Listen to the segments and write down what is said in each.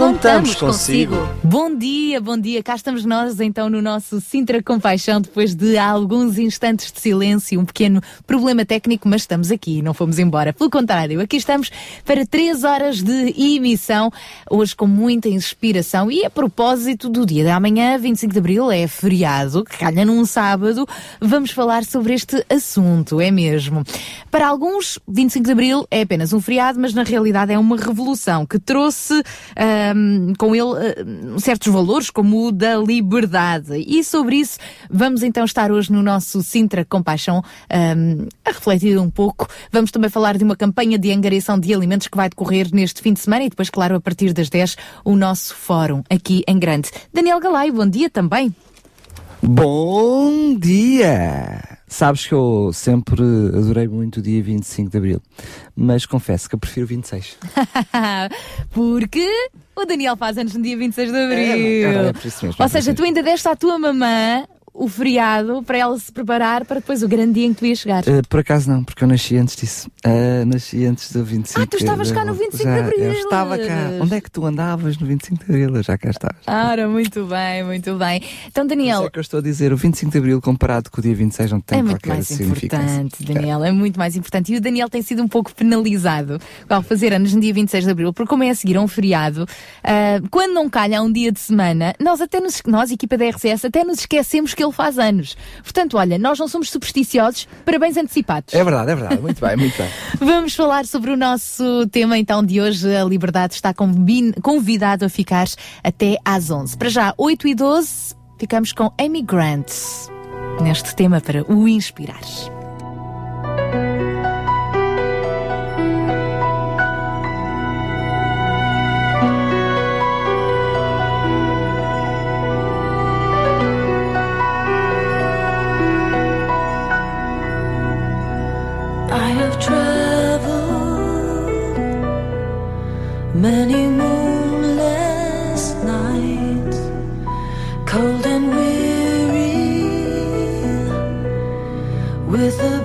Contamos consigo. Bom dia, bom dia. Cá estamos nós então no nosso Sintra Compaixão depois de alguns instantes de silêncio, um pequeno problema técnico, mas estamos aqui, não fomos embora. Pelo contrário, aqui estamos para três horas de emissão, hoje com muita inspiração e a propósito do dia da amanhã, 25 de Abril, é feriado, que calha num sábado, vamos falar sobre este assunto, é mesmo. Para alguns, 25 de Abril é apenas um feriado, mas na realidade é uma revolução que trouxe um, com ele uh, certos valores, como o da liberdade. E sobre isso vamos então estar hoje no nosso Sintra Compaixão um, a refletir um pouco. Vamos também falar de uma campanha de angariação de alimentos que vai decorrer neste fim de semana e depois, claro, a partir das 10, o nosso fórum aqui em Grande. Daniel Galay, bom dia também. Bom dia! Sabes que eu sempre adorei muito o dia 25 de Abril, mas confesso que eu prefiro 26. Porque o Daniel faz anos no dia 26 de Abril. É, é, é por isso mesmo, é Ou seja, tu ainda deste à tua mamã o feriado para ela se preparar para depois o grande dia em que tu ias chegar. Uh, por acaso não, porque eu nasci antes disso. Uh, nasci antes do 25 Ah, tu estavas cá no 25 de Já, Abril. Eu estava cá. Onde é que tu andavas no 25 de Abril? Eu já cá estavas. Ora, muito bem, muito bem. Então, Isso Daniel, é que eu estou a dizer, o 25 de Abril comparado com o dia 26 não tem é muito mais importante, Daniel, é muito mais importante. E o Daniel tem sido um pouco penalizado ao fazer anos no dia 26 de Abril, porque como é a seguir a um feriado, ah, quando não calha um dia de semana, nós até nos, nós, equipa da RCS, até nos esquecemos que ele faz anos. Portanto, olha, nós não somos supersticiosos, parabéns antecipados. É verdade, é verdade. Muito bem, muito bem. Vamos falar sobre o nosso tema então de hoje. A Liberdade está convidado a ficar até às 11. Para já, 8 e 12, ficamos com Amy Grant neste tema para o inspirar. Many moonless nights, cold and weary, with a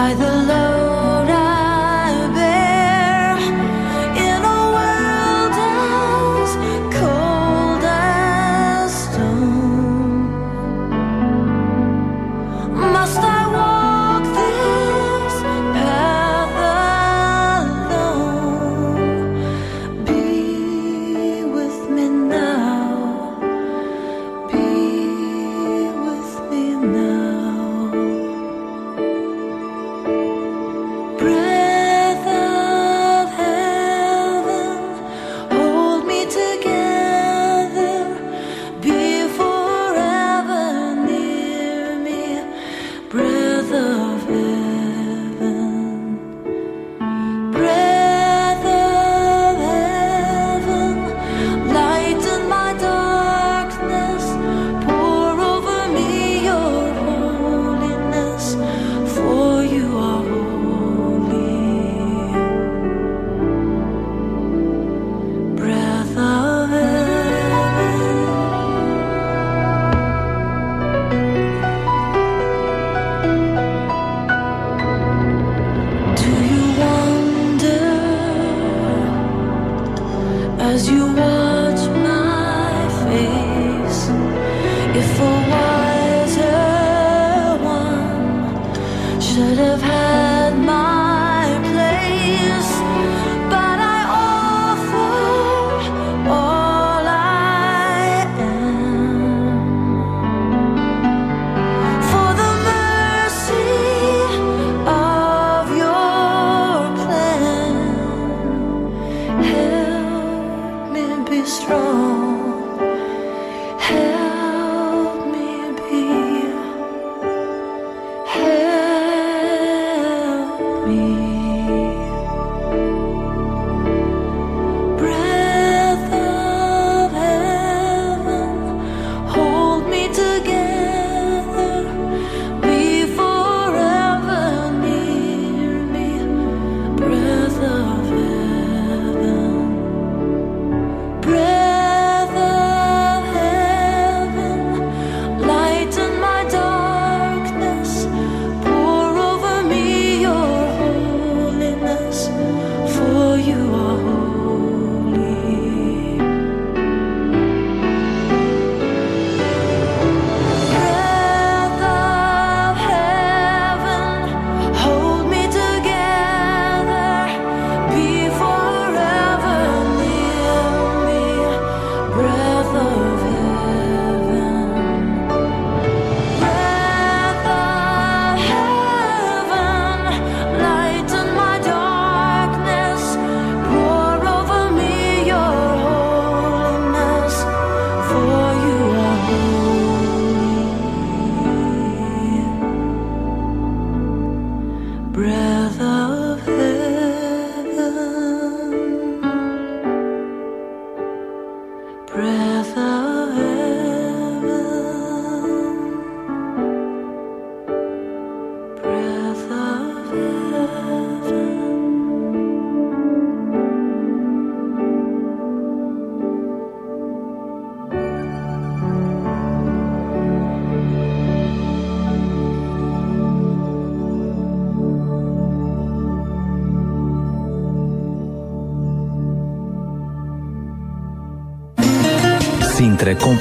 by the load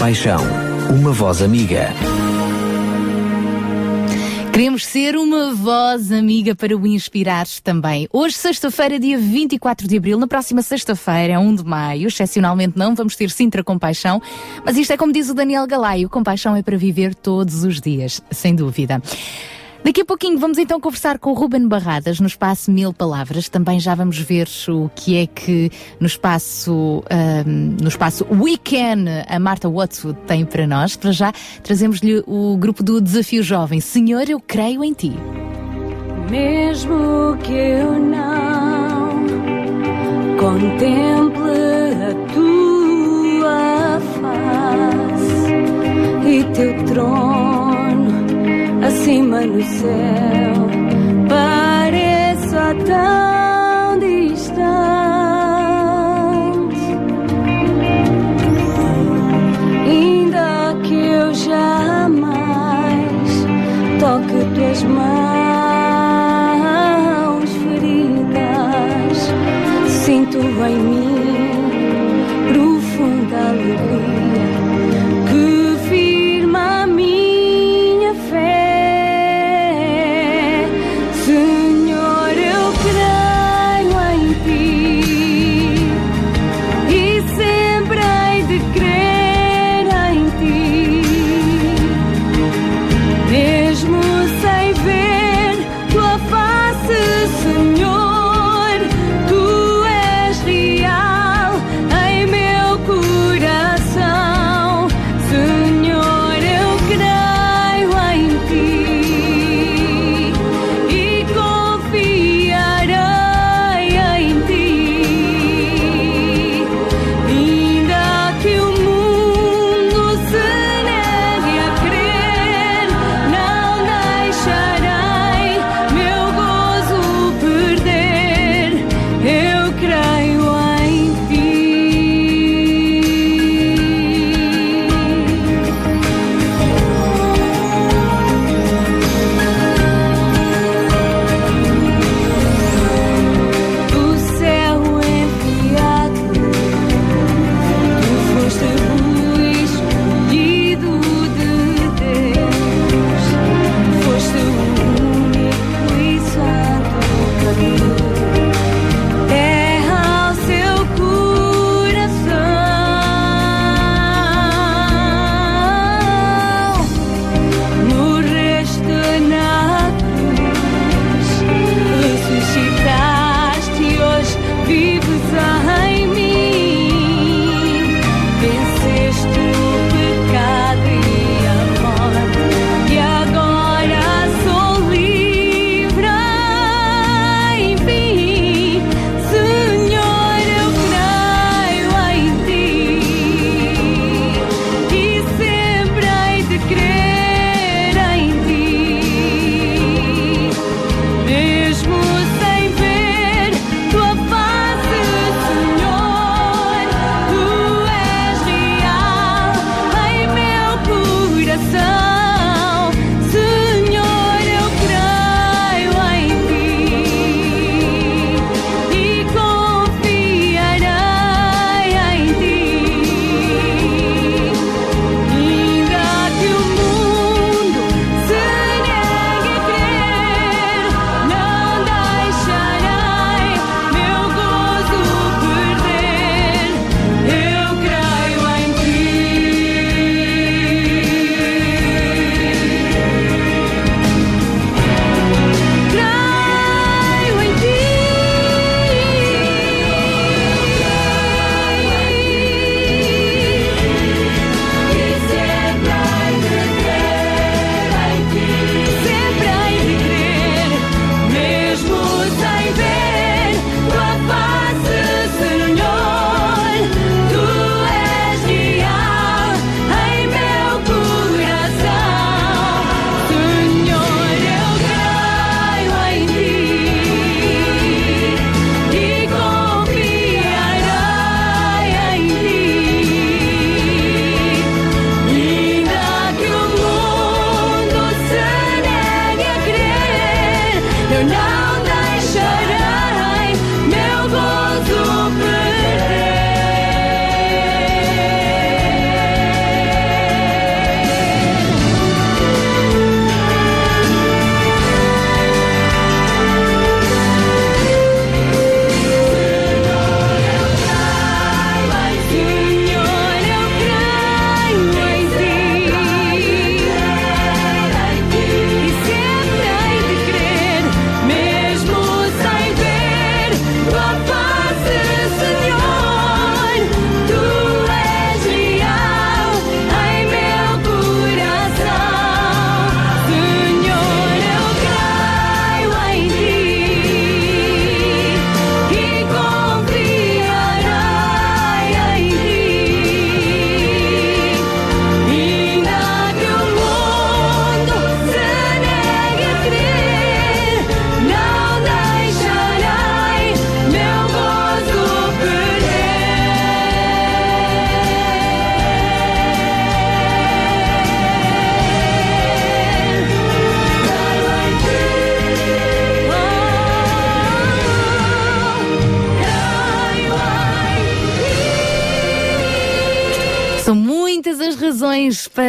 Compaixão. Uma voz amiga. Queremos ser uma voz amiga para o inspirar também. Hoje, sexta-feira, dia 24 de abril, na próxima sexta-feira, 1 de maio, excepcionalmente não vamos ter Sintra Compaixão, mas isto é como diz o Daniel Galaio, compaixão é para viver todos os dias, sem dúvida. Daqui a pouquinho vamos então conversar com o Ruben Barradas no espaço Mil Palavras. Também já vamos ver o que é que no espaço, ahm, no espaço Weekend a Marta Watswood tem para nós. Para já trazemos-lhe o grupo do Desafio Jovem. Senhor, eu creio em ti. Mesmo que eu não contemple a tua face e teu trono acima no céu, pareça tão distante. Ainda que eu jamais toque tuas mãos feridas, sinto em mim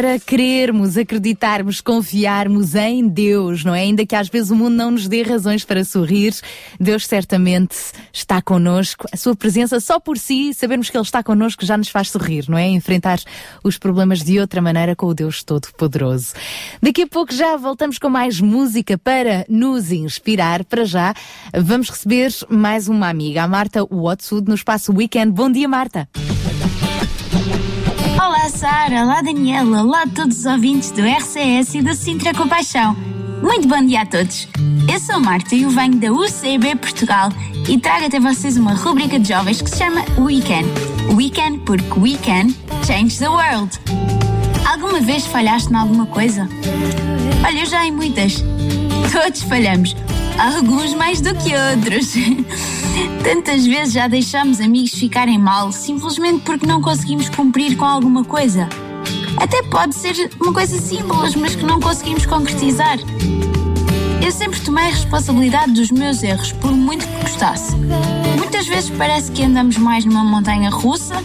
para querermos, acreditarmos, confiarmos em Deus, não é? Ainda que às vezes o mundo não nos dê razões para sorrir, Deus certamente está connosco. A sua presença só por si, sabermos que Ele está connosco já nos faz sorrir, não é? Enfrentar os problemas de outra maneira com o Deus Todo-Poderoso. Daqui a pouco já voltamos com mais música para nos inspirar. Para já, vamos receber mais uma amiga, a Marta Watsud, no espaço Weekend. Bom dia, Marta. Sara, olá Daniela, olá todos os ouvintes do RCS e do Sintra Compaixão. Muito bom dia a todos. Eu sou Marta e eu venho da UCB Portugal e trago até vocês uma rubrica de jovens que se chama Weekend. Weekend porque we can change the world. Alguma vez falhaste em alguma coisa? Olha, eu já em muitas. Todos falhamos. Alguns mais do que outros. Tantas vezes já deixamos amigos ficarem mal simplesmente porque não conseguimos cumprir com alguma coisa. Até pode ser uma coisa simples, mas que não conseguimos concretizar. Eu sempre tomei a responsabilidade dos meus erros, por muito que custasse. Muitas vezes parece que andamos mais numa montanha russa,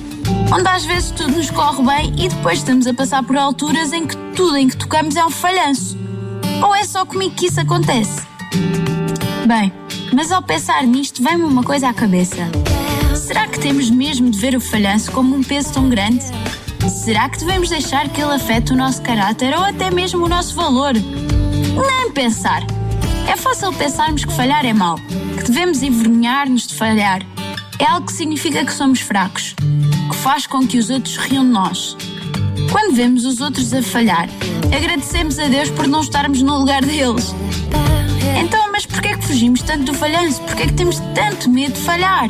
onde às vezes tudo nos corre bem e depois estamos a passar por alturas em que tudo em que tocamos é um falhanço. Ou é só comigo que isso acontece? Bem, mas ao pensar nisto, vem-me uma coisa à cabeça. Será que temos mesmo de ver o falhanço como um peso tão grande? Será que devemos deixar que ele afete o nosso caráter ou até mesmo o nosso valor? Nem pensar. É fácil pensarmos que falhar é mau, que devemos envergonhar-nos de falhar. É algo que significa que somos fracos, que faz com que os outros riam de nós. Quando vemos os outros a falhar, agradecemos a Deus por não estarmos no lugar deles. Então, mas porquê é que fugimos tanto do falhanço? Porquê é que temos tanto medo de falhar?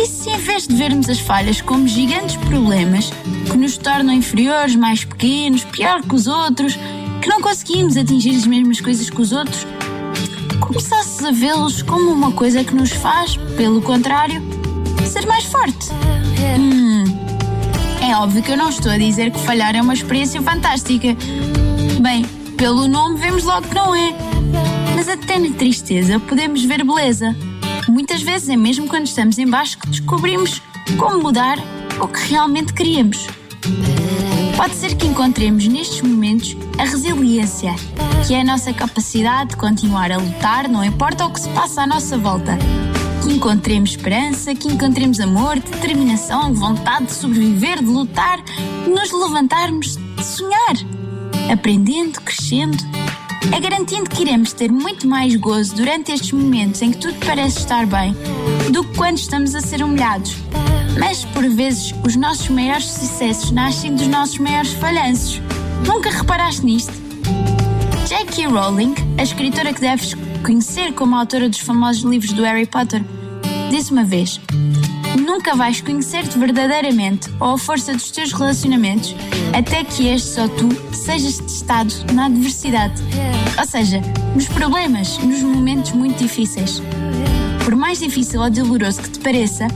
E se em vez de vermos as falhas como gigantes problemas que nos tornam inferiores, mais pequenos, pior que os outros, que não conseguimos atingir as mesmas coisas que os outros, começasses a vê-los como uma coisa que nos faz, pelo contrário, ser mais forte? Hum, É óbvio que eu não estou a dizer que falhar é uma experiência fantástica. Bem, pelo nome vemos logo que não é. Mas até na tristeza podemos ver beleza. Muitas vezes é mesmo quando estamos em baixo que descobrimos como mudar o que realmente queríamos. Pode ser que encontremos nestes momentos a resiliência, que é a nossa capacidade de continuar a lutar, não importa o que se passa à nossa volta. Que encontremos esperança, que encontremos amor, determinação, vontade de sobreviver, de lutar, de nos levantarmos, de sonhar. Aprendendo, crescendo, é garantindo que iremos ter muito mais gozo durante estes momentos em que tudo parece estar bem do que quando estamos a ser humilhados. Mas, por vezes, os nossos maiores sucessos nascem dos nossos maiores falhanços. Nunca reparaste nisto? J.K. Rowling, a escritora que deves conhecer como autora dos famosos livros do Harry Potter, disse uma vez: Nunca vais conhecer-te verdadeiramente ou a força dos teus relacionamentos até que estes ou tu sejas testado na adversidade. Ou seja, nos problemas, nos momentos muito difíceis. Por mais difícil ou doloroso que te pareça,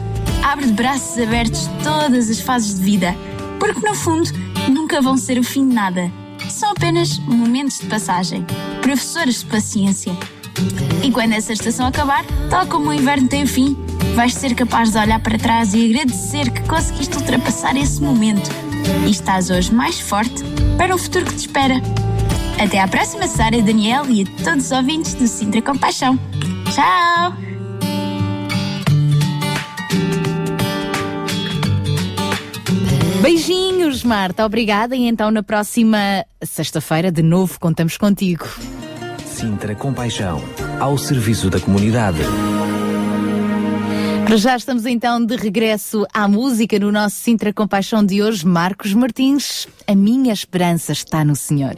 abre de braços abertos todas as fases de vida, porque no fundo nunca vão ser o fim de nada. São apenas momentos de passagem, professores de paciência. E quando essa estação acabar, tal como o inverno tem fim, vais ser capaz de olhar para trás e agradecer que conseguiste ultrapassar esse momento e estás hoje mais forte para o futuro que te espera. Até à próxima, Sara, Daniel e a todos os ouvintes do Sintra Compaixão. Tchau! Beijinhos, Marta. Obrigada. E então, na próxima sexta-feira, de novo, contamos contigo. Sintra Compaixão, ao serviço da comunidade. Para já estamos então de regresso à música no nosso Sintra Compaixão de hoje. Marcos Martins, a minha esperança está no Senhor.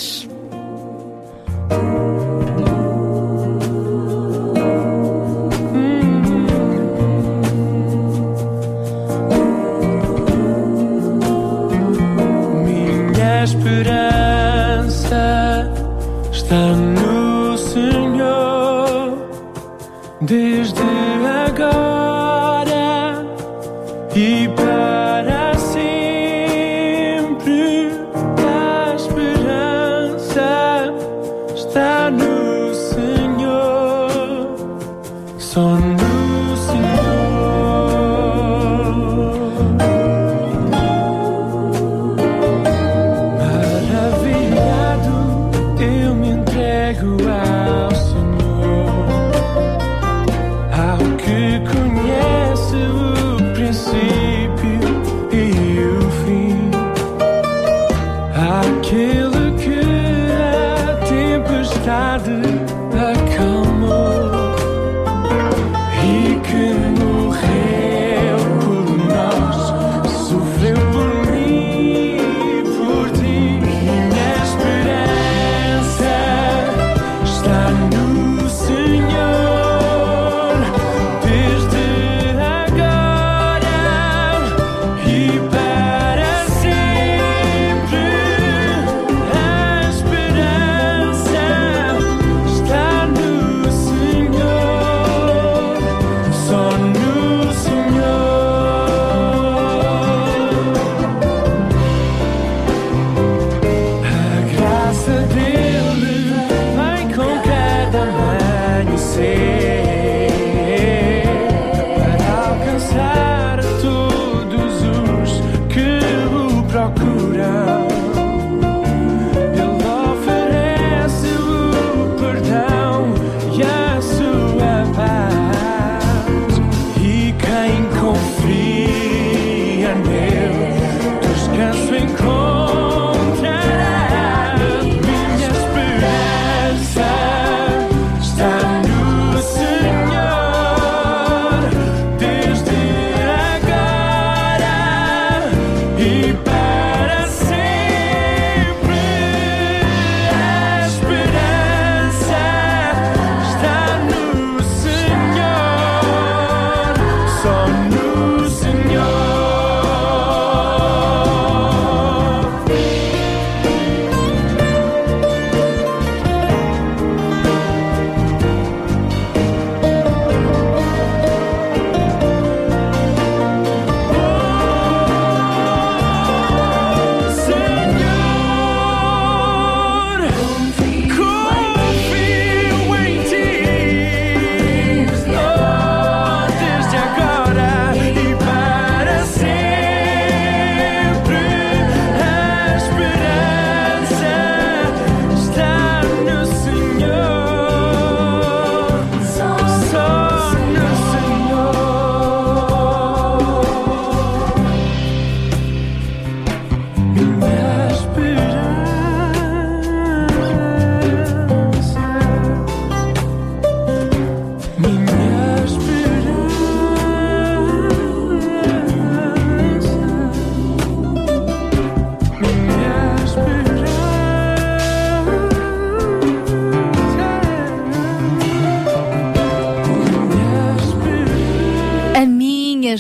Minha esperança está no Senhor, desde agora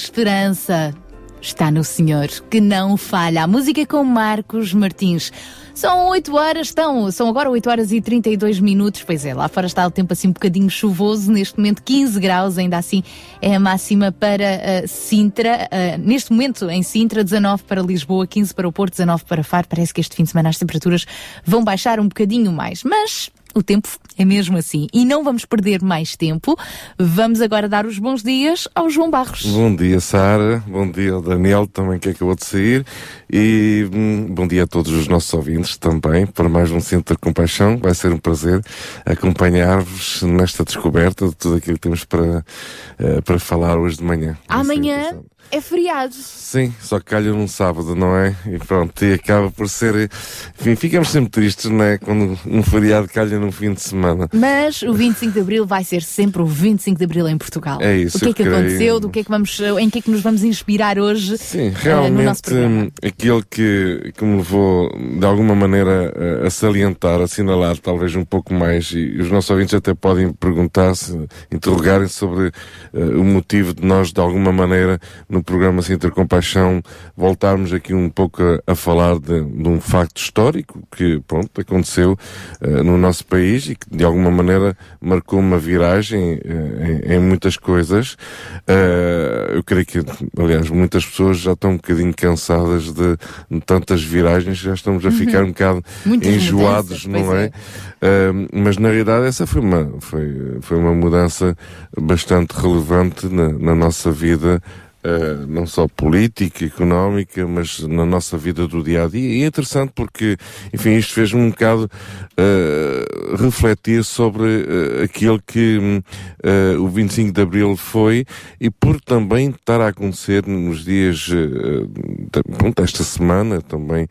esperança está no Senhor, que não falha. A música com Marcos Martins. São 8 horas, estão, são agora 8 horas e 32 minutos. Pois é, lá fora está o tempo assim um bocadinho chuvoso, neste momento 15 graus, ainda assim é a máxima para uh, Sintra. Uh, neste momento em Sintra, 19 para Lisboa, 15 para o Porto, 19 para Faro. Parece que este fim de semana as temperaturas vão baixar um bocadinho mais. Mas o tempo é mesmo assim. E não vamos perder mais tempo. Vamos agora dar os bons dias ao João Barros. Bom dia, Sara. Bom dia ao Daniel, também que acabou de sair. E hum, bom dia a todos os nossos ouvintes também, para mais um Centro de Compaixão. Vai ser um prazer acompanhar-vos nesta descoberta de tudo aquilo que temos para, eh, para falar hoje de manhã. Amanhã. É feriado. Sim, só que calha num sábado, não é? E pronto, e acaba por ser. Enfim, ficamos sempre tristes, não é? Quando um feriado calha num fim de semana. Mas o 25 de Abril vai ser sempre o 25 de Abril em Portugal. É isso, O que é que creio. aconteceu? Do que é que vamos, em que é que nos vamos inspirar hoje? Sim, eh, no nosso realmente hum, aquilo que, que me levou de alguma maneira a, salientar, a assinalar talvez um pouco mais, e os nossos ouvintes até podem perguntar-se, interrogarem sobre eh, o motivo de nós de alguma maneira no programa Sinter Compaixão voltarmos aqui um pouco a, a falar de, de um facto histórico que pronto, aconteceu eh, no nosso país e que de alguma maneira marcou uma viragem eh, em, em muitas coisas. Eh, eu creio que, aliás, muitas pessoas já estão um bocadinho cansadas de, de tantas viragens, já estamos a ficar um bocado Muitas enjoados, não é? é. Eh, mas na realidade essa foi uma, foi, foi uma mudança bastante relevante na, na nossa vida. Eh, não só política, económica, mas na nossa vida do dia a dia. E é interessante porque, enfim, isto fez-me um bocado eh, refletir sobre eh, aquilo que o 25 de Abril foi e por também estar a acontecer nos dias, eh, da- pronto, esta semana, também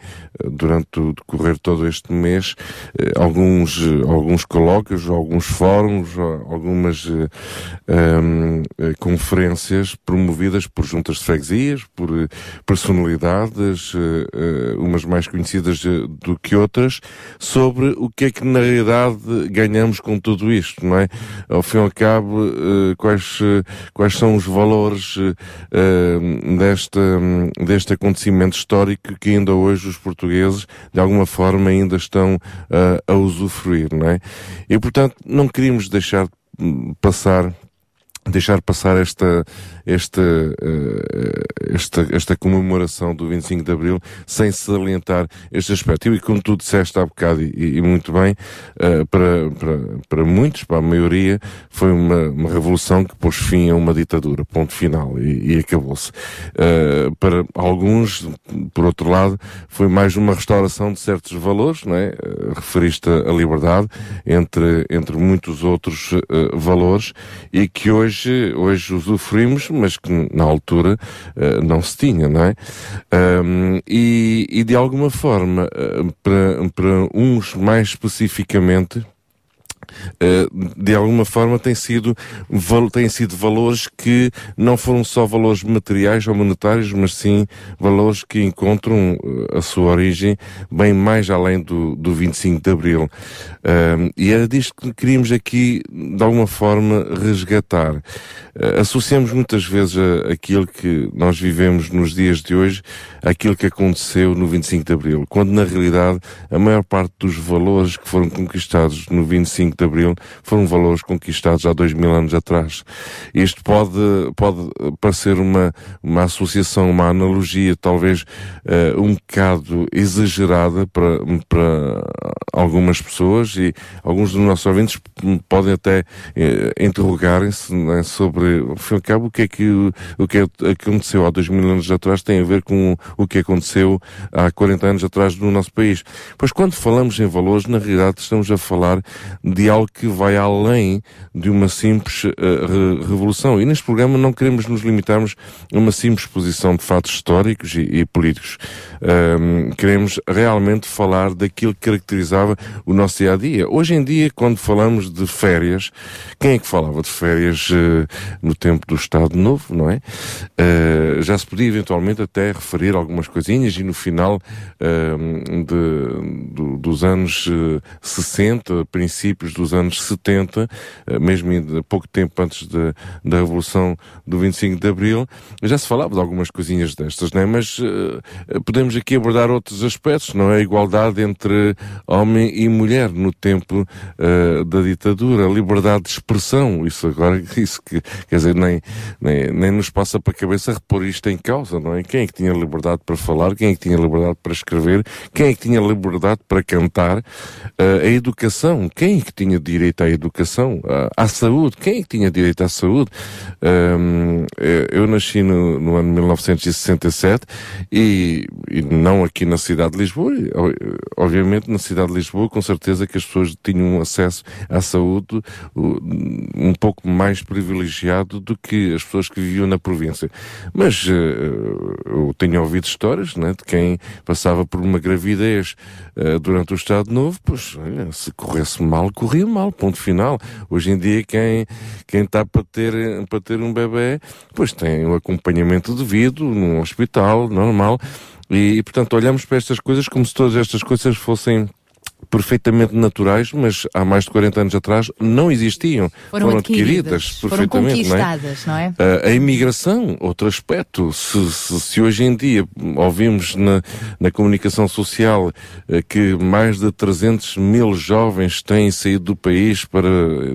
durante o decorrer todo este mês, alguns, alguns colóquios, alguns fóruns, algumas eh, conferências promovidas por juntas de freguesias, por eh, personalidades, eh, eh, umas mais conhecidas do que outras, sobre o que é que na realidade ganhamos com tudo isto, não é? Ao fim e ao cabo, quais, quais são os valores desta, deste acontecimento histórico que ainda hoje os portugueses, de alguma forma, ainda estão a usufruir, não é? E, portanto, não queríamos deixar hum, passar deixar passar esta, esta, eh, esta, esta comemoração do 25 de Abril sem salientar este aspecto. E como tu disseste há bocado, e, e muito bem, eh, para, para, para muitos, para a maioria, foi uma, uma revolução que pôs fim a uma ditadura, ponto final, e, e acabou-se. Eh, para alguns, por outro lado, foi mais uma restauração de certos valores, não é? Referiste a liberdade, entre, entre muitos outros valores, e que hoje, hoje usufruímos, mas que na altura eh, não se tinha, não é? Ahm, e, e de alguma forma, eh, para, para uns mais especificamente, Uh, de alguma forma têm sido, têm sido valores que não foram só valores materiais ou monetários, mas sim valores que encontram uh, a sua origem bem mais além do, do 25 de Abril. Um, e era disto que queríamos aqui, de alguma forma, resgatar. Uh, associamos muitas vezes a, aquilo que nós vivemos nos dias de hoje àquilo que aconteceu no 25 de Abril, quando na realidade a maior parte dos valores que foram conquistados no 25 de Abril foram valores conquistados há dois mil anos atrás. Isto pode, pode parecer uma, uma associação, uma analogia talvez eh, um bocado exagerada para, para algumas pessoas e alguns dos nossos ouvintes podem até eh, interrogarem-se não é, sobre, ao fim e cabo, o que é que, o, o que aconteceu há dois mil anos atrás tem a ver com o que aconteceu há 40 anos atrás no nosso país. Pois quando falamos em valores, na realidade estamos a falar de algo que vai além de uma simples eh, re- revolução. E neste programa não queremos nos limitarmos a uma simples exposição de fatos históricos e, e políticos. Ahm, queremos realmente falar daquilo que caracterizava o nosso dia a dia. Hoje em dia, quando falamos de férias, quem é que falava de férias eh, no tempo do Estado Novo, não é? Eh, já se podia eventualmente até referir algumas coisinhas e no final de- do- dos anos eh, 60, princípios dos anos 70, eh, mesmo pouco tempo antes da, da Revolução do 25 de Abril, já se falava de algumas coisinhas destas, não é? Mas eh, podemos aqui abordar outros aspectos, não é? A igualdade entre homem e mulher no tempo eh, da ditadura, a liberdade de expressão, isso agora, isso que, quer dizer, nem, nem, nem nos passa para a cabeça repor isto em causa, não é? Quem é que tinha liberdade para falar, quem é que tinha liberdade para escrever, quem é que tinha liberdade para cantar, Eh, a educação, quem é que tinha direito à educação, à, à saúde, quem é que tinha direito à saúde? Ahm, eh, eu nasci no, no ano 1967 e, e não aqui na cidade de Lisboa, obviamente na cidade de Lisboa com certeza que as pessoas tinham acesso à saúde um pouco mais privilegiado do que as pessoas que viviam na província. Mas eh, eu tenho ouvido histórias né, de quem passava por uma gravidez eh, durante o Estado Novo, pois olha, se corresse mal, corria mal, ponto final. Hoje em dia quem quem está para ter para ter um bebê, pois tem o acompanhamento devido num hospital normal e, e, portanto olhamos para estas coisas como se todas estas coisas fossem perfeitamente naturais, mas há mais de 40 anos atrás não existiam. Foram, adquiridas, foram perfeitamente, não é? conquistadas, não é? Uh, a imigração, outro aspecto. Se, se- se hoje em dia ouvimos na, na comunicação social uh, que mais de 300 mil jovens têm saído do país para,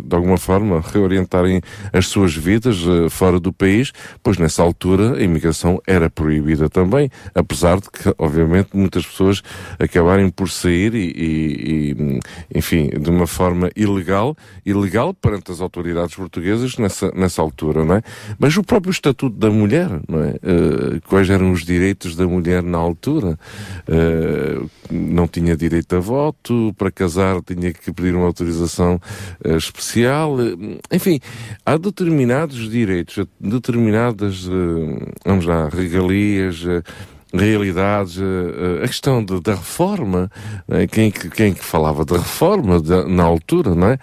de alguma forma, reorientarem as suas vidas uh, fora do país, pois nessa altura a imigração era proibida também, apesar de que, obviamente, muitas pessoas acabarem por sair e, e- enfim, de uma forma ilegal, ilegal perante as autoridades portuguesas nessa, nessa altura, não é? Mas o próprio Estatuto da Mulher, não é? Eh, quais eram os direitos da mulher na altura? Eh, não tinha direito a voto, para casar tinha que pedir uma autorização eh, especial, enfim, há determinados direitos, determinadas, vamos lá, regalias, realidades, eh, eh, a questão de- da reforma, eh, quem, que- quem que falava de reforma da- na altura, não é?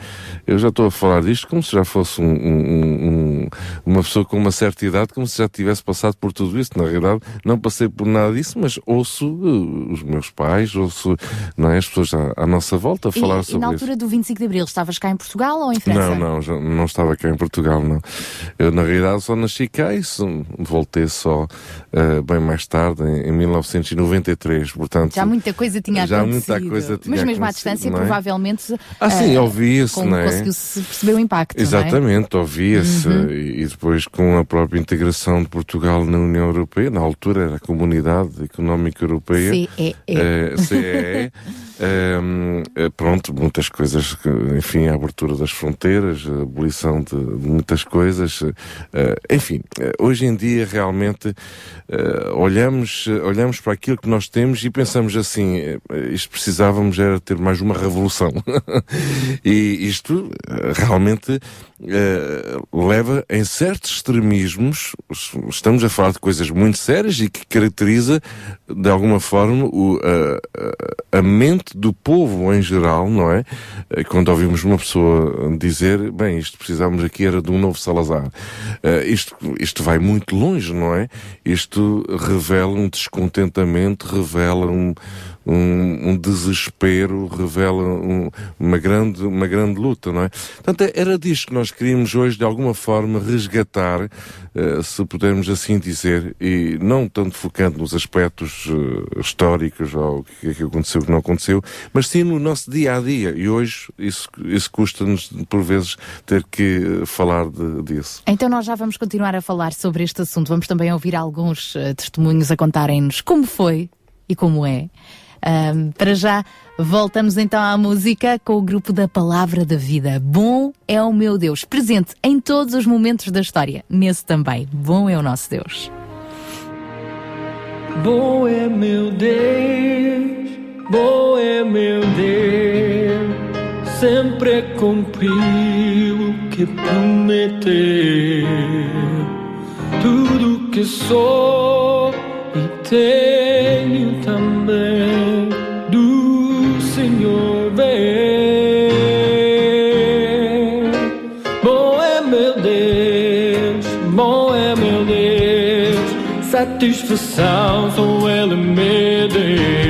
Eu já estou a falar disto como se já fosse um- um- um- uma pessoa com uma certa idade, como se já tivesse passado por tudo isso. Na realidade, não passei por nada disso, mas ouço eh, os meus pais, ouço não é, as pessoas à, à nossa volta a E, falar e sobre na isso. altura do 25 de Abril, estavas cá em Portugal ou em França? Não, não, já não estava cá em Portugal, não. Eu, na realidade, só nasci cá e voltei só eh, bem mais tarde, em, em 1993, portanto... Já muita coisa tinha Já acontecido. muita coisa tinha Mas mesmo à distância, é? provavelmente. Ah, sim, eh, ouvia-se, não é? Conseguiu-se perceber o impacto. é? Exatamente, ouvia-se Uhum. e, depois com a própria integração de Portugal na União Europeia, na altura era a Comunidade Económica Europeia, CEE. eh, CEE, ehm, eh, pronto, muitas coisas, enfim, a abertura das fronteiras, a abolição de, de muitas coisas, eh, enfim, hoje em dia realmente eh, olhamos, olhamos para aquilo que nós temos e pensamos assim, isto precisávamos era ter mais uma revolução. e isto realmente eh, leva em certos extremismos, estamos a falar de coisas muito sérias e que caracteriza de alguma forma o, a, mente do povo em geral, não é? Eh, Quando ouvimos uma pessoa dizer, bem, isto precisávamos aqui era de um novo Salazar. Eh, isto, isto vai muito longe, não é? Isto revela um descontentamento, revela um, um, um desespero, revela um- uma, grande, uma grande luta, não é? Portanto, era disto que nós queríamos hoje, de alguma forma, resgatar, eh, se pudermos assim dizer, e não tanto focando nos aspectos eh, históricos, ou o que é que aconteceu, o que não aconteceu, mas sim no nosso dia a dia. E hoje isso, isso custa-nos, por vezes, ter que eh, falar de- disso. Então nós já vamos continuar a falar sobre este assunto. Vamos também ouvir alguns eh, testemunhos a contarem-nos como foi e como é. Ahm, para já, voltamos então à música com o grupo da Palavra da Vida. Bom é o meu Deus, presente em todos os momentos da história, nesse também. Bom é o nosso Deus. Bom é meu Deus, bom é meu Deus, sempre cumpriu o que prometeu. Tudo que sou e tenho também do Senhor ver. Bom é meu Deus, bom é meu Deus, satisfação só Ele me deu.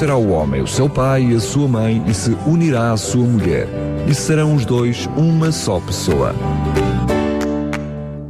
Deixará o homem o seu pai e a sua mãe e se unirá à sua mulher, e serão os dois uma só pessoa.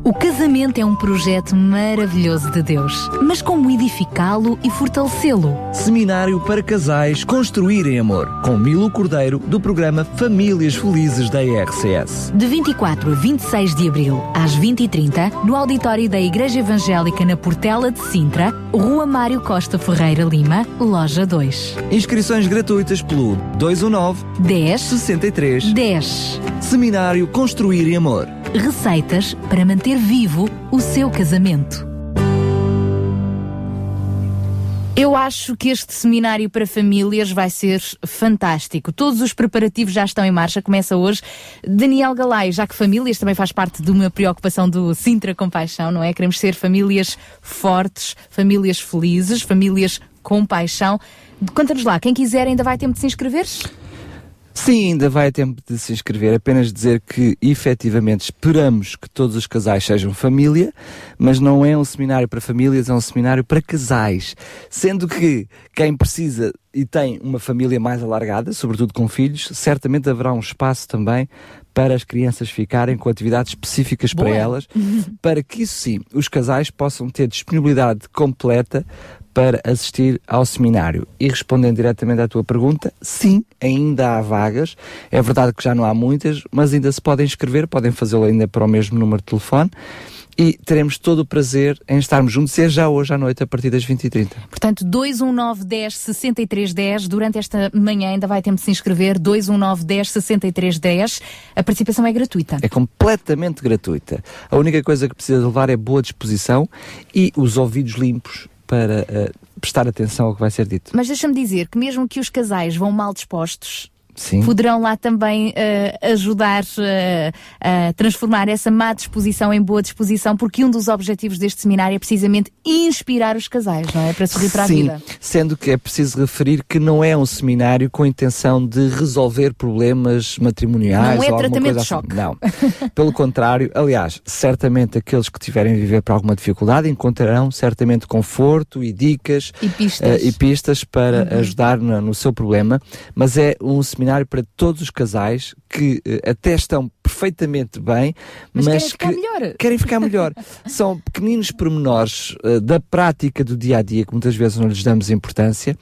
O casamento é um projeto maravilhoso de Deus, mas como edificá-lo e fortalecê-lo? Seminário para casais Construir em Amor, com Milo Cordeiro, do programa Famílias Felizes da IRCS. De 24 a 26 de abril, às 20h30, no auditório da Igreja Evangélica na Portela de Sintra, Rua Mário Costa Ferreira Lima, Loja 2. Inscrições gratuitas pelo 219 10 63 10. Seminário Construir em Amor. Receitas para manter vivo o seu casamento. Eu acho que este seminário para famílias vai ser fantástico. Todos os preparativos já estão em marcha, começa hoje. Daniel Galay, já que famílias também faz parte de uma preocupação do Sintra Compaixão, não é? Queremos ser famílias fortes, famílias felizes, famílias com paixão. Conta-nos lá, quem quiser ainda vai tempo de se inscrever? Sim, ainda vai tempo de se inscrever. Apenas dizer que, efetivamente, esperamos que todos os casais sejam família, mas não é um seminário para famílias, é um seminário para casais. Sendo que quem precisa e tem uma família mais alargada, sobretudo com filhos, certamente haverá um espaço também para as crianças ficarem com atividades específicas para Boa. elas, para que isso sim, os casais possam ter disponibilidade completa para assistir ao seminário. E respondendo diretamente à tua pergunta, sim, ainda há vagas. É verdade que já não há muitas, mas ainda se podem inscrever, podem fazê-lo ainda para o mesmo número de telefone. E teremos todo o prazer em estarmos juntos, e é já hoje à noite, a partir das 20h30. Portanto, 219 10 63 10. Durante esta manhã ainda vai tempo de se inscrever. 219 10 63 10. A participação é gratuita. É completamente gratuita. A única coisa que precisa levar é boa disposição e os ouvidos limpos para eh, prestar atenção ao que vai ser dito. Mas deixa-me dizer que mesmo que os casais vão mal dispostos, Sim. poderão lá também eh, ajudar eh, a transformar essa má disposição em boa disposição, porque um dos objetivos deste seminário é precisamente inspirar os casais, não é? Para sorrir para a vida. sendo que é preciso referir que não é um seminário com a intenção de resolver problemas matrimoniais Não é ou tratamento coisa de choque. assim. Não. Pelo contrário, aliás, certamente aqueles que tiverem a viver por alguma dificuldade encontrarão certamente conforto e dicas E pistas. eh, e pistas para Uhum. ajudar no, no seu problema, mas é um seminário para todos os casais que eh, até estão perfeitamente bem, Mas mas, querem ficar que melhor. querem ficar melhor. São pequeninos pormenores eh, da prática do dia a dia que muitas vezes não lhes damos importância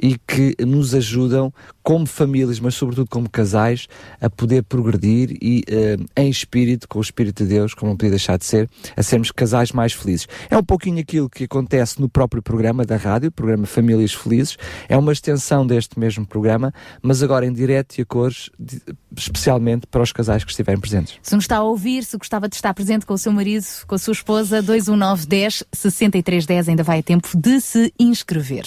e que nos ajudam como famílias, mas sobretudo como casais, a poder progredir e eh, em espírito, com o Espírito de Deus, como não podia deixar de ser, a sermos casais mais felizes. É um pouquinho aquilo que acontece no próprio programa da rádio, o programa Famílias Felizes. É uma extensão deste mesmo programa, mas agora em direto e a cores, especialmente para os casais que estiverem presentes. Se nos está a ouvir, se gostava de estar presente com o seu marido, com a sua esposa, 219 10 63 10 ainda vai a tempo de se inscrever.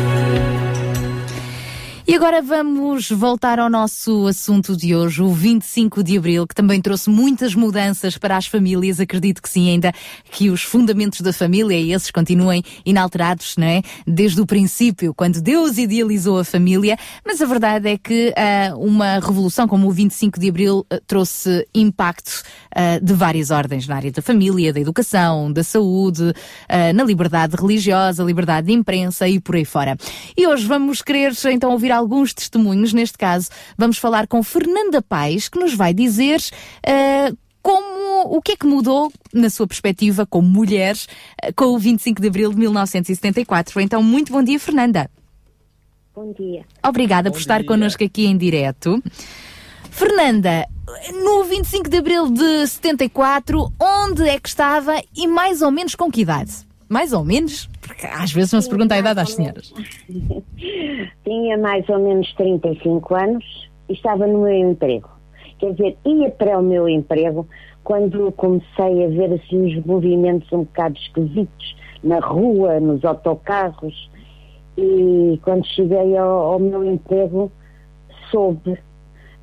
E agora vamos voltar ao nosso assunto de hoje, o 25 de Abril, que também trouxe muitas mudanças para as famílias. Acredito que sim, ainda que os fundamentos da família, esses continuem inalterados, não é? Desde o princípio, quando Deus idealizou a família. Mas a verdade é que ah, uma revolução como o 25 de Abril ah, trouxe impacto ah, de várias ordens na área da família, da educação, da saúde, na liberdade religiosa, liberdade de imprensa e por aí fora. E hoje vamos querer então ouvir alguns testemunhos. Neste caso, vamos falar com Fernanda Paz, que nos vai dizer ah, como, o que é que mudou na sua perspectiva como mulher ah, com o 25 de Abril de 1974. Então, muito bom dia, Fernanda. Bom dia. Obrigada por estar connosco aqui em direto. Fernanda, no 25 de Abril de 74, onde é que estava e mais ou menos com que idade? Mais ou menos? Porque às vezes não se pergunta a idade às senhoras. Tinha mais ou menos 35 anos e estava no meu emprego. Quer dizer, ia para o meu emprego quando comecei a ver assim uns movimentos um bocado esquisitos na rua, nos autocarros. E quando cheguei ao, ao meu emprego, soube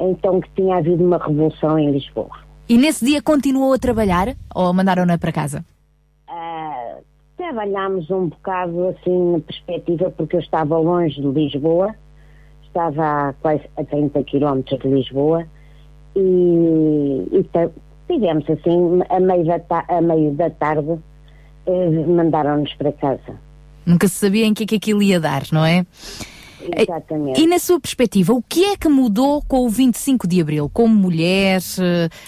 então que tinha havido uma revolução em Lisboa. E nesse dia continuou a trabalhar ou mandaram-na para casa? Ah, trabalhámos um bocado assim na perspectiva porque eu estava longe de Lisboa, estava a quase a 30 quilómetros de Lisboa e, e digamos assim, a meio da, ta- a meio da tarde eh, mandaram-nos para casa. Nunca se sabia em que é que aquilo ia dar, não é? Exatamente. E na sua perspectiva, o que é que mudou com o 25 de Abril? Como mulher,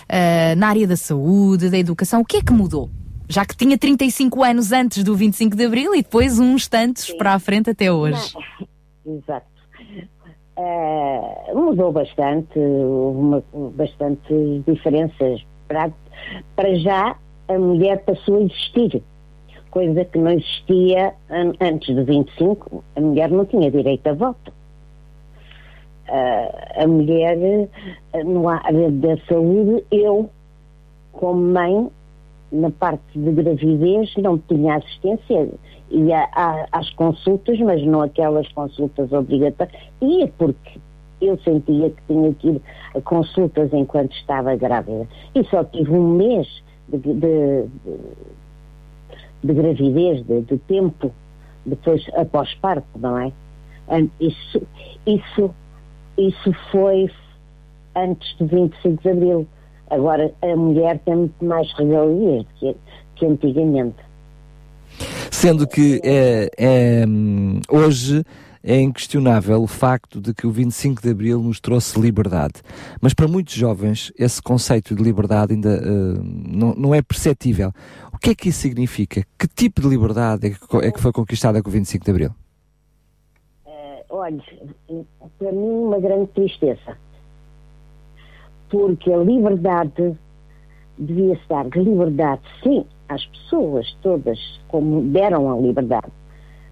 eh, na área da saúde, da educação, o que é que mudou? Já que tinha 35 anos antes do 25 de Abril e depois uns tantos para a frente até hoje. Exato. Eh, mudou bastante, houve uma, bastante diferenças. Para, para já, a mulher passou a existir, coisa que não existia an- antes do 25. A mulher não tinha direito a voto. Eh, a mulher, eh, no área da saúde, eu, como mãe, na parte de gravidez não tinha assistência. Ia às consultas, mas não aquelas consultas obrigatórias. Ia porque eu sentia que tinha que ir a consultas enquanto estava grávida. E só tive um mês de, de- de- de gravidez, de, de tempo, depois após parto, não é? Isso, isso, isso foi antes do 25 de Abril. Agora a mulher tem muito mais regalias que, que antigamente. Sendo que é, é, hum, hoje é inquestionável o facto de que o 25 de Abril nos trouxe liberdade. Mas para muitos jovens, esse conceito de liberdade ainda uh, não, não, é perceptível. O que é que isso significa? Que tipo de liberdade é que, é que foi conquistada com o 25 de Abril? Uh, olha, para mim, uma grande tristeza. Porque a liberdade devia-se dar liberdade, sim, às pessoas todas, como deram a liberdade.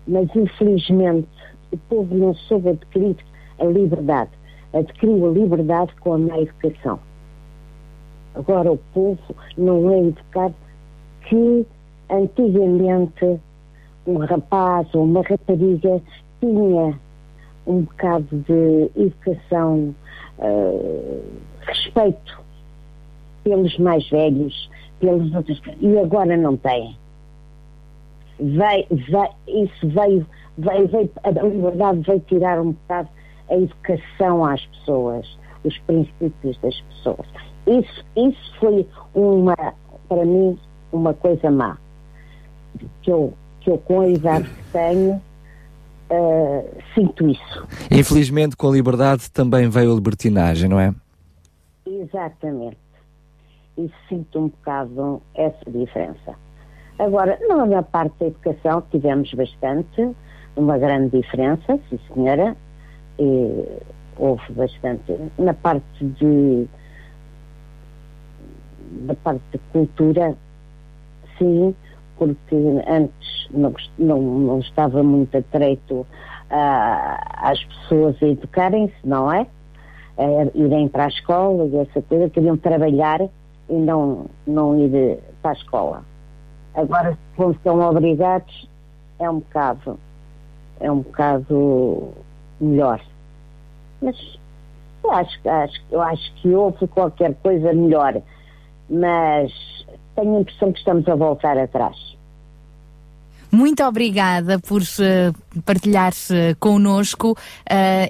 Mas, infelizmente, o povo não soube adquirir a liberdade. Adquiriu a liberdade com a má educação. Agora o povo não é educado que antigamente um rapaz ou uma rapariga tinha um bocado de educação, uh, respeito pelos mais velhos, pelos outros, e agora não têm. Isso veio veio, veio, a liberdade veio tirar um bocado a educação às pessoas, os princípios das pessoas. Isso, isso foi uma, para mim, uma coisa má. Que eu, que eu com a idade que tenho, uh, sinto isso. Infelizmente, com a liberdade também veio a libertinagem, não é? Exatamente. E sinto um bocado essa diferença. Agora, na parte da educação tivemos bastante, uma grande diferença, sim senhora, e houve bastante. Na parte de da parte de cultura, sim, porque antes não, não, não estava muito atreito a, às pessoas a educarem-se, não é? A irem para a escola e essa coisa, queriam trabalhar e não, não ir para a escola. Agora, como são obrigados, é um bocado é um bocado melhor. Mas eu acho, acho, eu acho que houve qualquer coisa melhor, mas tenho a impressão que estamos a voltar atrás. Muito obrigada por uh, partilhar uh, connosco uh,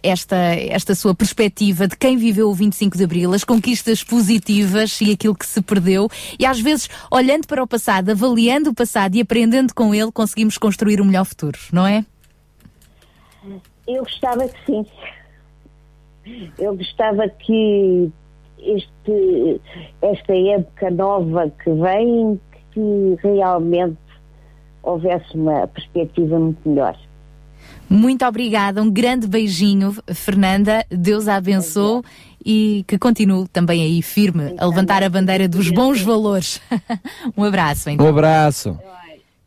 esta, esta sua perspectiva de quem viveu o 25 de Abril, as conquistas positivas e aquilo que se perdeu. E às vezes, olhando para o passado, avaliando o passado e aprendendo com ele, conseguimos construir um melhor futuro, não é? Eu gostava que sim. Eu gostava que este, esta época nova que vem, que realmente houvesse uma perspectiva muito melhor. Muito obrigada, um grande beijinho, Fernanda. Deus a abençoe e que continue também aí firme a levantar a bandeira dos bons valores. um abraço, então. Um abraço.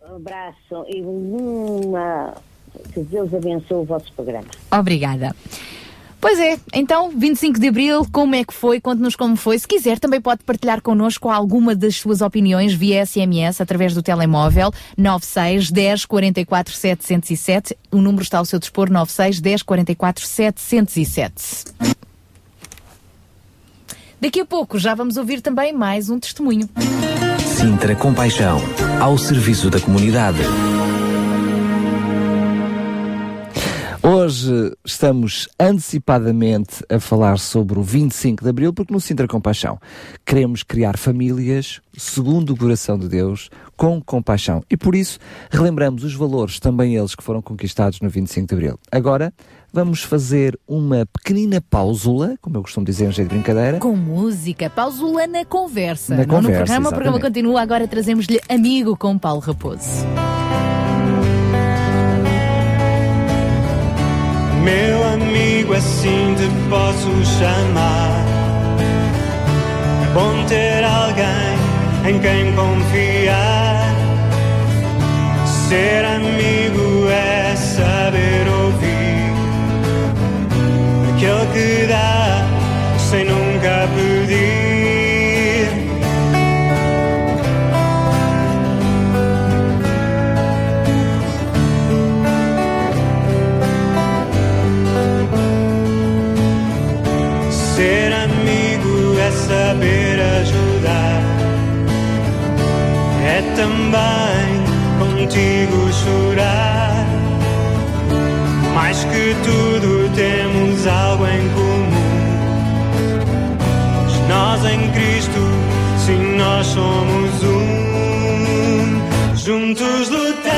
Um abraço e uma que Deus abençoe o vosso programa. Obrigada. Pois é, então, 25 de Abril, como é que foi? Conte-nos como foi. Se quiser, também pode partilhar connosco alguma das suas opiniões via SMS através do telemóvel 96 10 44 707. O número está ao seu dispor, 96 10 44 707. Daqui a pouco já vamos ouvir também mais um testemunho. Sintra Compaixão, ao serviço da comunidade. Hoje estamos antecipadamente a falar sobre o 25 de Abril, porque no Sintra Compaixão queremos criar famílias segundo o coração de Deus, com compaixão. E por isso relembramos os valores, também eles que foram conquistados no 25 de Abril. Agora vamos fazer uma pequenina pausula, como eu costumo dizer em jeito de brincadeira. Com música, pausula na conversa. Na Não conversa, no programa, o programa exatamente. continua. Agora trazemos-lhe Amigo com Paulo Raposo. Meu amigo, assim te posso chamar. É bom ter alguém em quem confiar. Ser amigo é saber ouvir aquele que dá sem nunca pedir. Também contigo chorar. Mais que tudo temos algo em comum. Nós em Cristo nós somos um. Juntos lutamos,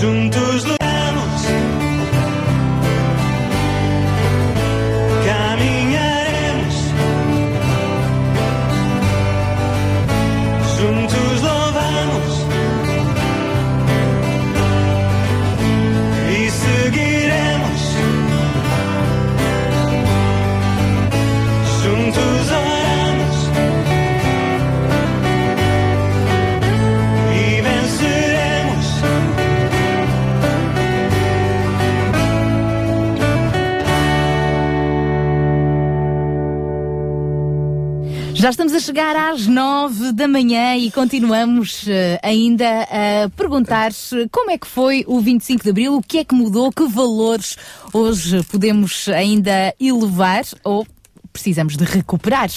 Juntos chegar às nove da manhã e continuamos eh, ainda a perguntar como é que foi o 25 de Abril, o que é que mudou, que valores hoje podemos ainda elevar ou precisamos de recuperar.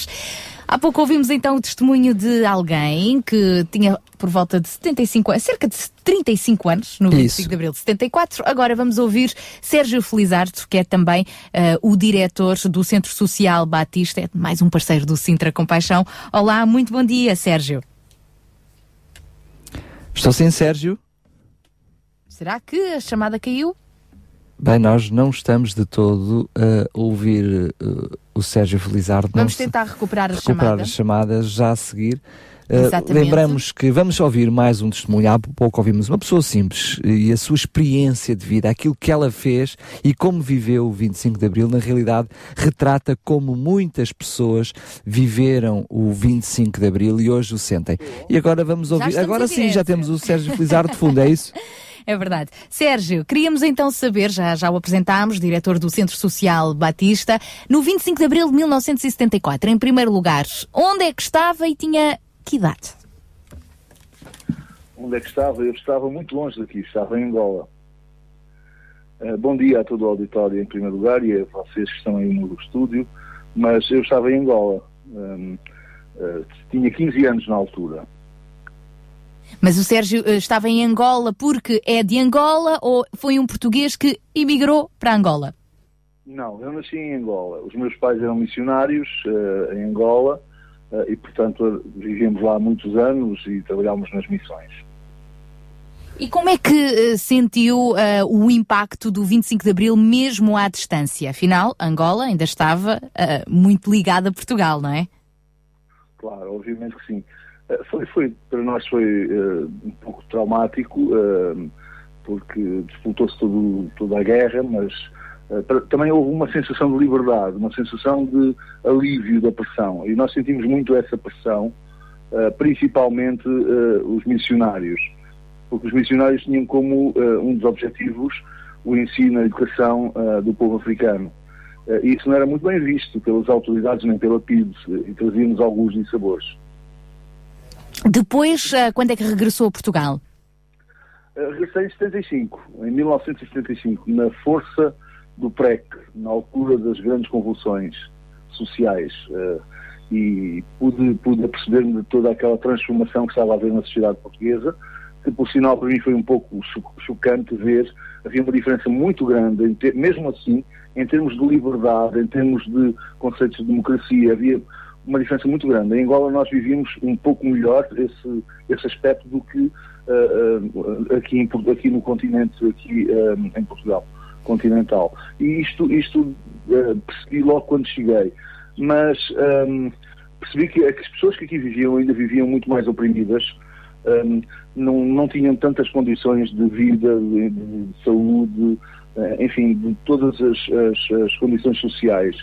Há pouco ouvimos então o testemunho de alguém que tinha por volta de 75 anos, cerca de 35 anos, no 25 Isso. de Abril de 74. Agora vamos ouvir Sérgio Felizardo, que é também eh, o diretor do Centro Social Batista, é mais um parceiro do Sintra Compaixão. Olá, muito bom dia, Sérgio. Estou sem Sérgio? Será que a chamada caiu? Bem, nós não estamos de todo a ouvir uh, o Sérgio Felizardo. Vamos tentar recuperar a recuperar chamada. as chamadas já a seguir. Uh, Exatamente. lembramos que vamos ouvir mais um testemunho. Há pouco ouvimos uma pessoa simples e a sua experiência de vida, aquilo que ela fez e como viveu o 25 de Abril, na realidade retrata como muitas pessoas viveram o 25 de Abril e hoje o sentem. E agora vamos ouvir. Agora sim, já temos o Sérgio Felizardo de fundo, é isso? É verdade. Sérgio, queríamos então saber, já, já o apresentámos, diretor do Centro Social Batista, no 25 de abril de 1974, em primeiro lugar, onde é que estava e tinha que idade? Onde é que estava? Eu estava muito longe daqui, estava em Angola. Eh, bom dia a todo o auditório em primeiro lugar e a vocês que estão aí no estúdio, mas eu estava em Angola. Hum, eh, tinha 15 anos na altura. Mas o Sérgio eh, estava em Angola porque é de Angola ou foi um português que emigrou para Angola? Não, eu nasci em Angola. Os meus pais eram missionários eh, em Angola eh, e, portanto, vivíamos lá há muitos anos e trabalhámos nas missões. E como é que eh, sentiu eh, o impacto do 25 de Abril mesmo à distância? Afinal, Angola ainda estava eh, muito ligada a Portugal, não é? Claro, obviamente que sim. Eh, Foi, foi, para nós foi eh, um pouco traumático, eh, porque disputou-se toda a guerra, mas eh, para- também houve uma sensação de liberdade, uma sensação de alívio da pressão. E nós sentimos muito essa pressão, principalmente os missionários, porque os missionários tinham como um dos objetivos o ensino, a educação do povo africano. E isso não era muito bem visto pelas autoridades nem pela PIDE, eh, e trazia-nos alguns dissabores. Depois, eh, quando é que regressou a Portugal? Uh, regressei em 75, em 1975, na força do PREC, na altura das grandes convulsões sociais. Uh, e pude, pude perceber-me de toda aquela transformação que estava a haver na sociedade portuguesa, que por sinal para mim foi um pouco cho- chocante ver, havia uma diferença muito grande, mesmo assim, em termos de liberdade, em termos de conceitos de democracia, havia uma diferença muito grande. Em Angola nós vivíamos um pouco melhor esse, esse aspecto do que ah, aqui, em aqui no continente, aqui ah, em Portugal continental. E isto, isto ah, percebi logo quando cheguei. Mas ah, percebi que, que as pessoas que aqui viviam ainda viviam muito mais oprimidas, um, não, não tinham tantas condições de vida, de, de saúde, eh, enfim, de todas as, as- as condições sociais.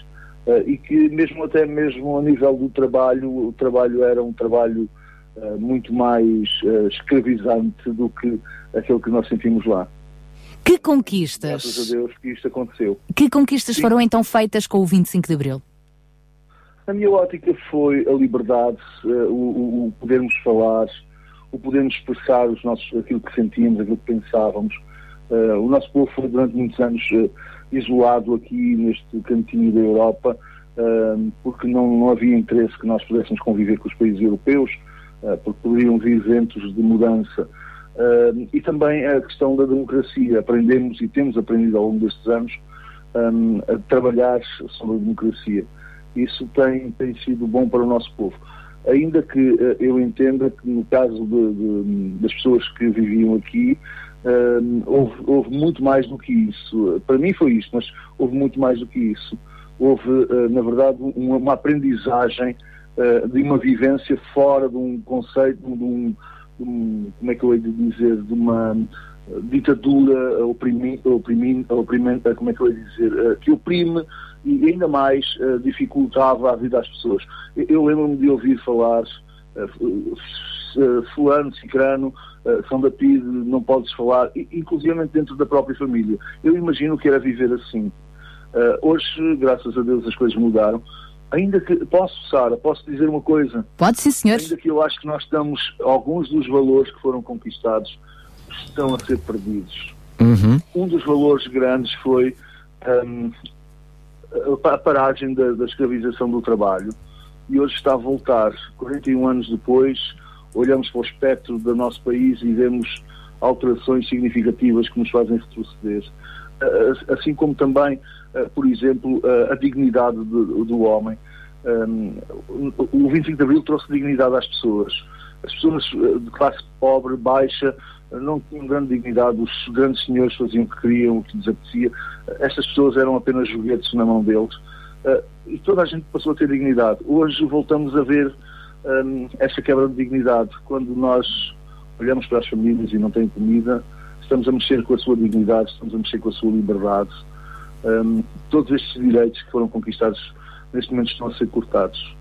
Eh, e que mesmo até mesmo a nível do trabalho, o trabalho era um trabalho eh, muito mais eh, escravizante do que aquele que nós sentimos lá. Que Graças a conquistas, Deus que isto aconteceu. que conquistas foram então feitas com o 25 de Abril? A minha ótica foi a liberdade, o, o- podermos falar, o podermos expressar os nossos, aquilo que sentíamos, aquilo que pensávamos. Eh, o nosso povo foi durante muitos anos eh, isolado aqui neste cantinho da Europa, porque não, não havia interesse que nós pudéssemos conviver com os países europeus, eh, porque poderiam vir ventos de mudança. E também a questão da democracia. Aprendemos e temos aprendido ao longo destes anos a trabalhar sobre a democracia. Isso tem, tem sido bom para o nosso povo. Ainda que eh, eu entenda que no caso de- de- das pessoas que viviam aqui, um, houve, houve muito mais do que isso. Para mim foi isto, mas houve muito mais do que isso. Houve, eh, na verdade, uma, uma aprendizagem eh, de uma vivência fora de um conceito, de um, de um- como é que eu hei de dizer, de uma eh, ditadura oprimi, oprimi, como é que eu ia dizer, eh, que oprime e ainda mais dificultava a vida às pessoas. Eu, eu lembro-me de ouvir falar fu- fulano, cicrano, eh, São da PID, não podes falar, inclusive dentro da própria família. Eu imagino que era viver assim. Eh, hoje, graças a Deus, as coisas mudaram. Ainda que, posso, Sara, posso dizer uma coisa? Pode sim, senhor. Ainda que eu acho que nós estamos, alguns dos valores que foram conquistados estão a ser perdidos. Uhum. Um dos valores grandes foi a- a paragem da, da escravização do trabalho e hoje está a voltar. 41 anos depois, olhamos para o espectro do nosso país e vemos alterações significativas que nos fazem retroceder. Assim como também, por exemplo, a dignidade do, homem. Hum, o- o 25 de Abril trouxe dignidade às pessoas. As pessoas eh, de classe pobre, baixa, não tinham grande dignidade. Os grandes senhores faziam o que queriam, o que lhes apetecia. Estas pessoas eram apenas joguetes na mão deles. Eh, E toda a gente passou a ter dignidade. Hoje voltamos a ver hum, essa quebra de dignidade. Quando nós olhamos para as famílias e não têm comida, estamos a mexer com a sua dignidade, estamos a mexer com a sua liberdade. Hum, todos estes direitos que foram conquistados neste momento estão a ser cortados.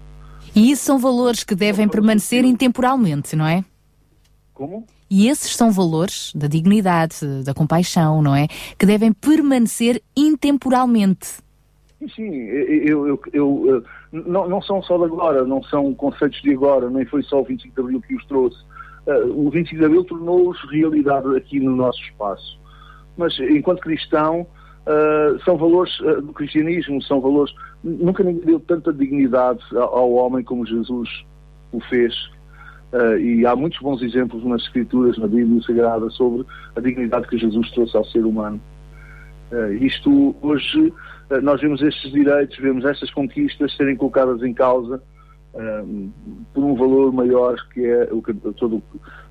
E isso são valores que devem permanecer intemporalmente, não é? Como? E esses são valores da dignidade, da compaixão, não é? Que devem permanecer intemporalmente. Sim, eu, eu, eu, não, não são só de agora, não são conceitos de agora, nem foi só o 25 de Abril que os trouxe. Eh, o 25 de Abril tornou-os realidade aqui no nosso espaço. Mas, enquanto cristão, eh, são valores eh, do cristianismo, são valores. Nunca ninguém deu tanta dignidade ao, ao homem como Jesus o fez. Eh, e há muitos bons exemplos nas Escrituras, na Bíblia Sagrada, sobre a dignidade que Jesus trouxe ao ser humano. Isto hoje nós vemos estes direitos, vemos estas conquistas serem colocadas em causa eh, por um valor maior que é o que todo,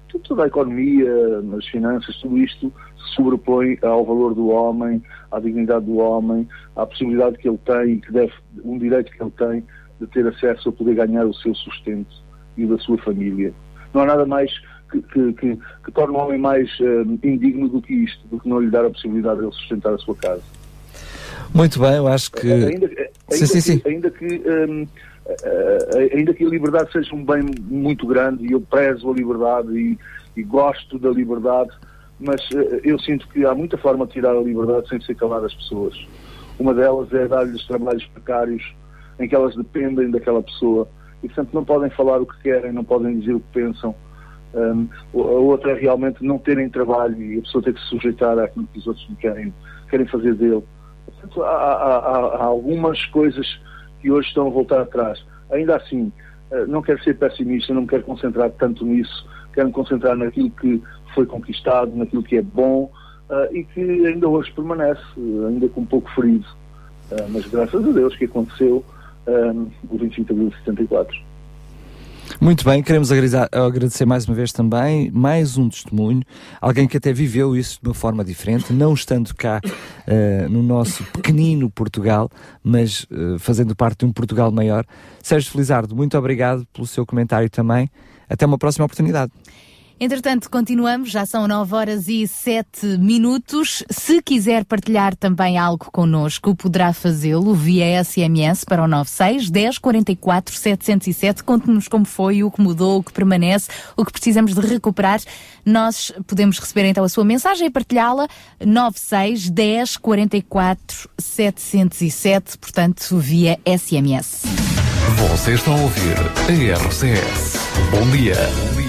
to- toda a economia, as finanças, tudo isto se sobrepõe ao valor do homem, à dignidade do homem, à possibilidade que ele tem, que deve, um direito que ele tem de ter acesso a poder ganhar o seu sustento e o da sua família. Não há nada mais que, que, que, que torne o homem mais eh, indigno do que isto, do que não lhe dar a possibilidade de ele sustentar a sua casa. Muito bem, eu acho que. Ainda, ainda Sim, sim, que, sim. Ainda que, hum, ainda que a liberdade seja um bem muito grande e eu prezo a liberdade e, e gosto da liberdade, mas eh, eu sinto que há muita forma de tirar a liberdade sem ser calar as pessoas. Uma delas é dar-lhes trabalhos precários em que elas dependem daquela pessoa e, portanto, não podem falar o que querem, não podem dizer o que pensam. Um, a outra é realmente não terem trabalho e a pessoa ter que se sujeitar àquilo que os outros querem, querem fazer dele. Há, há- há- algumas coisas que hoje estão a voltar atrás. Ainda assim, eh, não quero ser pessimista, não me quero concentrar tanto nisso, quero me concentrar naquilo que foi conquistado, naquilo que é bom eh, e que ainda hoje permanece, ainda com um pouco ferido. Eh, mas graças a Deus que aconteceu eh, o 25 de abril de 74. Muito bem, queremos agradecer mais uma vez também, mais um testemunho, alguém que até viveu isso de uma forma diferente, não estando cá eh, no nosso pequenino Portugal, mas eh, fazendo parte de um Portugal maior. Sérgio Felizardo, muito obrigado pelo seu comentário também. Até uma próxima oportunidade. Entretanto, continuamos, já são 9 horas e 7 minutos. Se quiser partilhar também algo connosco, poderá fazê-lo via SMS para o 96 10 44 707. Conte-nos como foi, o que mudou, o que permanece, o que precisamos de recuperar. Nós podemos receber então a sua mensagem e partilhá-la 96 10 44 707, portanto, via SMS. Você está a ouvir a RCS. Bom dia. Bom dia.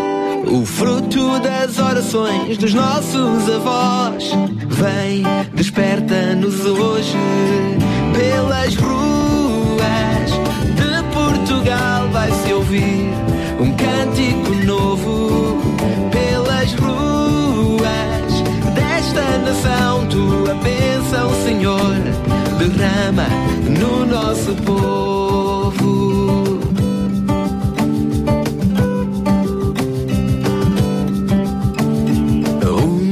O fruto das orações dos nossos avós Vem, desperta-nos hoje Pelas ruas de Portugal. Vai-se ouvir Um cântico novo Pelas ruas desta nação. Tua bênção, Senhor Derrama no nosso povo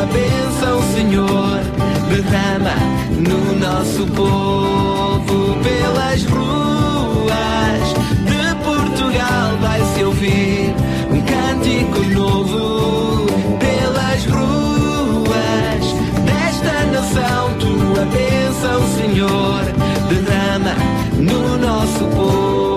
Tua bênção, Senhor, derrama no nosso povo pelas ruas de Portugal. Vai-se ouvir um cântico novo pelas ruas desta nação. Tua bênção, Senhor, derrama no nosso povo.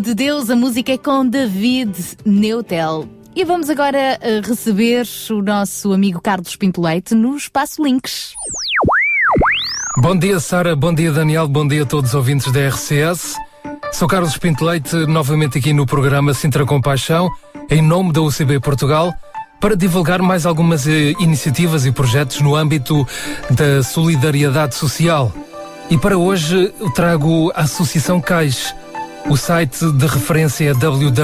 De Deus, a música é com David Neutel. E vamos agora eh, receber o nosso amigo Carlos Pinto Leite no Espaço Links. Bom dia, Sara. Bom dia, Daniel. Bom dia a todos os ouvintes da RCS. Sou Carlos Pinto Leite, novamente aqui no programa Sintra Compaixão, em nome da UCB Portugal, para divulgar mais algumas eh, iniciativas e projetos no âmbito da solidariedade social. E para hoje trago a Associação CAIS. O site de referência é www.cais.pt.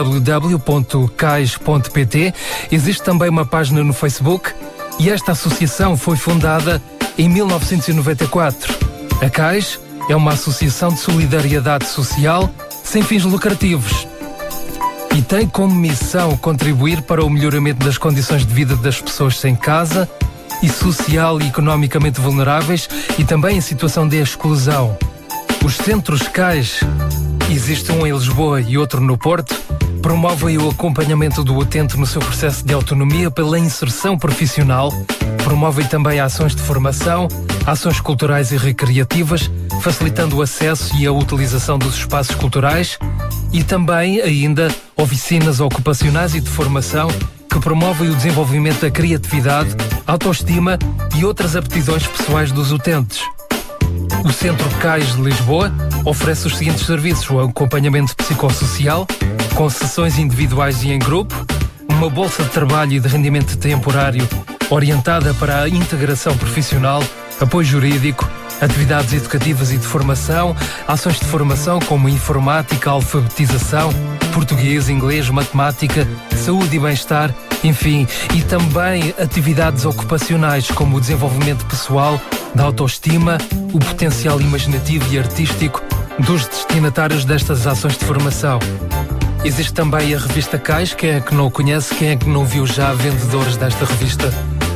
Existe também uma página no Facebook e esta associação foi fundada em 1994. A CAIS é uma associação de solidariedade social sem fins lucrativos e tem como missão contribuir para o melhoramento das condições de vida das pessoas sem casa e social e economicamente vulneráveis e também em situação de exclusão. Os centros CAIS, existe um em Lisboa e outro no Porto, promovem o acompanhamento do utente no seu processo de autonomia pela inserção profissional, promovem também ações de formação, ações culturais e recreativas, facilitando o acesso e a utilização dos espaços culturais. E também ainda oficinas ocupacionais e de formação que promovem o desenvolvimento da criatividade, autoestima e outras aptidões pessoais dos utentes. O Centro CAIS de Lisboa oferece os seguintes serviços: o acompanhamento psicossocial, com sessões individuais e em grupo, uma bolsa de trabalho e de rendimento temporário orientada para a integração profissional, apoio jurídico, atividades educativas e de formação, ações de formação como informática, alfabetização, português, inglês, matemática, saúde e bem-estar, enfim, e também atividades ocupacionais como o desenvolvimento pessoal, da autoestima, o potencial imaginativo e artístico dos destinatários destas ações de formação. Existe também a revista Cais, quem é que não conhece, quem é que não viu já vendedores desta revista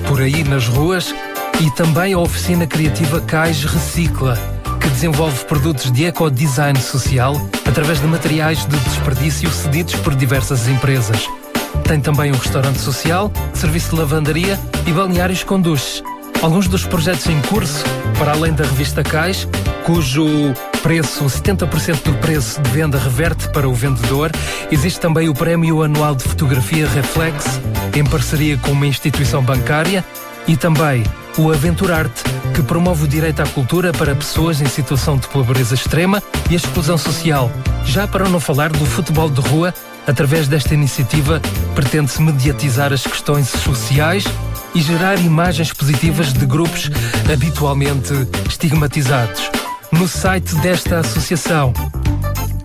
por aí nas ruas, e também a oficina criativa Cais Recicla, que desenvolve produtos de ecodesign social através de materiais de desperdício cedidos por diversas empresas. Tem também um restaurante social, serviço de lavandaria e balneários com duches. Alguns dos projetos em curso, para além da revista Cais, cujo preço, 70% do preço de venda reverte para o vendedor, existe também o Prémio Anual de Fotografia Reflex, em parceria com uma instituição bancária, e também o Aventurarte, que promove o direito à cultura para pessoas em situação de pobreza extrema e exclusão social. Já para não falar do futebol de rua, através desta iniciativa pretende-se mediatizar as questões sociais e gerar imagens positivas de grupos habitualmente estigmatizados. No site desta associação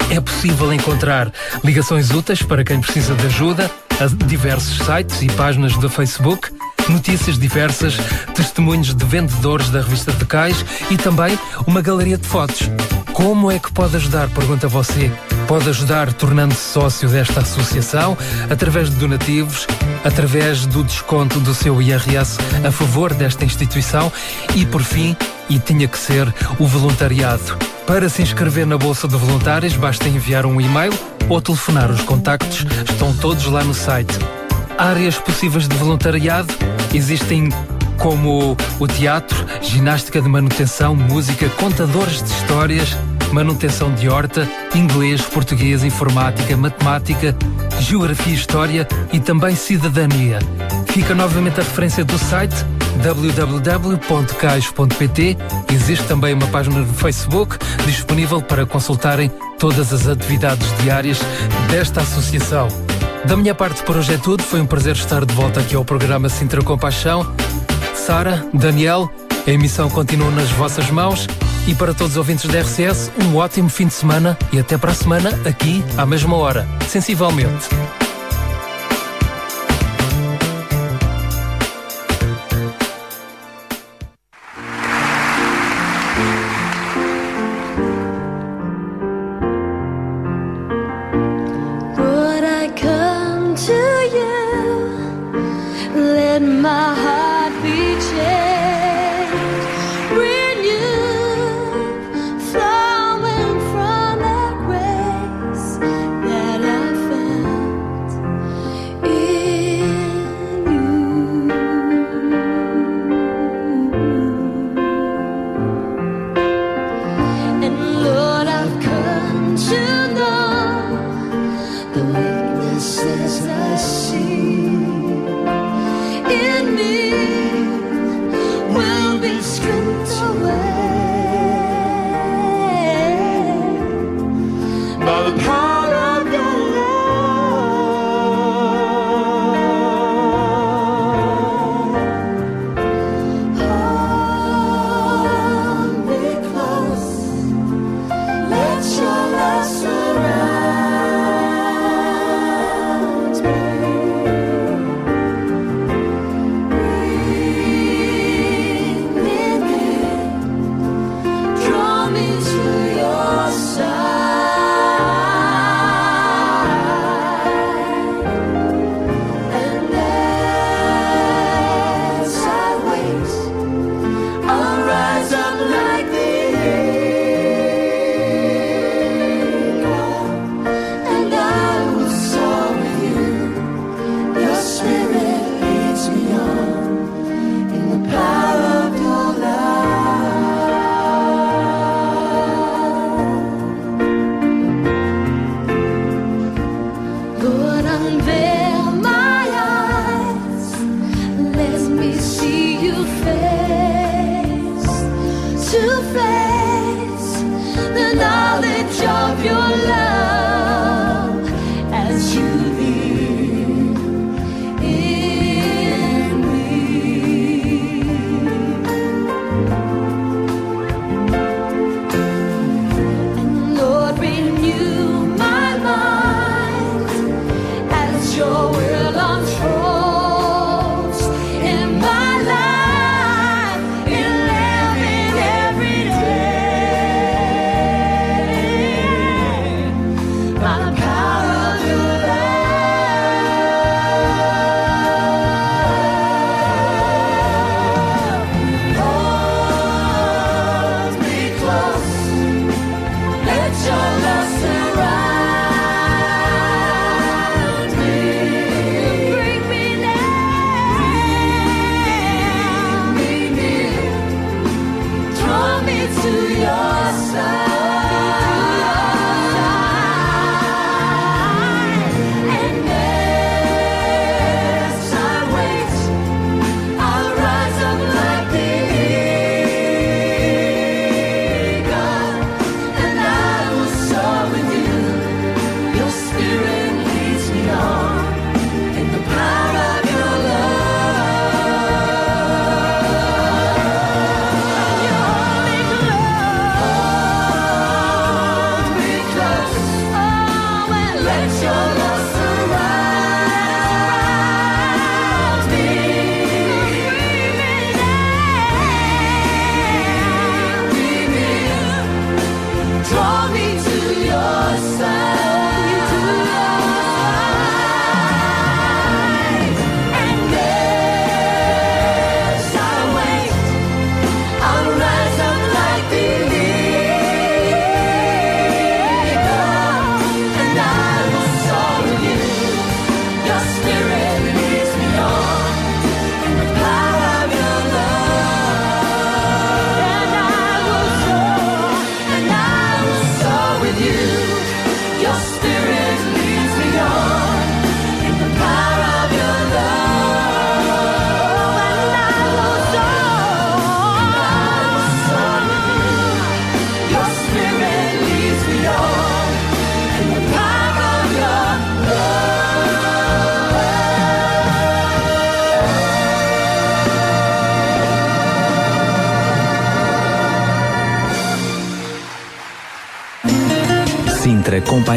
é possível encontrar ligações úteis para quem precisa de ajuda a diversos sites e páginas do Facebook, notícias diversas, testemunhos de vendedores da revista de Cais e também uma galeria de fotos. Como é que pode ajudar? Pergunta você. Pode ajudar tornando-se sócio desta associação através de donativos, através do desconto do seu IRS a favor desta instituição e, por fim, e tinha que ser o voluntariado. Para se inscrever na Bolsa de Voluntários, basta enviar um e-mail ou telefonar. Os contactos estão todos lá no site. Áreas possíveis de voluntariado existem como o teatro, ginástica de manutenção, música, contadores de histórias, manutenção de horta, inglês, português, informática, matemática, geografia e história e também cidadania. Fica novamente a referência do site www.cais.pt. Existe também uma página no Facebook disponível para consultarem todas as atividades diárias desta associação. Da minha parte por hoje é tudo. Foi um prazer estar de volta aqui ao programa Sintra Compaixão. Sara, Daniel, a emissão continua nas vossas mãos. E para todos os ouvintes da RCS, um ótimo fim de semana e até para a semana, aqui à mesma hora, sensivelmente.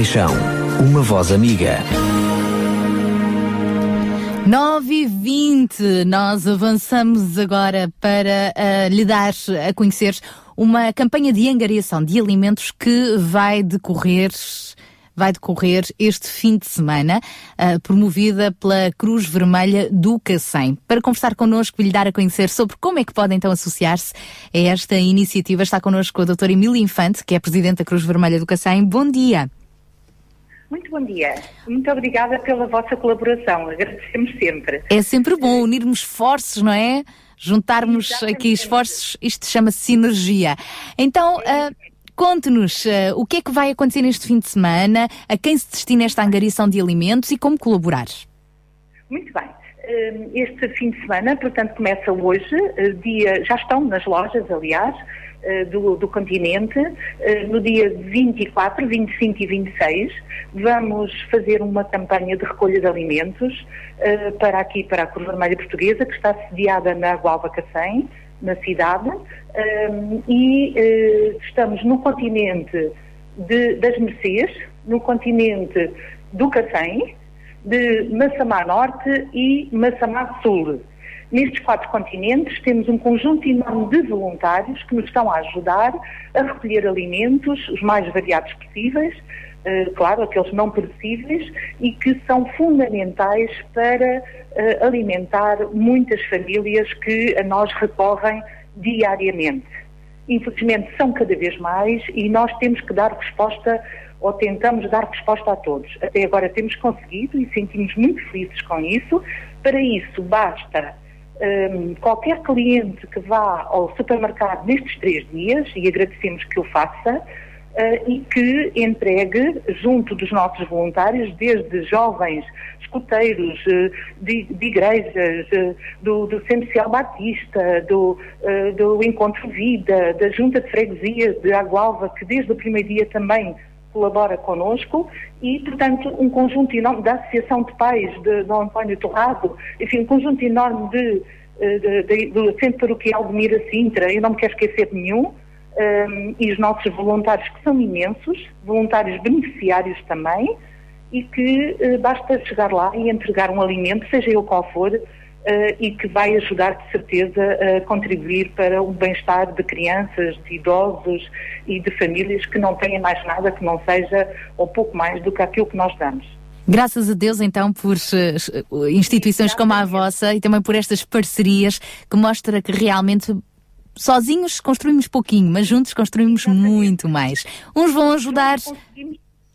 Compaixão, uma voz amiga. 9 e 20, nós avançamos agora para ah, lhe dar a conhecer uma campanha de angariação de alimentos que vai decorrer vai decorrer este fim de semana, ah, promovida pela Cruz Vermelha do Cacém. Para conversar connosco e lhe dar a conhecer sobre como é que podem então associar-se a esta iniciativa, está connosco a doutora Emília Infante, que é Presidente da Cruz Vermelha do Cacém. Bom dia. Muito bom dia. Muito obrigada pela vossa colaboração. Agradecemos sempre. É sempre bom unirmos esforços, não é? Juntarmos aqui esforços, isto chama-se sinergia. Então, ah, conte-nos ah, o que é que vai acontecer neste fim de semana, a quem se destina esta angariação de alimentos e como colaborar. Muito bem. Eh, Este fim de semana, portanto, começa hoje, dia, já estão nas lojas, aliás, do, do continente. Eh, No dia 24, 25 e 26, vamos fazer uma campanha de recolha de alimentos eh, para aqui, para a Cruz Vermelha Portuguesa, que está sediada na Gualva Cacém, na cidade, e eh, estamos no continente de- das Mercês, no continente do Cacém, de Massamá Norte e Massamá Sul. Nestes quatro continentes temos um conjunto enorme de voluntários que nos estão a ajudar a recolher alimentos, os mais variados possíveis, eh, claro, aqueles não perecíveis, e que são fundamentais para eh, alimentar muitas famílias que a nós recorrem diariamente. Infelizmente são cada vez mais e nós temos que dar resposta ou tentamos dar resposta a todos. Até agora temos conseguido e sentimos muito felizes com isso. Para isso basta hum, qualquer cliente que vá ao supermercado nestes três dias, e agradecemos que o faça, eh, e que entregue junto dos nossos voluntários, desde jovens escuteiros, eh, de, de igrejas, eh, do, Centro Batista, do, do Encontro Vida, da Junta de Freguesia de Agualva, que desde o primeiro dia também colabora connosco e, portanto, um conjunto enorme da Associação de Pais de Dom António Torrado, enfim, um conjunto enorme de, eh, de- de- do Centro Paroquial de Mira Sintra, eu não me quero esquecer de nenhum, um, e os nossos voluntários, que são imensos, voluntários beneficiários também, e que eh, basta chegar lá e entregar um alimento, seja ele qual for, eh, e que vai ajudar, de certeza, a contribuir para o bem-estar de crianças, de idosos e de famílias que não têm mais nada que não seja ou pouco mais do que aquilo que nós damos. Graças a Deus, então, por eh, eh, instituições como a vossa e também por estas parcerias que mostra que realmente sozinhos construímos pouquinho, mas juntos construímos muito mais. Uns vão ajudar.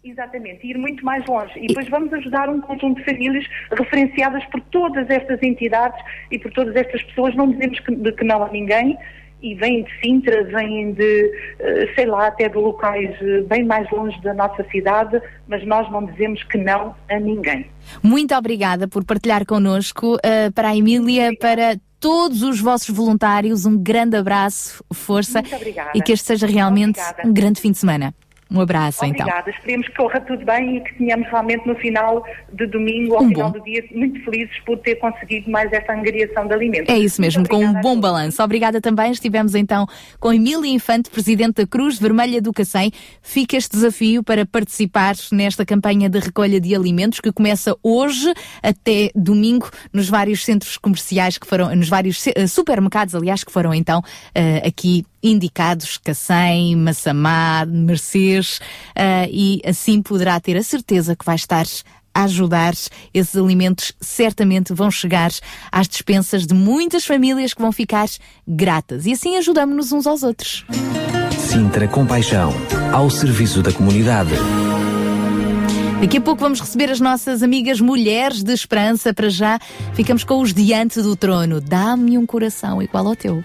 Exatamente, ir muito mais longe. E depois vamos ajudar um conjunto de famílias referenciadas por todas estas entidades e por todas estas pessoas. Não dizemos que, que não a ninguém. E vêm de Sintra, vêm de, eh, sei lá, até de locais eh, bem mais longe da nossa cidade, mas nós não dizemos que não a ninguém. Muito obrigada por partilhar connosco. eh, para a Emília, para todos os vossos voluntários, um grande abraço, força Muito obrigada. e que este seja realmente Obrigada. um grande fim de semana. Um abraço, então. Obrigada, esperemos que corra tudo bem e que tenhamos realmente no final de domingo, ao Um final bom. do dia, muito felizes por ter conseguido mais esta angariação de alimentos. É isso mesmo, com um bom balanço. Obrigada também. Estivemos então com Emília Infante, presidente da Cruz Vermelha do Cacém. Fica este desafio para participar nesta campanha de recolha de alimentos que começa hoje até domingo nos vários centros comerciais que foram, nos vários eh, supermercados, aliás, que foram então eh, aqui indicados, Cacém, Massamá, Mercês, eh, e assim poderá ter a certeza que vai estar a ajudar. Esses alimentos certamente vão chegar às despensas de muitas famílias que vão ficar gratas. E assim ajudamos-nos uns aos outros. Sintra Compaixão, ao serviço da comunidade. Daqui a pouco vamos receber as nossas amigas mulheres de esperança. Para já, ficamos com os diante do trono. Dá-me um coração igual ao teu.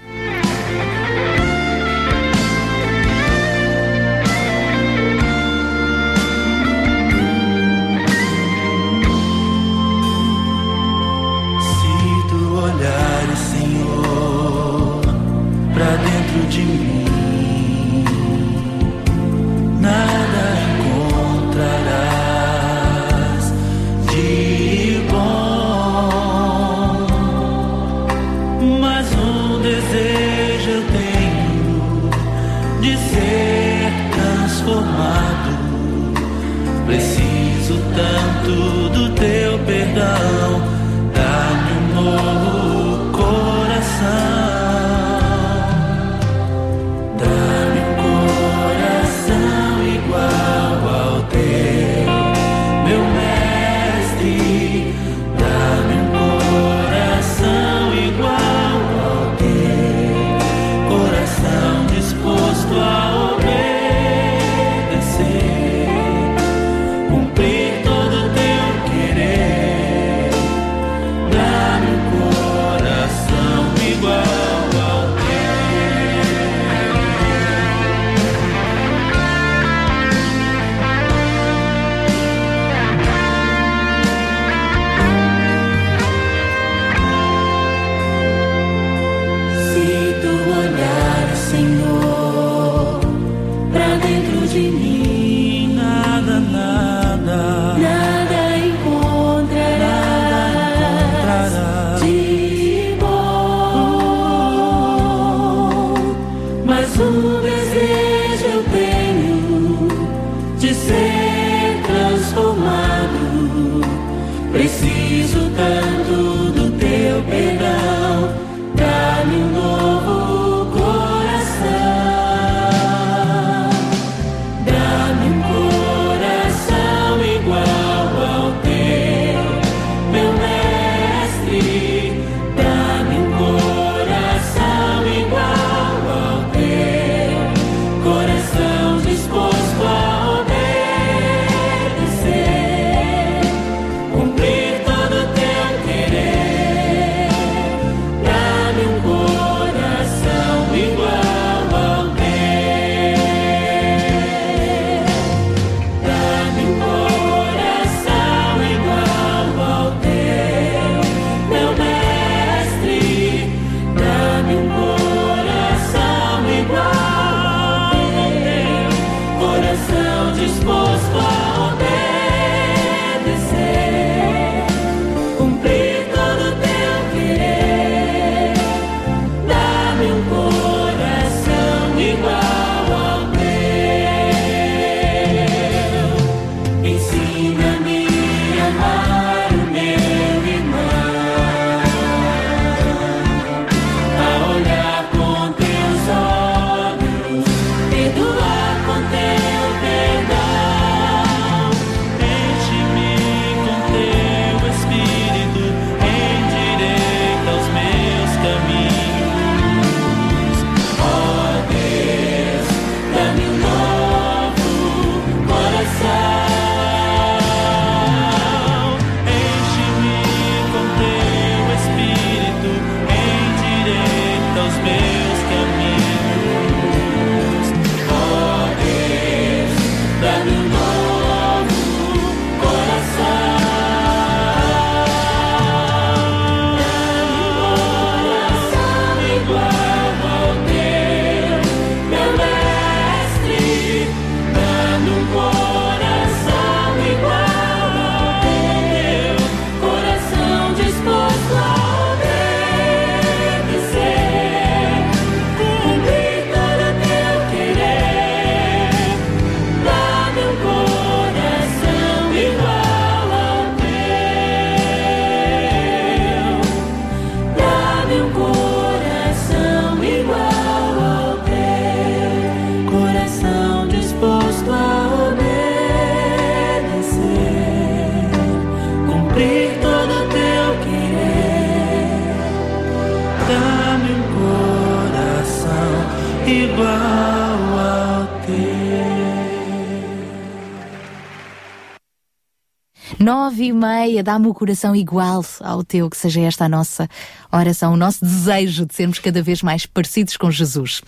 Meia, dá-me o coração igual ao teu, que seja esta a nossa oração, o nosso desejo de sermos cada vez mais parecidos com Jesus.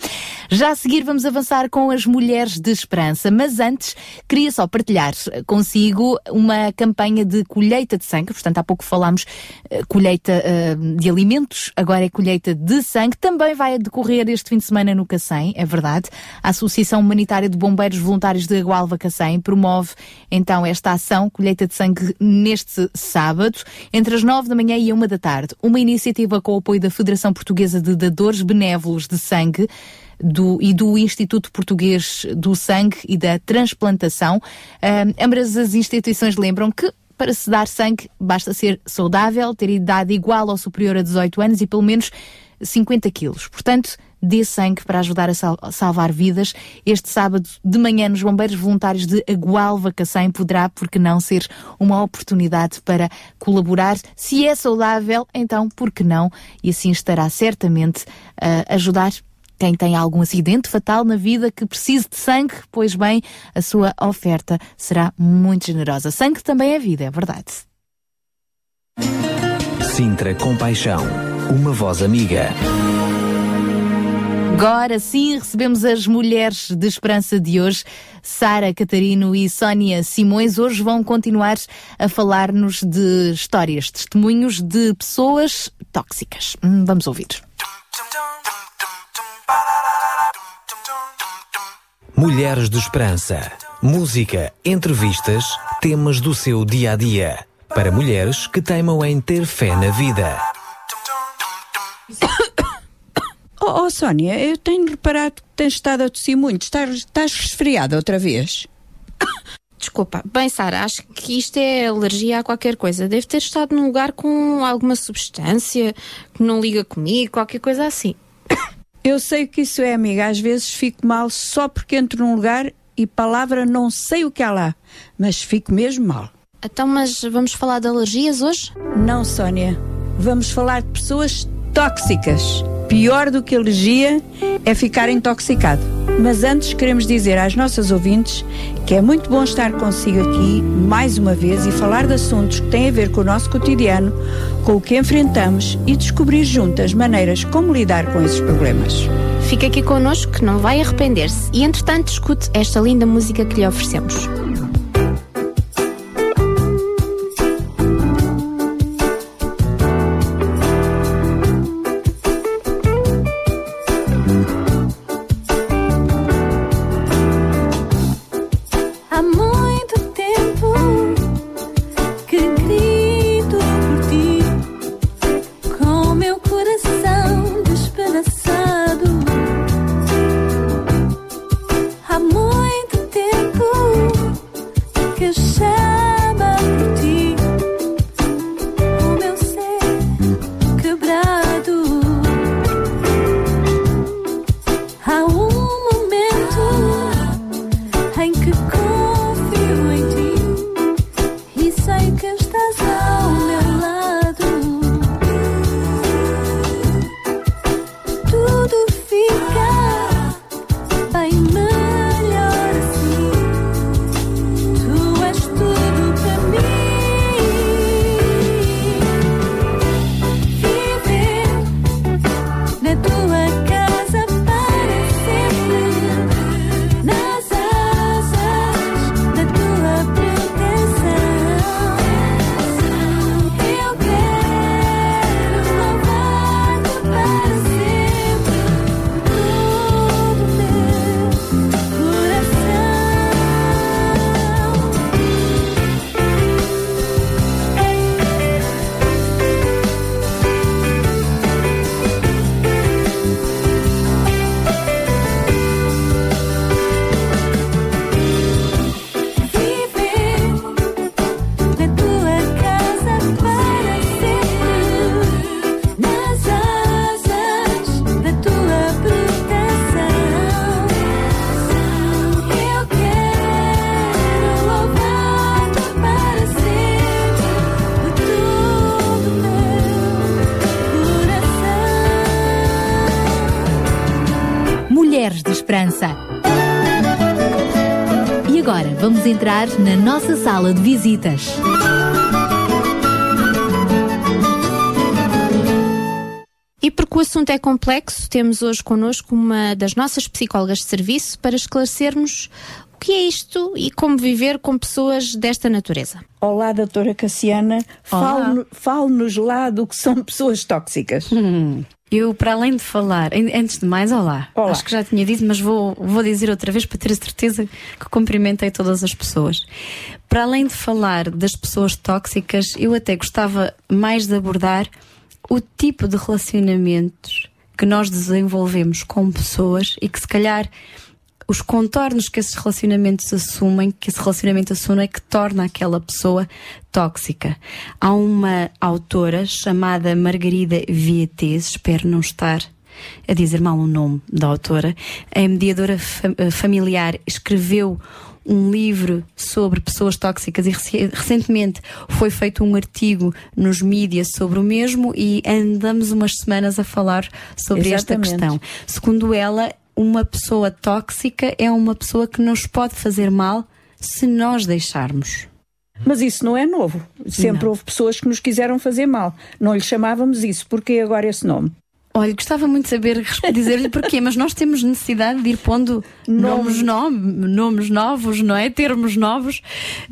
Já a seguir vamos avançar com as Mulheres de Esperança, mas antes queria só partilhar consigo uma campanha de colheita de sangue, portanto há pouco falámos colheita eh, de alimentos, agora é colheita de sangue, também vai decorrer este fim de semana no Cacém, é verdade. A Associação Humanitária de Bombeiros Voluntários de Agualva Cacém promove então esta ação, colheita de sangue, neste sábado, entre as nove da manhã e uma da tarde. Uma iniciativa com o apoio da Federação Portuguesa de Dadores Benévolos de Sangue, do, e do Instituto Português do Sangue e da Transplantação. Ambas as instituições lembram que para se dar sangue basta ser saudável, ter idade igual ou superior a 18 anos e pelo menos 50 quilos. Portanto, dê sangue para ajudar a, sal- salvar vidas. Este sábado de manhã nos Bombeiros Voluntários de Agualva Cacém poderá, por que não, ser uma oportunidade para colaborar. Se é saudável, então por que não? E assim estará certamente a ajudar quem tem algum acidente fatal na vida que precise de sangue, pois bem, a sua oferta será muito generosa. Sangue também é vida, é verdade. Sintra Compaixão. Uma voz amiga. Agora sim recebemos as mulheres de esperança de hoje, Sara Catarino e Sónia Simões. Hoje vão continuar a falar-nos de histórias, testemunhos de pessoas tóxicas. Hum, vamos ouvir. Mulheres de Esperança. Música, entrevistas, temas do seu dia a dia. Para mulheres que teimam em ter fé na vida. Oh, oh, Sónia, eu tenho reparado que tens estado a tossir muito. Estás, estás resfriada outra vez? Desculpa. Bem, Sara, acho que isto é alergia a qualquer coisa. Deve ter estado num lugar com alguma substância que não liga comigo, qualquer coisa assim. Eu sei o que isso é, amiga. Às vezes fico mal só porque entro num lugar e palavra não sei o que há lá, mas fico mesmo mal. Então, mas vamos falar de alergias hoje? Não, Sónia. Vamos falar de pessoas tóxicas. Pior do que alergia é ficar intoxicado. Mas antes queremos dizer às nossas ouvintes que é muito bom estar consigo aqui mais uma vez e falar de assuntos que têm a ver com o nosso cotidiano, com o que enfrentamos e descobrir juntas maneiras como lidar com esses problemas. Fica aqui connosco que não vai arrepender-se. E entretanto, escute esta linda música que lhe oferecemos. Na nossa sala de visitas. E porque o assunto é complexo, temos hoje connosco uma das nossas psicólogas de serviço para esclarecermos que é isto e como viver com pessoas desta natureza. Olá, doutora Cassiana. Fale- Fale-nos lá do que são pessoas tóxicas. Eu, para além de falar, an- antes de mais, olá. Acho que já tinha dito, mas vou, vou dizer outra vez para ter a certeza que cumprimentei todas as pessoas. Para além de falar das pessoas tóxicas, eu até gostava mais de abordar o tipo de relacionamentos que nós desenvolvemos com pessoas e que se calhar os contornos que esses relacionamentos assumem, que esse relacionamento assume, é que torna aquela pessoa tóxica. Há uma autora chamada Margarida Vietes, espero não estar a dizer mal o nome da autora, a mediadora eh, familiar escreveu um livro sobre pessoas tóxicas e recentemente foi feito um artigo nos mídias sobre o mesmo e andamos umas semanas a falar sobre esta Exatamente. questão. Segundo ela, uma pessoa tóxica é uma pessoa que nos pode fazer mal se nós deixarmos. Mas isso não é novo. Sempre Não. houve pessoas que nos quiseram fazer mal. Não lhe chamávamos isso. Porquê agora esse nome? Olha, gostava muito de saber dizer-lhe porquê, mas nós temos necessidade de ir pondo nomes, no- nomes novos, não é? Termos novos.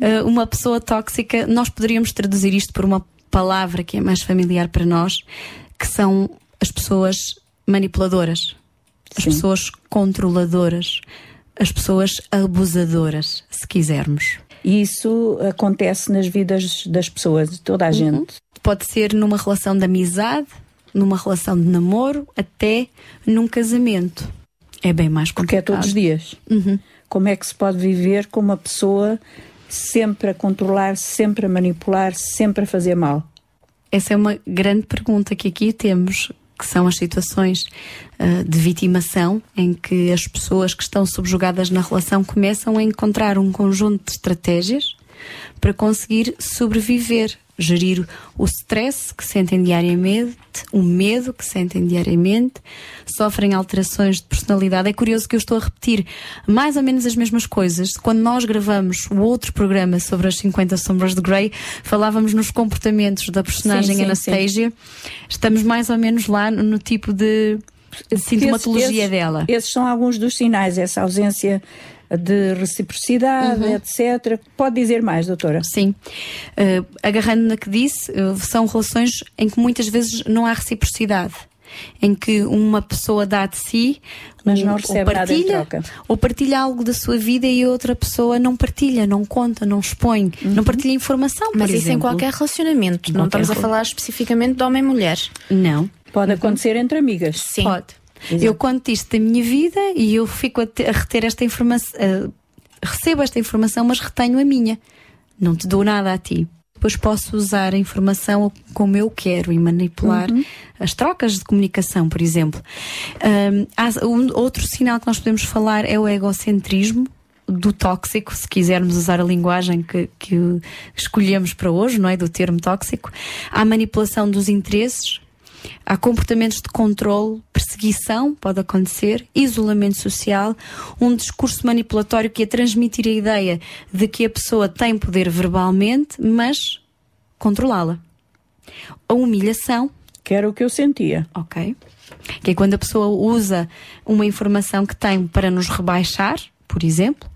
Uh, uma pessoa tóxica, nós poderíamos traduzir isto por uma palavra que é mais familiar para nós, que são as pessoas manipuladoras, as pessoas controladoras, as pessoas abusadoras, se quisermos. E isso acontece nas vidas das pessoas, de toda a Uhum. gente. Pode ser numa relação de amizade, numa relação de namoro, até num casamento. É bem mais Porque é complicado. todos os dias. Como é que se pode viver com uma pessoa sempre a controlar, sempre a manipular, sempre a fazer mal? Essa é uma grande pergunta que aqui temos, que são as situações ah, de vitimação, em que as pessoas que estão subjugadas na relação começam a encontrar um conjunto de estratégias para conseguir sobreviver, gerir o stress que sentem diariamente, o medo que sentem diariamente, sofrem alterações de personalidade. É curioso que eu estou a repetir mais ou menos as mesmas coisas. Quando nós gravamos o outro programa sobre as 50 Sombras de Grey, falávamos nos comportamentos da personagem Sim, sim, Anastasia. Estamos mais ou menos lá no, no tipo de, de sintomatologia Esses- esses- dela. Esses são alguns dos sinais, essa ausência de reciprocidade, Uhum. etc. Pode dizer mais, doutora? Sim. Uh, agarrando na que disse, uh, são relações em que muitas vezes não há reciprocidade. Em que uma pessoa dá de si, Mas não ou recebe nada em partilha, troca. ou partilha algo da sua vida e a outra pessoa não partilha, não conta, não expõe, não partilha informação. Mas isso em qualquer relacionamento. Não qualquer estamos a falar especificamente de homem e mulher. Não. Pode acontecer entre amigas. Sim. Pode. Eu conto isto da minha vida e eu fico a, a reter esta informação, recebo esta informação, mas retenho a minha. Não te dou nada a ti. Depois posso usar a informação como eu quero e manipular Uhum. as trocas de comunicação, por exemplo. Ahm, há- um- outro sinal que nós podemos falar é o egocentrismo do tóxico, se quisermos usar a linguagem que, que escolhemos para hoje, não é? Do termo tóxico. Há manipulação dos interesses, Há comportamentos de controle, perseguição, pode acontecer, isolamento social, um discurso manipulatório que é transmitir a ideia de que a pessoa tem poder verbalmente, mas controlá-la. A humilhação. Que era o que eu sentia. Ok. Que é quando a pessoa usa uma informação que tem para nos rebaixar, por exemplo.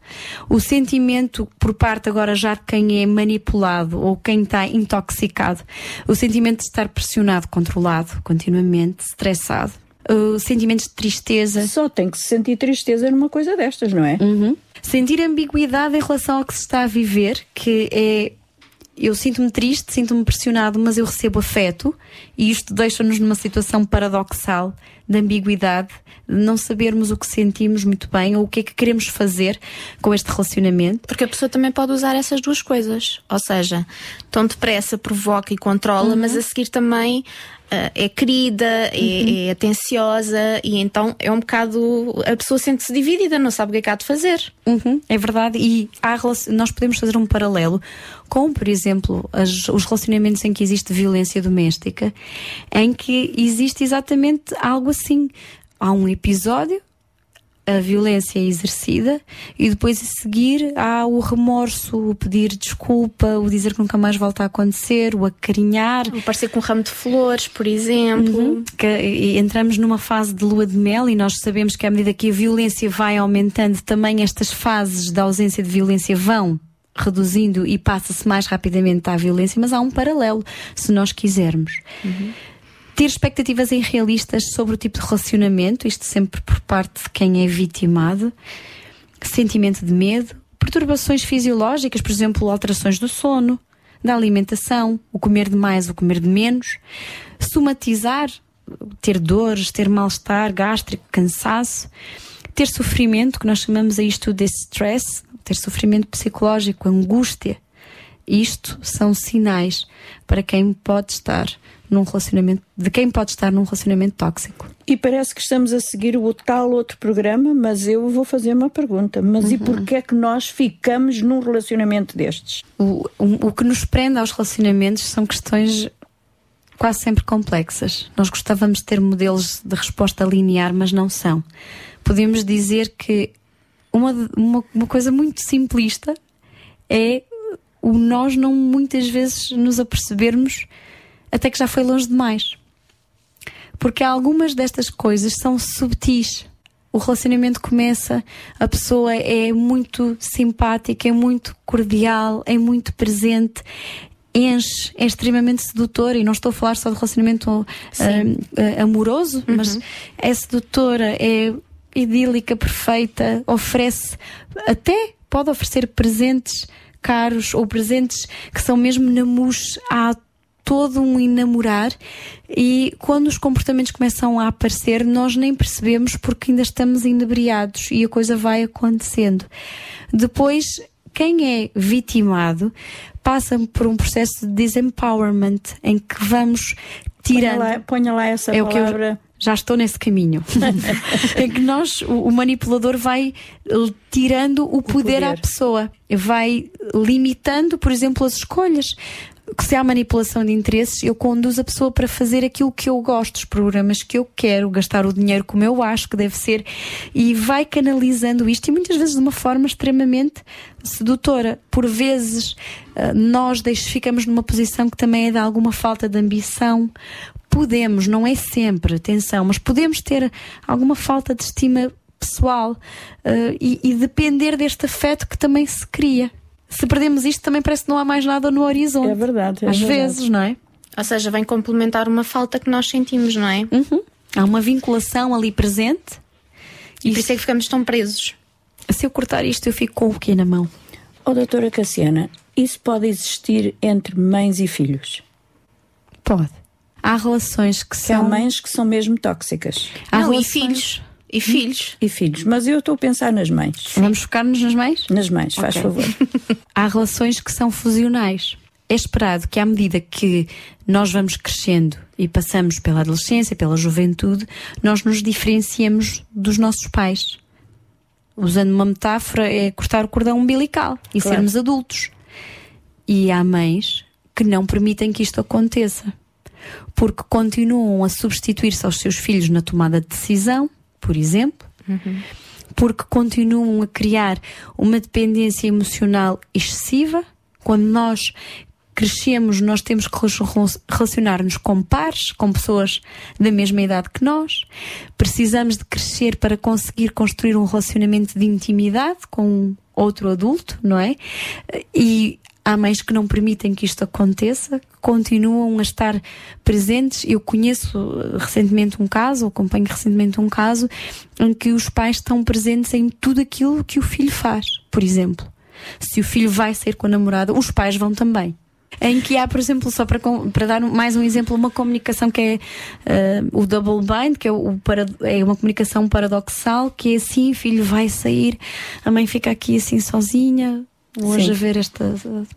O sentimento por parte agora já de quem é manipulado ou quem está intoxicado. O sentimento de estar pressionado, controlado continuamente, estressado. O sentimento de tristeza. Só tem que se sentir tristeza numa coisa destas, não é? Uhum. Sentir ambiguidade em relação ao que se está a viver, que é eu sinto-me triste, sinto-me pressionado, mas eu recebo afeto e isto deixa-nos numa situação paradoxal de ambiguidade, de não sabermos o que sentimos muito bem ou o que é que queremos fazer com este relacionamento. Porque a pessoa também pode usar essas duas coisas. Ou seja, tão depressa provoca e controla, Uhum. mas a seguir também ah, é querida, é, é atenciosa e então é um bocado. A pessoa sente-se dividida, não sabe o que é que há de fazer. Uhum, é verdade, e há, nós podemos fazer um paralelo com, por exemplo, as- os relacionamentos em que existe violência doméstica, em que existe exatamente algo assim. Há um episódio, a violência é exercida e depois a seguir há o remorso, o pedir desculpa, o dizer que nunca mais volta a acontecer, o acarinhar. O parecer com um ramo de flores, por exemplo. Uhum. Que, entramos numa fase de lua de mel e nós sabemos que à medida que a violência vai aumentando, também estas fases da ausência de violência vão reduzindo e passa-se mais rapidamente à violência, mas há um paralelo, se nós quisermos. Ter expectativas irrealistas sobre o tipo de relacionamento, isto sempre por parte de quem é vitimado, sentimento de medo, perturbações fisiológicas, por exemplo, alterações do sono, da alimentação, o comer de mais, o comer de menos, somatizar, ter dores, ter mal-estar gástrico, cansaço, ter sofrimento, que nós chamamos a isto de stress, ter sofrimento psicológico, angústia. Isto são sinais para quem pode estar num relacionamento, de quem pode estar num relacionamento tóxico. E parece que estamos a seguir o tal outro programa, mas eu vou fazer uma pergunta. Mas e porquê é que nós ficamos num relacionamento destes? O, o, o que nos prende aos relacionamentos são questões quase sempre complexas. Nós gostávamos de ter modelos de resposta linear, mas não são. Podemos dizer que uma, uma, uma coisa muito simplista é o nós não muitas vezes nos apercebermos até que já foi longe demais. Porque algumas destas coisas são subtis. O relacionamento começa, a pessoa é muito simpática, é muito cordial, é muito presente, enche, é extremamente sedutora. E não estou a falar só de relacionamento uh, uh, amoroso, mas é sedutora, é idílica, perfeita, oferece até pode oferecer presentes caros ou presentes que são mesmo namus há todo um enamorar e quando os comportamentos começam a aparecer nós nem percebemos porque ainda estamos inebriados e a coisa vai acontecendo. Depois quem é vitimado passa por um processo de desempowerment em que vamos tirando. Ponha lá, ponha lá essa é palavra. Já estou nesse caminho. em que nós, o, o manipulador vai tirando o, poder, à poder. pessoa, vai limitando, por exemplo, as escolhas. Que se há manipulação de interesses, eu conduzo a pessoa para fazer aquilo que eu gosto, os programas que eu quero, gastar o dinheiro como eu acho que deve ser, e vai canalizando isto, e muitas vezes de uma forma extremamente sedutora. Por vezes, eh, nós ficamos numa posição que também é de alguma falta de ambição, podemos, não é sempre, atenção, mas podemos ter alguma falta de estima pessoal eh, e, e depender deste afeto que também se cria. Se perdemos isto, também parece que não há mais nada no horizonte. É verdade. é Às verdade. vezes, não é? Ou seja, vem complementar uma falta que nós sentimos, não é? Uhum. Há uma vinculação ali presente. E por isso é que ficamos tão presos. Se eu cortar isto, eu fico com o quê na mão? Oh, doutora Cassiana, isso pode existir entre mães e filhos? Pode. Há relações que Que há são. mães que são mesmo tóxicas. Há Não, e relações- filhos. E filhos. E filhos. Mas eu estou a pensar nas mães. Vamos focar-nos nas mães? Nas mães, faz Ok. favor. Há relações que são fusionais. É esperado que, à medida que nós vamos crescendo e passamos pela adolescência, pela juventude, nós nos diferenciemos dos nossos pais. Usando uma metáfora, é cortar o cordão umbilical e Claro. sermos adultos. E há mães que não permitem que isto aconteça. Porque continuam a substituir-se aos seus filhos na tomada de decisão, por exemplo, porque continuam a criar uma dependência emocional excessiva. Quando nós crescemos, nós temos que rela- relacionar-nos com pares, com pessoas da mesma idade que nós. Precisamos de crescer para conseguir construir um relacionamento de intimidade com outro adulto, não é? E há mães que não permitem que isto aconteça, continuam a estar presentes. Eu conheço eh, recentemente um caso, acompanho recentemente um caso, em que os pais estão presentes em tudo aquilo que o filho faz, por exemplo. Se o filho vai sair com a namorada, os pais vão também. Em que há, por exemplo, só para, para dar mais um exemplo, uma comunicação que é eh, o double bind, que é, o para- é uma comunicação paradoxal, que é assim, filho vai sair, a mãe fica aqui assim sozinha, hoje Sim. a ver este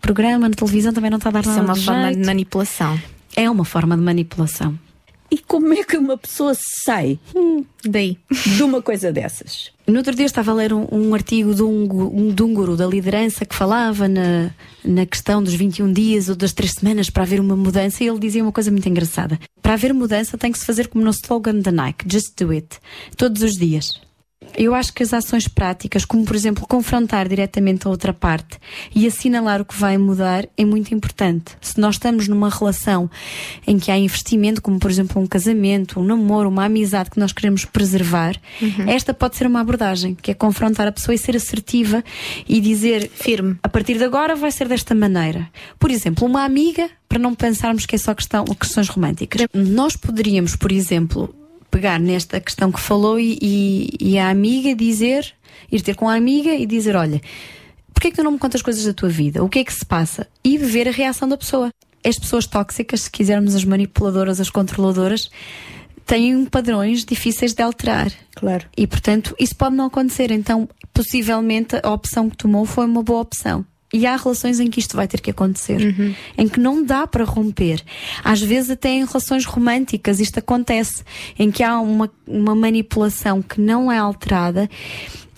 programa na televisão também não está a dar Isso é nada uma de forma de jeito. manipulação. É uma forma de manipulação. E como é que uma pessoa sai Daí. de uma coisa dessas? No outro dia estava a ler um, um artigo de um, um, de um guru da liderança que falava na, na questão dos 21 dias ou das 3 semanas para haver uma mudança e ele dizia uma coisa muito engraçada. Para haver mudança tem que se fazer como no slogan da Nike, just do it, todos os dias. Eu acho que as ações práticas, como por exemplo confrontar diretamente a outra parte e assinalar o que vai mudar, é muito importante. Se nós estamos numa relação em que há investimento, como por exemplo um casamento, um namoro, uma amizade que nós queremos preservar, esta pode ser uma abordagem, que é confrontar a pessoa e ser assertiva e dizer firme. A partir de agora vai ser desta maneira. Por exemplo, uma amiga, para não pensarmos que é só questão, questões românticas. Nós poderíamos, por exemplo, pegar nesta questão que falou e, e, e a amiga dizer, ir ter com a amiga e dizer: Olha, porquê é que tu não me contas coisas da tua vida? O que é que se passa? E ver a reação da pessoa. As pessoas tóxicas, se quisermos as manipuladoras, as controladoras, têm padrões difíceis de alterar. Claro. E portanto, isso pode não acontecer. Então, possivelmente, a opção que tomou foi uma boa opção. E há relações em que isto vai ter que acontecer, em que não dá para romper. Às vezes, até em relações românticas, isto acontece, em que há uma, uma manipulação que não é alterada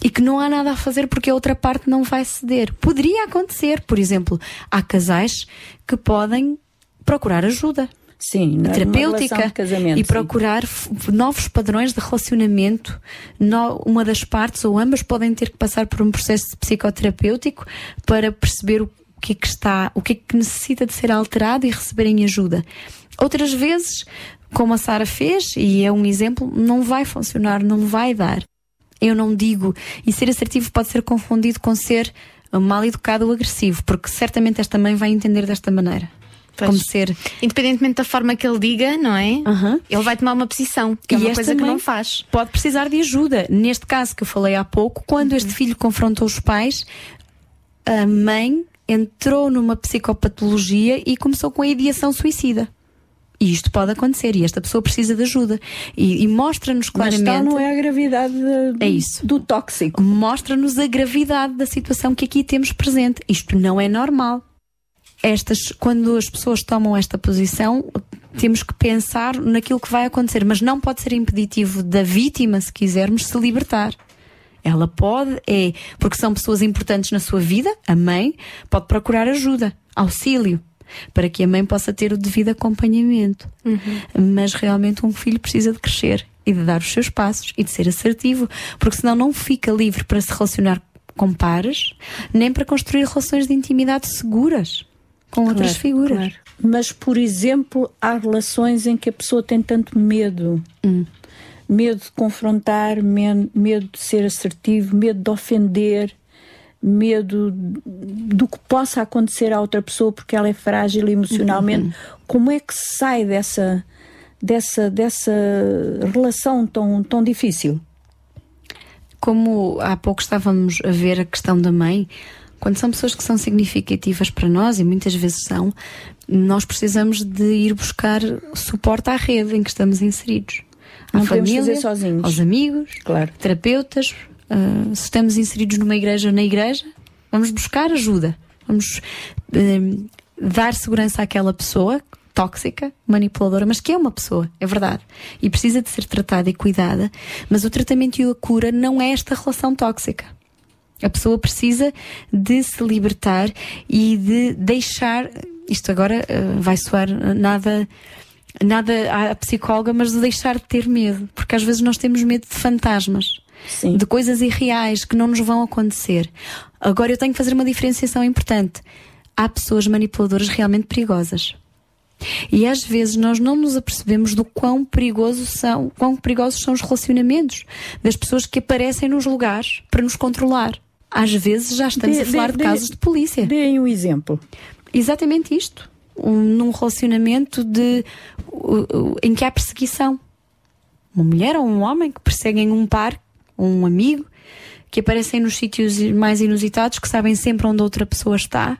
e que não há nada a fazer porque a outra parte não vai ceder. Poderia acontecer, por exemplo, há casais que podem procurar ajuda. Sim, terapêutica de casamento, e sim. procurar novos padrões de relacionamento. No- uma das partes ou ambas podem ter que passar por um processo psicoterapêutico para perceber o que é que está, o que é que necessita de ser alterado e receberem ajuda. Outras vezes, como a Sara fez, e é um exemplo, não vai funcionar, não vai dar. Eu não digo, e ser assertivo pode ser confundido com ser mal educado ou agressivo, porque certamente esta mãe vai entender desta maneira. Pois. Como ser Independentemente da forma que ele diga, não é? Ele vai tomar uma posição, que é E uma esta coisa que não faz. Pode precisar de ajuda. Neste caso que eu falei há pouco, quando este filho confrontou os pais, a mãe entrou numa psicopatologia e começou com a ideação suicida. E isto pode acontecer e esta pessoa precisa de ajuda. E, e mostra-nos Mas claramente. tal não é a gravidade de- É isso. do tóxico. Mostra-nos a gravidade da situação que aqui temos presente. Isto não é normal. Estas, quando as pessoas tomam esta posição, temos que pensar naquilo que vai acontecer, mas não pode ser impeditivo da vítima, se quisermos, se libertar. Ela pode, é, porque são pessoas importantes na sua vida, a mãe pode procurar ajuda, auxílio, para que a mãe possa ter o devido acompanhamento. Mas realmente um filho precisa de crescer e de dar os seus passos e de ser assertivo, porque senão não fica livre para se relacionar com pares, nem para construir relações de intimidade seguras com outras Claro, figuras. claro. Mas, por exemplo, há relações em que a pessoa tem tanto medo. Medo de confrontar, medo de ser assertivo, medo de ofender, medo do que possa acontecer à outra pessoa porque ela é frágil emocionalmente. Como é que se sai dessa, dessa, dessa relação tão, tão difícil? Como há pouco estávamos a ver a questão da mãe, quando são pessoas que são significativas para nós, e muitas vezes são, nós precisamos de ir buscar suporte à rede em que estamos inseridos. À Não família, sozinhos. aos amigos, terapeutas, ah, se estamos inseridos numa igreja, na igreja, vamos buscar ajuda. Vamos eh, dar segurança àquela pessoa tóxica, manipuladora, mas que é uma pessoa, é verdade. E precisa de ser tratada e cuidada, mas o tratamento e a cura não é esta relação tóxica. A pessoa precisa de se libertar e de deixar. Isto agora eh, vai soar nada, nada à psicóloga, mas de deixar de ter medo. Porque às vezes nós temos medo de fantasmas, de coisas irreais que não nos vão acontecer. Agora eu tenho que fazer uma diferenciação importante. Há pessoas manipuladoras realmente perigosas. E às vezes nós não nos apercebemos do quão perigosos são, quão perigosos são os relacionamentos das pessoas que aparecem nos lugares para nos controlar. Às vezes já estamos Dê- a falar dê- de casos de polícia. Deem um exemplo. Exatamente isto. Um- num relacionamento de, o- o- em que há perseguição. Uma mulher ou um homem que perseguem um par, um amigo, que aparecem nos sítios mais inusitados, que sabem sempre onde a outra pessoa está,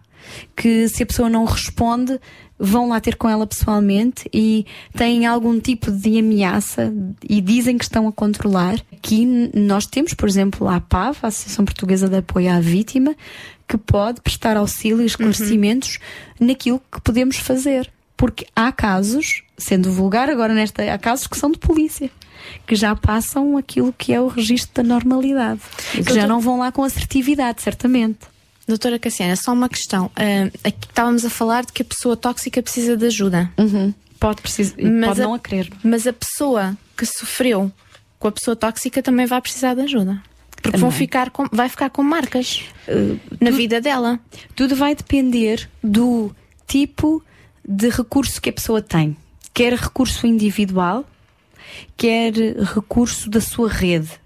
que se a pessoa não responde, vão lá ter com ela pessoalmente e têm algum tipo de ameaça e dizem que estão a controlar. Aqui nós temos, por exemplo, a APAV, a Associação Portuguesa de Apoio à Vítima, que pode prestar auxílio e esclarecimentos naquilo que podemos fazer. Porque há casos, sendo vulgar agora nesta, há casos que são de polícia, que já passam aquilo que é o registro da normalidade. Que já não vão lá com assertividade, certamente. Doutora Cassiana, só uma questão. Ah, aqui estávamos a falar de que a pessoa tóxica precisa de ajuda. Pode, precisar, pode não a querer. Mas a pessoa que sofreu com a pessoa tóxica também vai precisar de ajuda. Porque vão ficar com, vai ficar com marcas na vida dela. Tudo vai depender do tipo de recurso que a pessoa tem. Quer recurso individual, quer recurso da sua rede.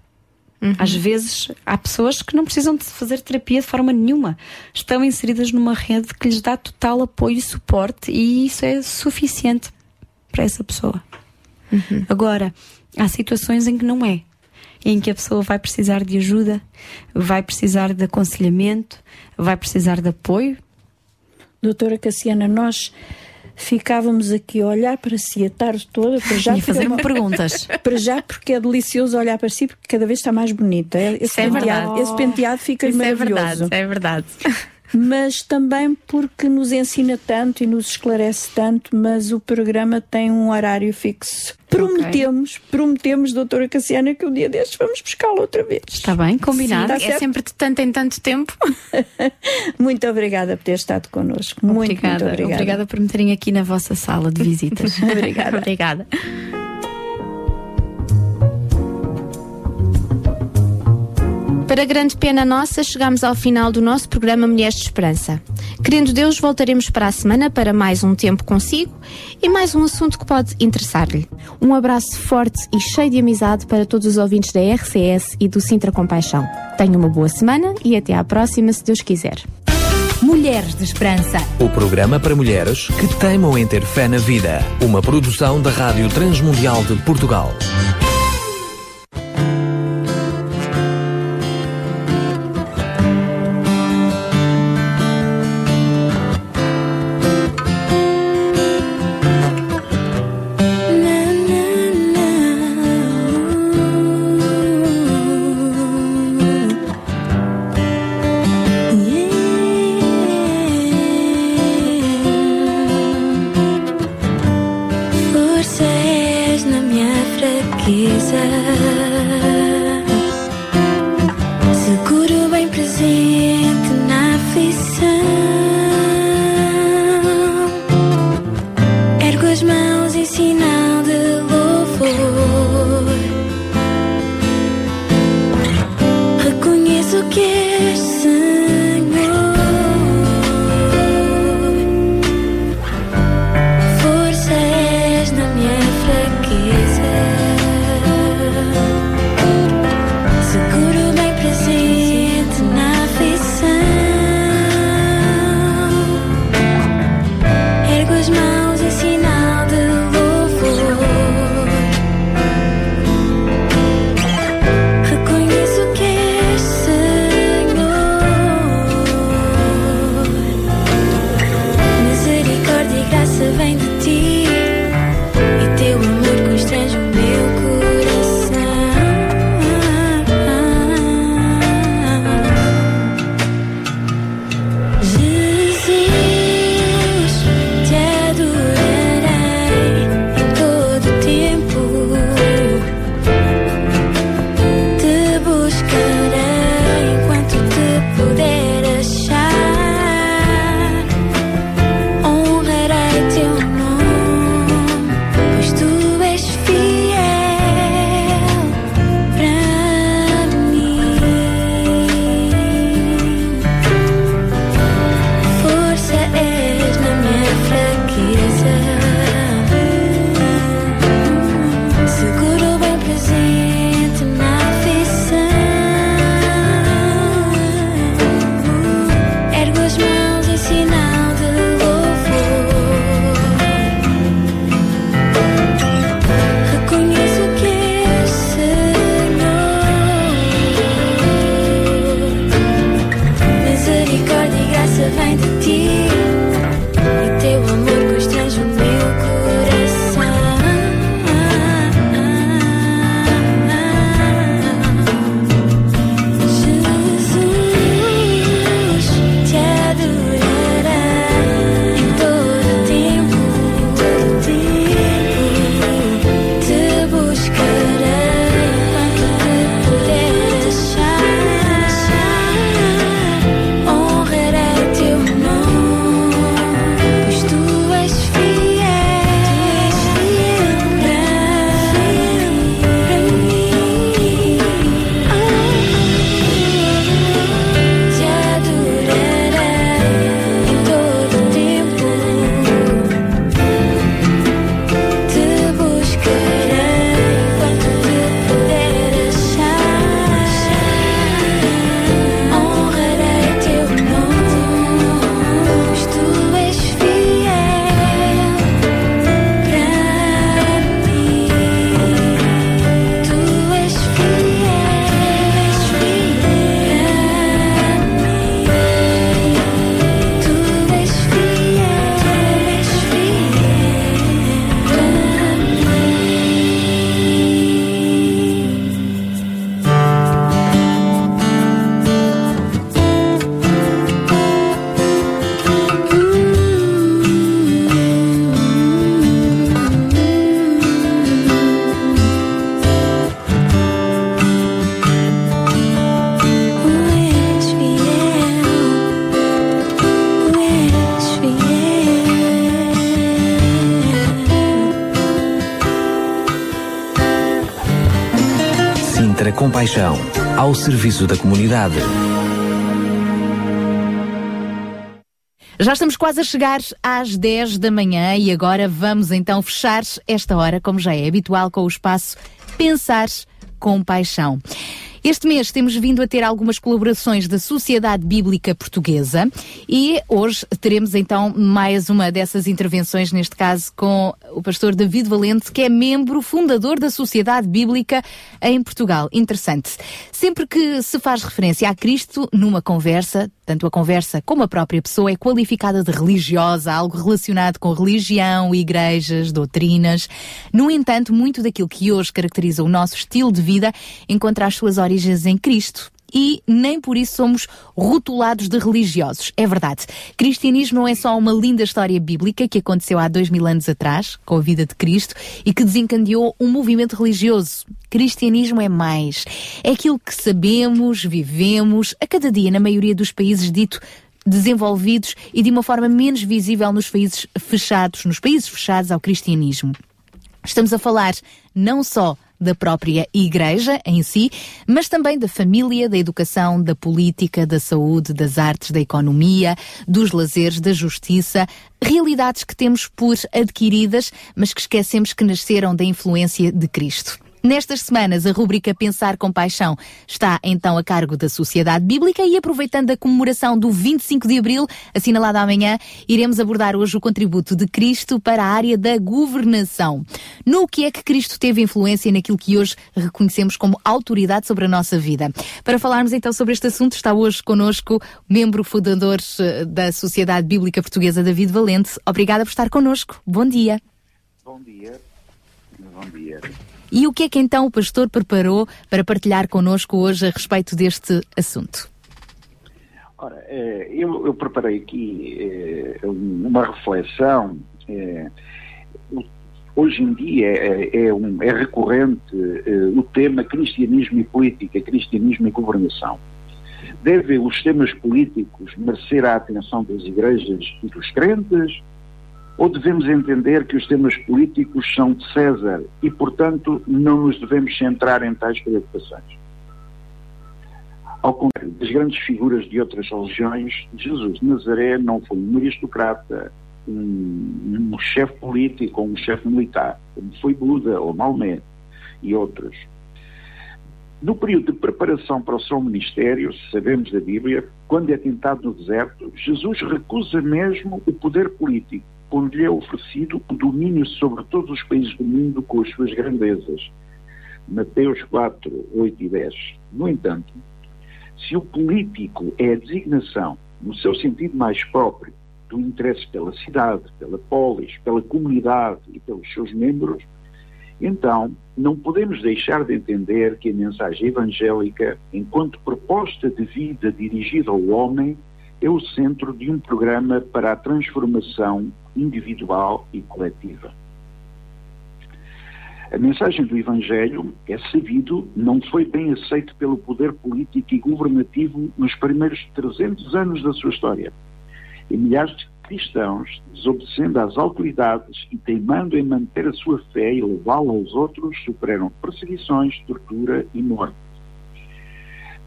Às vezes há pessoas que não precisam de fazer terapia de forma nenhuma. Estão inseridas numa rede que lhes dá total apoio e suporte e isso é suficiente para essa pessoa. Agora, há situações em que não é. Em que a pessoa vai precisar de ajuda, vai precisar de aconselhamento, vai precisar de apoio. Doutora Cassiana, nós ficávamos aqui a olhar para si a tarde toda, para já E porque é fazer-me uma- perguntas. Para já porque é delicioso olhar para si, porque cada vez está mais bonita. Esse, Isso é penteado, verdade. esse penteado fica Isso é maravilhoso. verdade, é verdade. Mas também porque nos ensina tanto e nos esclarece tanto, mas o programa tem um horário fixo. Prometemos, prometemos, doutora Cassiana, que um dia destes vamos buscá-la outra vez. Está bem, combinado. Sim, é sempre de tanto em tanto tempo. Muito obrigada por ter estado connosco. Muito, obrigada, muito obrigada. obrigada por me terem aqui na vossa sala de visitas. Obrigada. Obrigada. Para grande pena nossa, chegamos ao final do nosso programa Mulheres de Esperança. Querendo Deus, voltaremos para a semana para mais um tempo consigo e mais um assunto que pode interessar-lhe. Um abraço forte e cheio de amizade para todos os ouvintes da RCS e do Sintra Compaixão. Tenha uma boa semana e até à próxima, se Deus quiser. Mulheres de Esperança. O programa para mulheres que teimam em ter fé na vida. Uma produção da Rádio Transmundial de Portugal. Seguro bem presente serviço da comunidade. Já estamos quase a chegar às 10 da manhã e agora vamos então fechar esta hora, como já é habitual, com o espaço Pensar com Paixão. Este mês temos vindo a ter algumas colaborações da Sociedade Bíblica Portuguesa e hoje teremos então mais uma dessas intervenções, neste caso com o pastor David Valente, que é membro fundador da Sociedade Bíblica em Portugal. Interessante. Sempre que se faz referência a Cristo numa conversa, tanto a conversa como a própria pessoa é qualificada de religiosa, algo relacionado com religião, igrejas, doutrinas. No entanto, muito daquilo que hoje caracteriza o nosso estilo de vida encontra as suas origens em Cristo. E nem por isso somos rotulados de religiosos. É verdade. Cristianismo não é só uma linda história bíblica que aconteceu há dois mil anos atrás, com a vida de Cristo, e que desencadeou um movimento religioso. Cristianismo é mais. É aquilo que sabemos, vivemos, a cada dia, na maioria dos países dito desenvolvidos e de uma forma menos visível nos países fechados, nos países fechados ao cristianismo. Estamos a falar não só da própria Igreja em si, mas também da família, da educação, da política, da saúde, das artes, da economia, dos lazeres, da justiça, realidades que temos por adquiridas, mas que esquecemos que nasceram da influência de Cristo. Nestas semanas, a rubrica Pensar com Paixão está então a cargo da Sociedade Bíblica e aproveitando a comemoração do 25 de Abril, assinalada amanhã, iremos abordar hoje o contributo de Cristo para a área da governação. No que é que Cristo teve influência naquilo que hoje reconhecemos como autoridade sobre a nossa vida. Para falarmos então sobre este assunto, está hoje conosco membro fundador eh, da Sociedade Bíblica Portuguesa, David Valente. Obrigada por estar conosco. Bom dia. Bom dia. Bom dia. E o que é que então o pastor preparou para partilhar connosco hoje a respeito deste assunto? Ora, eh, eu, eu preparei aqui eh, uma reflexão. eh, Hoje em dia é, é um- é recorrente o tema cristianismo e política, cristianismo e governação. Devem os temas políticos merecer a atenção das igrejas e dos crentes? Ou devemos entender que os temas políticos são de César e, portanto, não nos devemos centrar em tais preocupações? Ao contrário das grandes figuras de outras religiões, Jesus de Nazaré não foi um aristocrata, um, um chefe político ou um chefe militar, como foi Buda ou Maomé e outros. No período de preparação para o seu ministério, sabemos da Bíblia, quando é tentado no deserto, Jesus recusa mesmo o poder político, quando lhe é oferecido o domínio sobre todos os países do mundo com as suas grandezas. Mateus 4, 8 e 10. No entanto, se o político é a designação, no seu sentido mais próprio, do interesse pela cidade, pela polis, pela comunidade e pelos seus membros, então não podemos deixar de entender que a mensagem evangélica, enquanto proposta de vida dirigida ao homem, é o centro de um programa para a transformação individual e coletiva. A mensagem do Evangelho, é sabido, não foi bem aceita pelo poder político e governativo nos primeiros 300 anos da sua história. E milhares de cristãos, desobedecendo às autoridades e teimando em manter a sua fé e levá-la aos outros, superam perseguições, tortura e morte.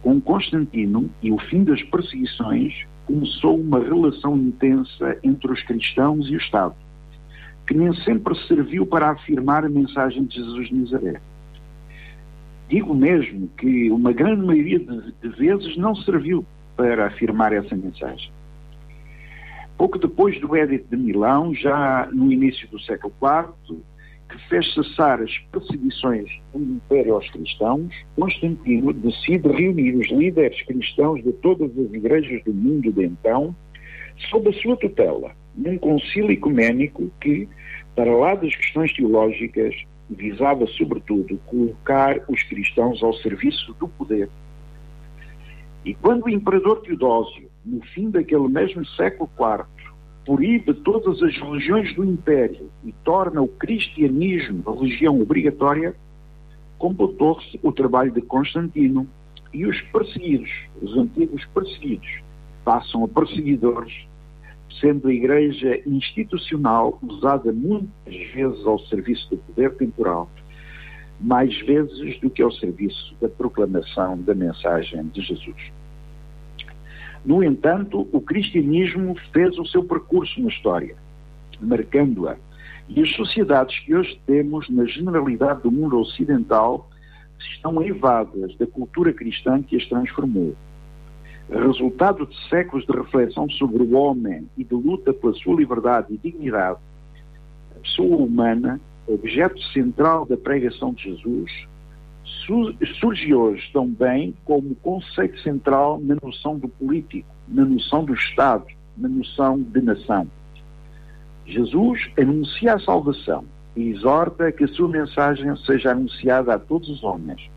Com Constantino e o fim das perseguições, começou uma relação intensa entre os cristãos e o Estado que nem sempre serviu para afirmar a mensagem de Jesus de Nazaré. Digo mesmo que uma grande maioria de, de vezes não serviu para afirmar essa mensagem. Pouco depois do Édito de Milão, já no início do século IV, que fez cessar as perseguições do Império aos cristãos, Constantino decide reunir os líderes cristãos de todas as igrejas do mundo de então, sob a sua tutela, num concílio ecuménico que, para lá das questões teológicas, visava sobretudo colocar os cristãos ao serviço do poder. E quando o imperador Teodósio, no fim daquele mesmo século IV, proíbe todas as religiões do império e torna o cristianismo religião obrigatória, completou-se o trabalho de Constantino e os perseguidos, os antigos perseguidos, passam a perseguidores sendo a Igreja institucional usada muitas vezes ao serviço do poder temporal, mais vezes do que ao serviço da proclamação da mensagem de Jesus. No entanto, o cristianismo fez o seu percurso na história, marcando-a. E as sociedades que hoje temos, na generalidade do mundo ocidental, estão eivadas da cultura cristã que as transformou. Resultado de séculos de reflexão sobre o homem e de luta pela sua liberdade e dignidade, a pessoa humana, objeto central da pregação de Jesus, su- surge hoje também como conceito central na noção do político, na noção do Estado, na noção de nação. Jesus anuncia a salvação e exorta que a sua mensagem seja anunciada a todos os homens.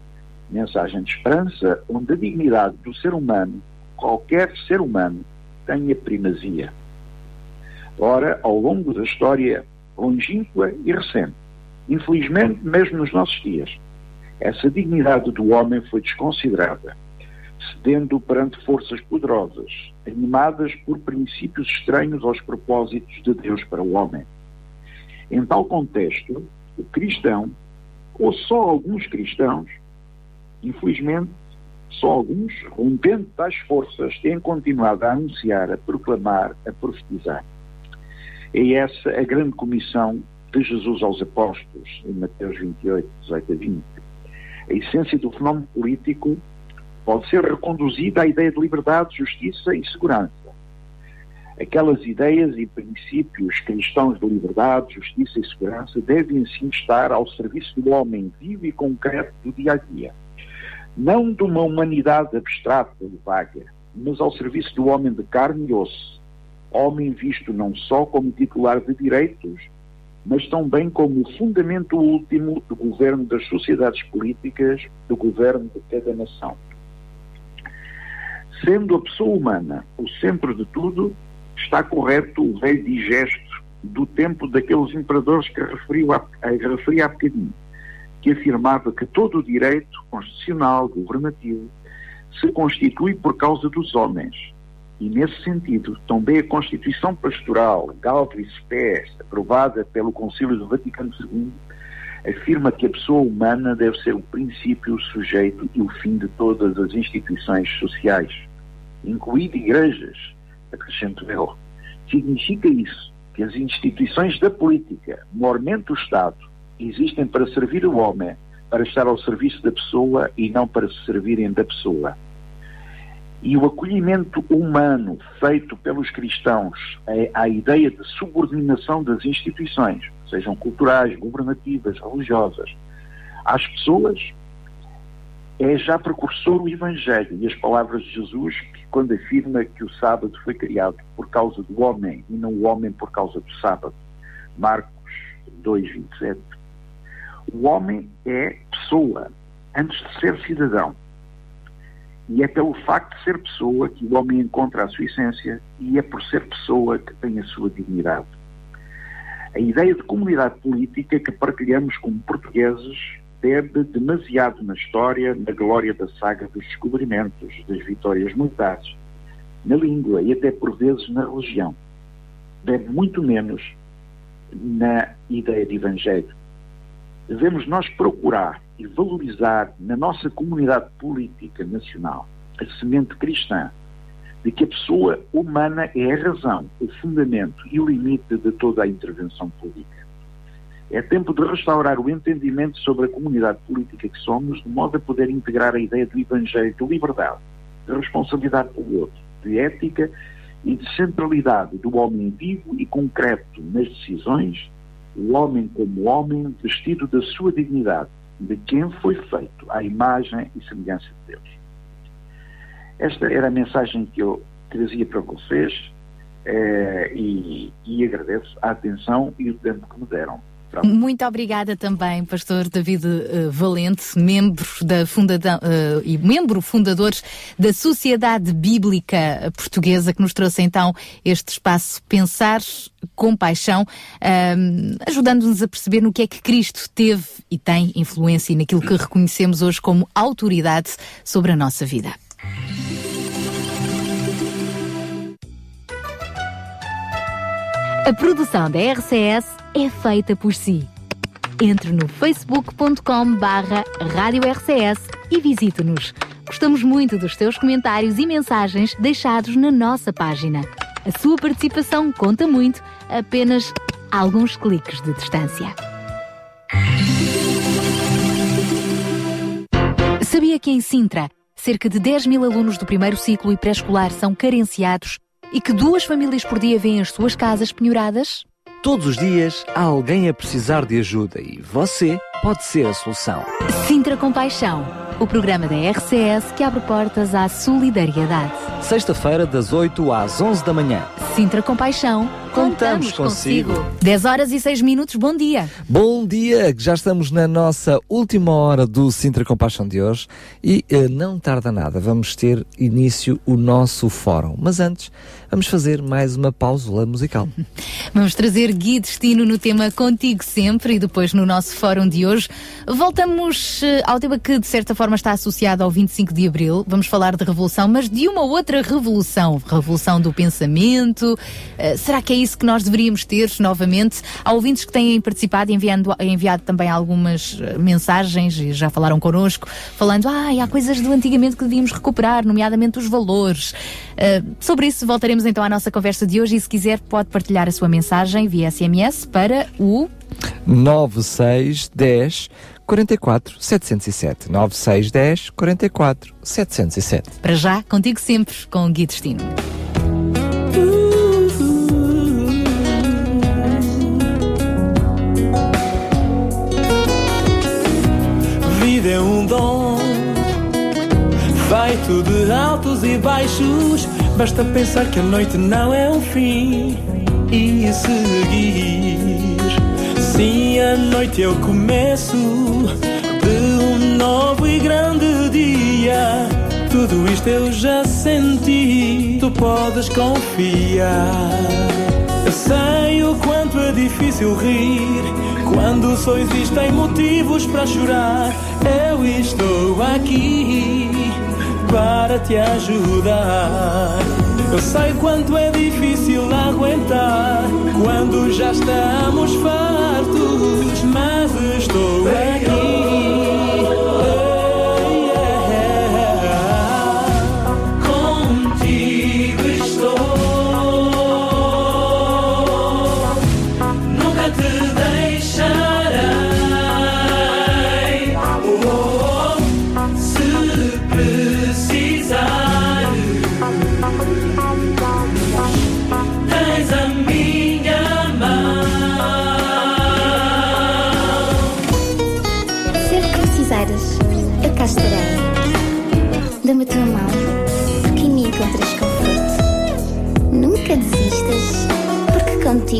Mensagem de esperança, onde a dignidade do ser humano, qualquer ser humano, tenha primazia. Ora, ao longo da história longínqua e recente, infelizmente, mesmo nos nossos dias, essa dignidade do homem foi desconsiderada, cedendo perante forças poderosas, animadas por princípios estranhos aos propósitos de Deus para o homem. Em tal contexto, o cristão, ou só alguns cristãos, infelizmente, só alguns, rompendo tais forças, têm continuado a anunciar, a proclamar, a profetizar. É essa a grande comissão de Jesus aos apóstolos, em Mateus 28, 18 a 20. A essência do fenómeno político pode ser reconduzida à ideia de liberdade, justiça e segurança. Aquelas ideias e princípios cristãos de liberdade, justiça e segurança devem sim estar ao serviço do homem vivo e concreto do dia a dia. Não de uma humanidade abstrata e vaga, mas ao serviço do homem de carne e osso. Homem visto não só como titular de direitos, mas também como o fundamento último do governo das sociedades políticas, do governo de cada nação. Sendo a pessoa humana o centro de tudo, está correto o velho digesto do tempo daqueles imperadores que referi há, referi há bocadinho, que afirmava que todo o direito constitucional, governativo, se constitui por causa dos homens. E, nesse sentido, também a Constituição Pastoral, Galtris Spes, aprovada pelo Concílio do Vaticano II, afirma que a pessoa humana deve ser o princípio, o sujeito e o fim de todas as instituições sociais, incluindo igrejas, acrescento eu. Significa isso que as instituições da política, maiormente o Estado, existem para servir o homem, para estar ao serviço da pessoa e não para se servirem da pessoa. E o acolhimento humano feito pelos cristãos à ideia de subordinação das instituições, sejam culturais, governativas, religiosas, às pessoas, é já precursor do Evangelho e as palavras de Jesus, que quando afirma que o sábado foi criado por causa do homem e não o homem por causa do sábado. Marcos 2, 27. O homem é pessoa antes de ser cidadão. E é pelo facto de ser pessoa que o homem encontra a sua essência e é por ser pessoa que tem a sua dignidade. A ideia de comunidade política que partilhamos como portugueses bebe demasiado na história, na glória da saga dos descobrimentos, das vitórias militares, na língua e até por vezes na religião. Bebe muito menos na ideia de evangelho. Devemos nós procurar e valorizar na nossa comunidade política nacional a semente cristã de que a pessoa humana é a razão, o fundamento e o limite de toda a intervenção política. É tempo de restaurar o entendimento sobre a comunidade política que somos, de modo a poder integrar a ideia do Evangelho de liberdade, de responsabilidade pelo outro, de ética e de centralidade do homem vivo e concreto nas decisões, o homem como homem vestido da sua dignidade, de quem foi feito à imagem e semelhança de Deus. Esta era a mensagem que eu trazia para vocês eh, e, e agradeço a atenção e o tempo que me deram. Muito obrigada também, Pastor David uh, Valente, membro da fundadão, uh, e membro fundador da Sociedade Bíblica Portuguesa, que nos trouxe então este espaço Pensar com Paixão, uh, ajudando-nos a perceber no que é que Cristo teve e tem influência e naquilo que reconhecemos hoje como autoridade sobre a nossa vida. A produção da RCS é feita por si. Entre no facebook.com barra Rádio RCS e visite-nos. Gostamos muito dos teus comentários e mensagens deixados na nossa página. A sua participação conta muito, apenas alguns cliques de distância. Sabia que em Sintra, cerca de 10 mil alunos do primeiro ciclo e pré-escolar são carenciados e que duas famílias por dia vêm as suas casas penhoradas? Todos os dias há alguém a precisar de ajuda e você pode ser a solução. Sintra Compaixão, o programa da RCS que abre portas à solidariedade. Sexta-feira, das 8 às 11 da manhã. Sintra Compaixão, Contamos consigo. 10 horas e 6 minutos, bom dia. Bom dia, já estamos na nossa última hora do Sintra Compaixão de hoje e eh, não tarda nada, vamos ter início o nosso fórum. Mas antes, vamos fazer mais uma pausula musical. Vamos trazer Gui Destino no tema Contigo Sempre e depois no nosso fórum de hoje voltamos eh, ao tema que de certa forma está associado ao 25 de Abril. Vamos falar de revolução, mas de uma outra revolução, revolução do pensamento. Eh, será que é isso que nós deveríamos ter novamente? Há ouvintes que têm participado e enviando, enviado também algumas eh, mensagens e já falaram connosco, falando, ah, há coisas do antigamente que devíamos recuperar, nomeadamente os valores. Sobre isso voltaremos então à nossa conversa de hoje e se quiser pode partilhar a sua mensagem via SMS para o 9610 44 707. 9610 44 707. Para já, contigo sempre com o Gui Destino. Vida é um dom feito de altos e baixos. Basta pensar que a noite não é um fim e seguir. Sim, a noite é o começo de um novo e grande dia. Tudo isto eu já senti, tu podes confiar. Eu sei o quanto é difícil rir quando só existem motivos para chorar. Eu estou aqui para te ajudar. Eu sei quanto é difícil aguentar quando já estamos fartos, mas estou aqui.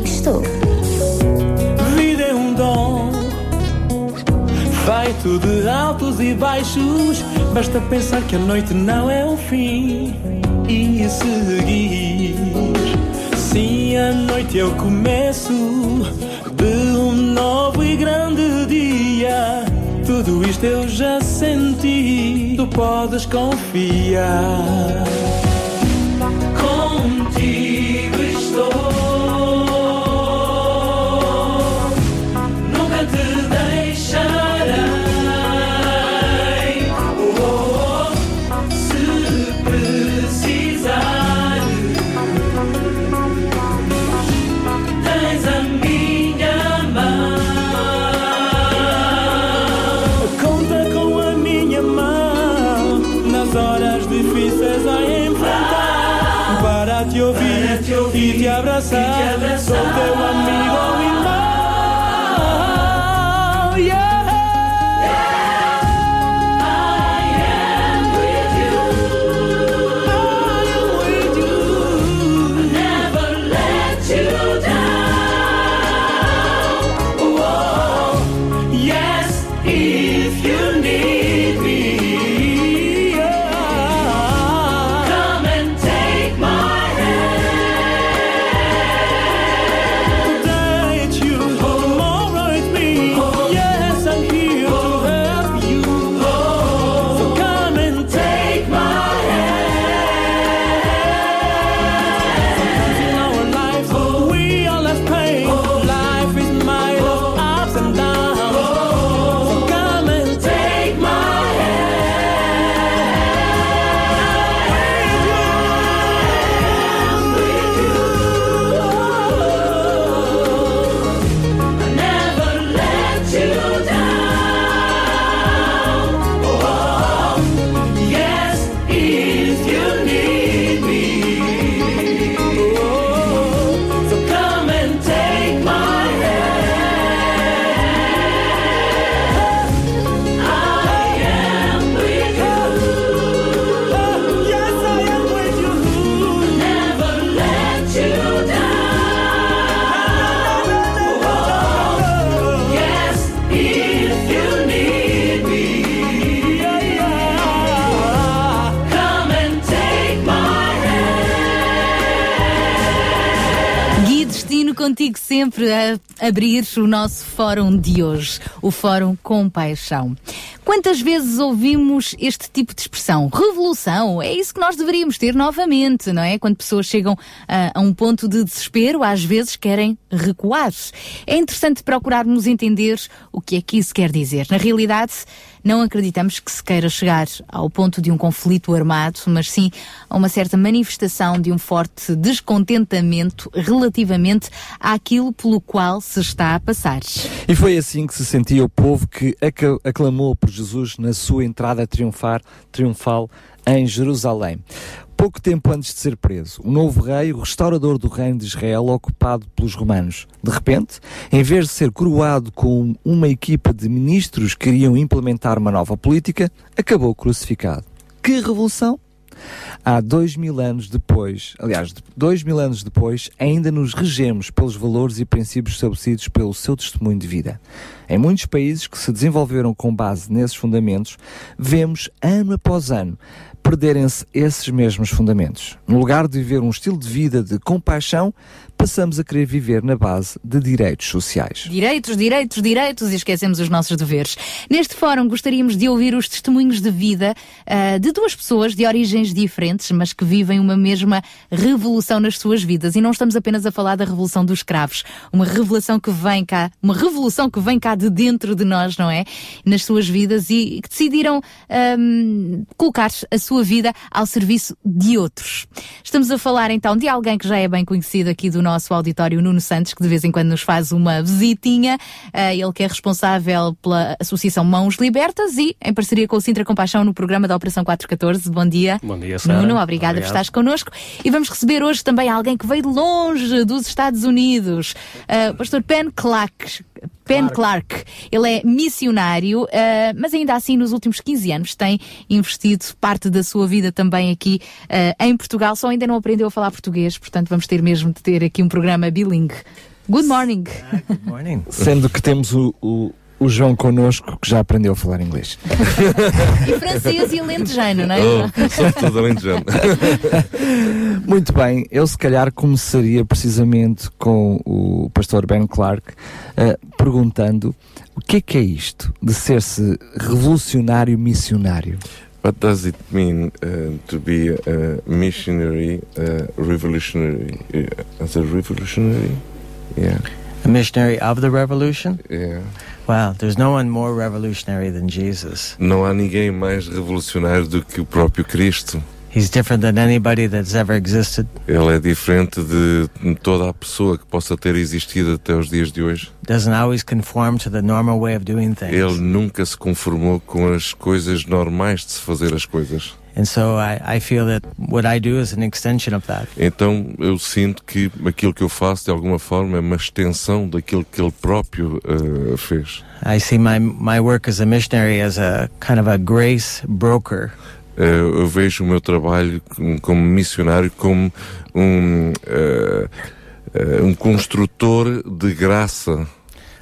Contigo estou. Vida é um dom feito de altos e baixos. Basta pensar que a noite não é um fim e seguir. Sim, a noite é o começo de um novo e grande dia. Tudo isto eu já senti, tu podes confiar. Contigo sempre a abrir o nosso fórum de hoje, o Fórum Compaixão. Quantas vezes ouvimos este tipo de expressão? Revolução, é isso que nós deveríamos ter novamente, não é? Quando pessoas chegam ah, a um ponto de desespero, às vezes querem recuar. É interessante procurarmos entender o que é que isso quer dizer. Na realidade, não acreditamos que se queira chegar ao ponto de um conflito armado, mas sim a uma certa manifestação de um forte descontentamento relativamente àquilo pelo qual se está a passar. E foi assim que se sentia o povo que aclamou por Jesus na sua entrada triunfar, triunfal em Jerusalém. Pouco tempo antes de ser preso, o novo rei, o restaurador do reino de Israel, ocupado pelos romanos. De repente, em vez de ser coroado com uma equipa de ministros que iriam implementar uma nova política, acabou crucificado. Que revolução! Há dois mil anos depois, aliás, dois mil anos depois, ainda nos regemos pelos valores e princípios estabelecidos pelo seu testemunho de vida. Em muitos países que se desenvolveram com base nesses fundamentos, vemos, ano após ano, perderem-se esses mesmos fundamentos. No lugar de viver um estilo de vida de compaixão, passamos a querer viver na base de direitos sociais. Direitos, direitos, direitos e esquecemos os nossos deveres. Neste fórum gostaríamos de ouvir os testemunhos de vida ah, de duas pessoas de origens diferentes, mas que vivem uma mesma revolução nas suas vidas. E não estamos apenas a falar da revolução dos escravos, uma revelação que vem cá, uma revolução que vem cá de dentro de nós, não é? Nas suas vidas e que decidiram ahm, colocar a sua vida ao serviço de outros. Estamos a falar então de alguém que já é bem conhecido aqui do nosso auditório, Nuno Santos, que de vez em quando nos faz uma visitinha. Ah, ele que é responsável pela Associação Mãos Libertas e em parceria com o Sintra Compaixão no programa da Operação 414. Bom dia. Bom dia, Sara. Nuno, obrigada por estares connosco. E vamos receber hoje também alguém que veio de longe dos Estados Unidos, o pastor Penn Clark. Penn Clark. Ele é missionário, ah, mas ainda assim nos últimos 15 anos tem investido parte da sua vida também aqui ah, em Portugal. Só ainda não aprendeu a falar português, portanto vamos ter mesmo de ter aqui um programa bilingue. Good morning. Morning. Sendo que temos o, o, o João connosco que já aprendeu a falar inglês. E francês e alentejano, não é? Oh, sobretudo alentejano. Muito bem, eu se calhar começaria precisamente com o pastor Ben Clark eh, perguntando o que é que é isto de ser-se revolucionário missionário? What does it mean uh, to be a missionary, uh, revolutionary? Uh, as a revolutionary? Yeah. A missionary of the revolution? Yeah. Wow, there's no one more revolutionary than Jesus. Não há ninguém mais revolucionário do que o próprio Cristo. He's different than anybody that's ever existed. Ele é diferente de toda a pessoa que possa ter existido até os dias de hoje. Doesn't always conform to the normal way of doing things. Ele nunca se conformou com as coisas normais de se fazer as coisas. And so I, I feel that what I do is an extension of that. Então eu sinto que aquilo que eu faço de alguma forma é uma extensão daquilo que ele próprio uh, fez. I see my my work as a missionary as a kind of a grace broker. Uh, eu vejo o meu trabalho como, missionário como um, uh, um construtor de graça.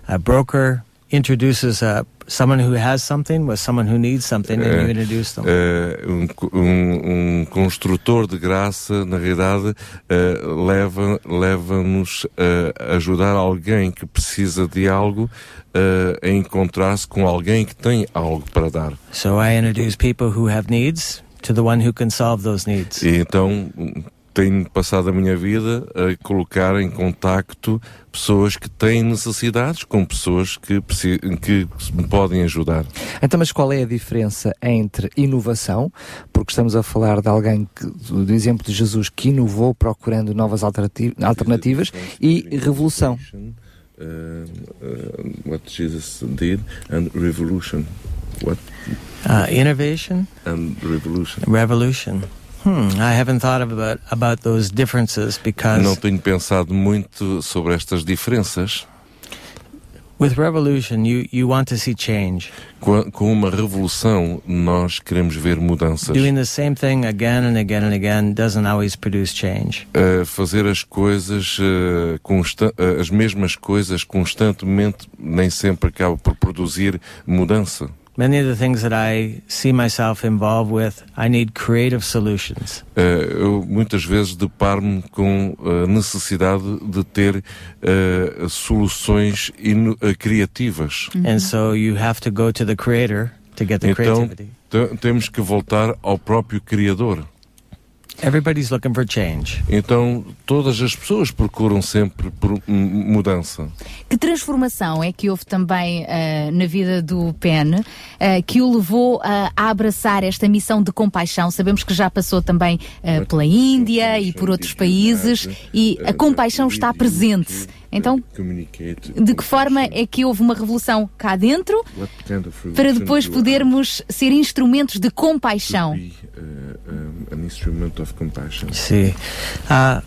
A broker introduces a someone who has something with someone who needs something, and you Eh, introduce them. eh, um, um, um construtor de graça, na realidade, eh, leva- leva-nos a ajudar alguém que precisa de algo eh, a encontrar-se com alguém que tem algo para dar. So I introduce people who have needs to the one who can solve those needs. E então tenho passado a minha vida a colocar em contacto pessoas que têm necessidades com pessoas que, que me podem ajudar. Então, mas qual é a diferença entre inovação, porque estamos a falar de alguém, que, do exemplo de Jesus, que inovou procurando novas alternati- alternativas, e revolução? uh, uh, what Jesus did and revolution. What? Uh, innovation and revolution. Revolution. Hmm, I haven't thought about about those differences because Não tenho pensado muito sobre estas diferenças. with revolution you you want to see change. Com, uma revolução, nós queremos ver mudanças. Doing the same thing again and again and again doesn't always produce change. Uh, fazer as coisas, uh, consta- uh, as mesmas coisas constantemente, nem sempre acaba por produzir mudança. Many of the things that I see myself involved with, I need creative solutions. Eh, eu muitas vezes deparo-me com a necessidade de ter eh, soluções ino- eh, criativas. And so you have to go to the creator to get the Então creativity. te- temos que voltar ao próprio Criador. Everybody's looking for change. Então todas as pessoas procuram sempre por mudança. Que transformação é que houve também ah, na vida do Pen ah, que o levou ah, a abraçar esta missão de compaixão? Sabemos que já passou também ah, pela Índia e por outros países e a compaixão está presente. Então, Communicate. de que forma é que houve uma revolução cá dentro para depois podermos ser instrumentos de compaixão? I- an instrument of compassion? See, uh,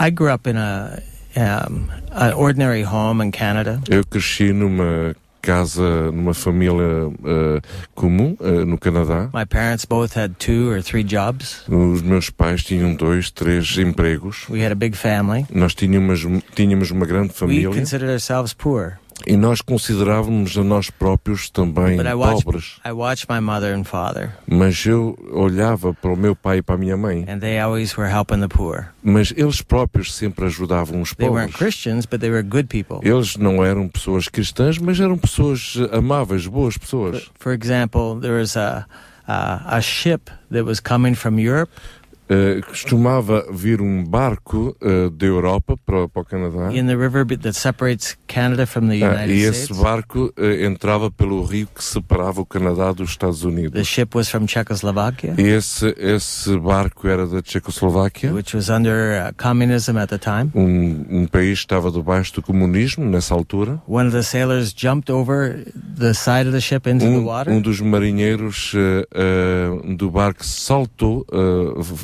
I grew up in a um, an ordinary home in Canada. Eu cresci numa casa, numa família uh, comum uh, no Canadá. My parents both had two or three jobs. Os meus pais tinham dois, três empregos. We had a big family. Nós tínhamos, tínhamos uma grande We família considered ourselves poor. E nós considerávamos a nós próprios também watched, pobres. I watched my mother and father, Mas eu olhava para o meu pai e para a minha mãe, and they always were helping the poor. mas eles próprios sempre ajudavam os They weren't pobres. Christians, but they were good people. Eles não eram pessoas cristãs, mas eram pessoas eh, amáveis, boas pessoas. For example, there was a a, a ship that was coming from Europe. Uh, costumava vir um barco uh, da Europa para, para o Canadá in the river be- that separates Canada from the Ah, United e esse States. barco uh, entrava pelo rio que separava o Canadá dos Estados The Unidos. ship was from Czechoslovakia, E esse, esse barco era da Tchecoslováquia, which was under uh, communism at the time. um, um país que estava debaixo do comunismo nessa altura. One of the sailors jumped over the side of the ship into the Um, water. um dos marinheiros do barco saltou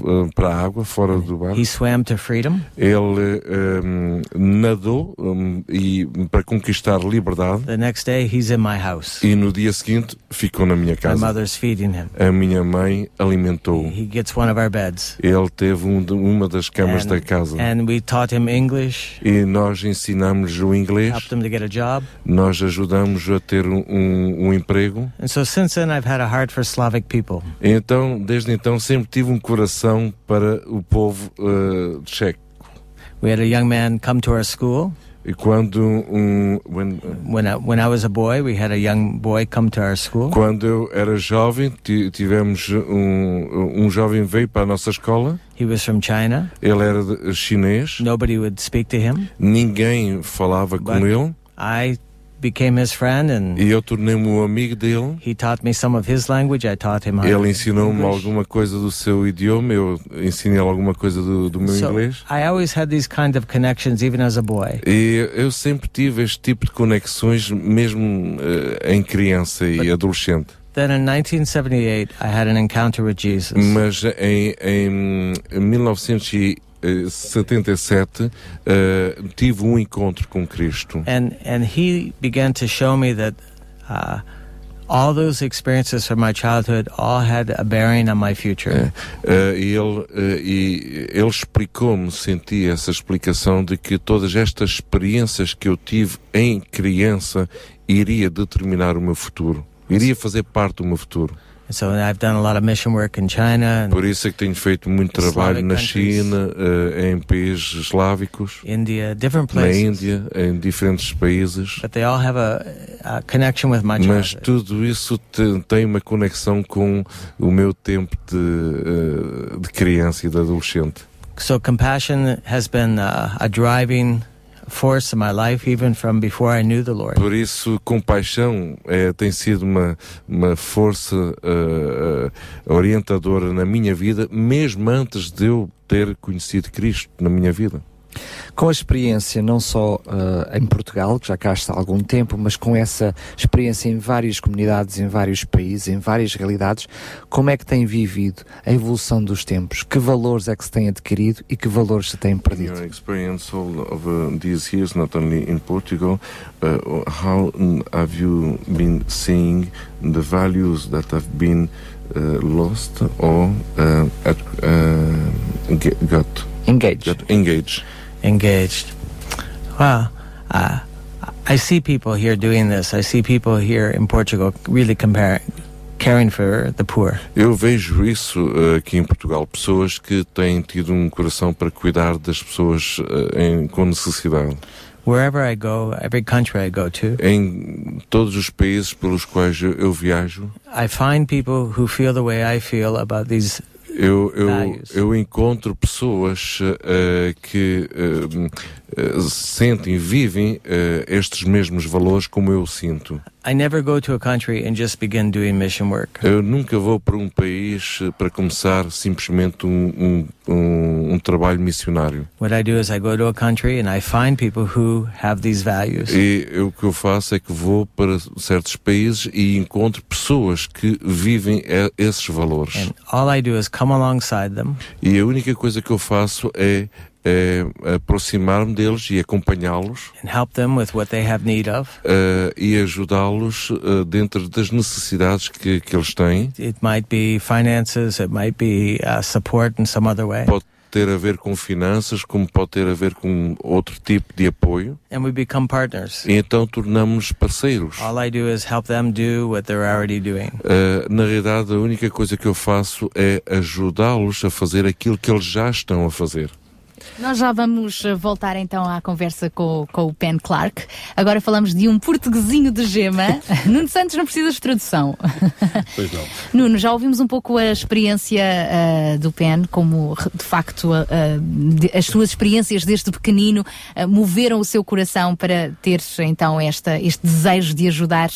uh, uh, para a água, fora do barco. He swam to freedom. Ele um, nadou um, e, para conquistar liberdade The next day, he's in my house. e no dia seguinte ficou na minha My casa. mother's feeding him. A minha mãe alimentou. He gets one of our beds. Ele teve um uma das camas And- da casa. And we taught him English, E nós ensinamos o inglês, helped him to get a job. nós ajudamos a ter um, um, um emprego. And so since then, I've had a heart for Slavic people. Então, desde então, sempre tive um coração para o povo uh, checo. We had a young man come to our school. E quando um, when, When I, when I was a boy, we had a young boy come to our school. quando eu era jovem, ti- tivemos um, um jovem veio para a nossa escola. He was from China. Ele era de- chinês. Nobody would speak to him. Ninguém falava com But ele. I became his friend and E eu tornei-me um amigo dele. he taught me some of his language. I taught him Ele ensinou-me alguma coisa do seu idioma, eu ensinei alguma coisa do, do meu So inglês. I always had these kind of connections even as a boy. E eu sempre tive este tipo de conexões, mesmo eh, em criança e adolescente. Then in 1978, I had an encounter with Jesus. Mas em, em 1977 eh, tive um encontro com Cristo. And and he began to show me that uh, all those experiences from my childhood all had a bearing on my future. E ele, e ele explicou-me, senti essa explicação de que todas estas experiências que eu tive em criança iria determinar o meu futuro, iria fazer parte do meu futuro. So I've done a lot of mission work in China Por isso é que tenho feito muito trabalho na. China, eh, em países eslávicos, India, different na places. Índia, em diferentes países. But they all have a, a connection with my Mas tudo isso te- tem uma conexão com o meu tempo de, eh, de criança e de adolescente. So compassion has been uh, a driving force in my life, even from before I knew the Lord. Por isso, compaixão é, tem sido uma, uma força eh, orientadora na minha vida, mesmo antes de eu ter conhecido Cristo na minha vida. Com a experiência não só eh, em Portugal, que já cá está há algum tempo, mas com essa experiência em várias comunidades, em vários países, em várias realidades, como é que tem vivido a evolução dos tempos? Que valores é que se tem adquirido e que valores se têm perdido? Your experience all of uh, these years, not only in Portugal, uh, how have you been seeing the values that have been uh, lost or uh, at, uh, get, got engaged? Got engaged. Engaged. Well, uh, I see people here doing this. I see people here in Portugal really compare, caring for the poor. Eu vejo isso eh, aqui em Portugal, pessoas que têm tido um coração para cuidar das pessoas eh, em- com necessidade. Wherever I go, every country I go to, Em todos os países pelos quais eu, eu viajo, I find people who feel the way I feel about these eu, eu, values. eu encontro pessoas eh, que eh, sentem, vivem estes mesmos valores como eu sinto. I never go to a country and just begin doing mission work. Eu nunca vou para um país eh, para começar simplesmente um, um, um, um trabalho missionário. What I do is I go to a country and I find people who have these values. E eu, o que eu faço é que vou para certos países e encontro pessoas que vivem esses valores. And all I do is come alongside them E a única coisa que eu faço é, é aproximar-me deles e acompanhá-los and help them with what they have need of. eh, e ajudá-los eh, dentro das necessidades que, que eles têm. It might be finances, it might be uh, support in some other way. Pode ter a ver com finanças, como pode ter a ver com outro tipo de apoio. And we become partners. E então tornamos-nos parceiros. All I do is help them do what they're already doing. Uh, na realidade, a única coisa que eu faço é ajudá-los a fazer aquilo que eles já estão a fazer. Nós já vamos eh, voltar então à conversa com, com o Pen Clark. Agora falamos de um portuguesinho de gema. Nuno Santos não precisa de tradução. Pois não. Nuno, já ouvimos um pouco a experiência ah, do PEN, como de facto ah, de- as suas experiências desde pequenino ah, moveram o seu coração para ter então esta, este desejo de ajudar,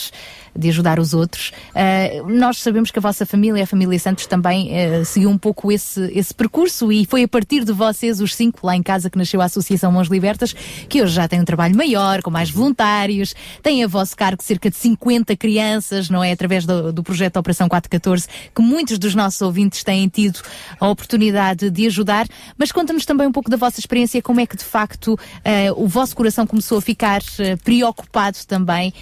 de ajudar os outros. Ah, nós sabemos que a vossa família, a família Santos, também ah, seguiu um pouco esse, esse percurso e foi a partir de vocês, os cinco, lá em casa, que nasceu a Associação Mãos Libertas, que hoje já tem um trabalho maior, com mais voluntários, tem a vosso cargo cerca de 50 crianças, não é? Através do, do projeto Operação 414, que muitos dos nossos ouvintes têm tido a oportunidade de ajudar. Mas conta-nos também um pouco da vossa experiência, como é que de facto eh, o vosso coração começou a ficar preocupado também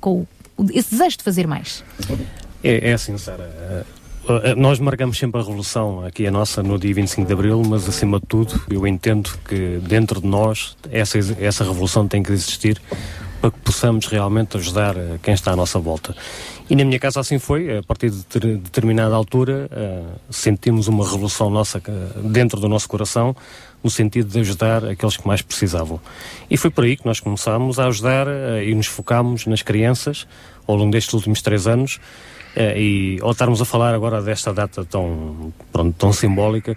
com o- esse desejo de fazer mais. É, é assim, Sara. eh, eh, Nós marcamos sempre a revolução aqui a nossa no dia 25 de Abril, mas acima de tudo eu entendo que dentro de nós essa, essa revolução tem que existir para que possamos realmente ajudar eh, quem está à nossa volta. E na minha casa assim foi, a partir de ter- determinada altura eh, sentimos uma revolução nossa eh, dentro do nosso coração, no sentido de ajudar aqueles que mais precisavam. E foi por aí que nós começámos a ajudar eh, e nos focámos nas crianças ao longo destes últimos três anos. Eh, e ao estarmos a falar agora desta data tão, pronto, tão simbólica,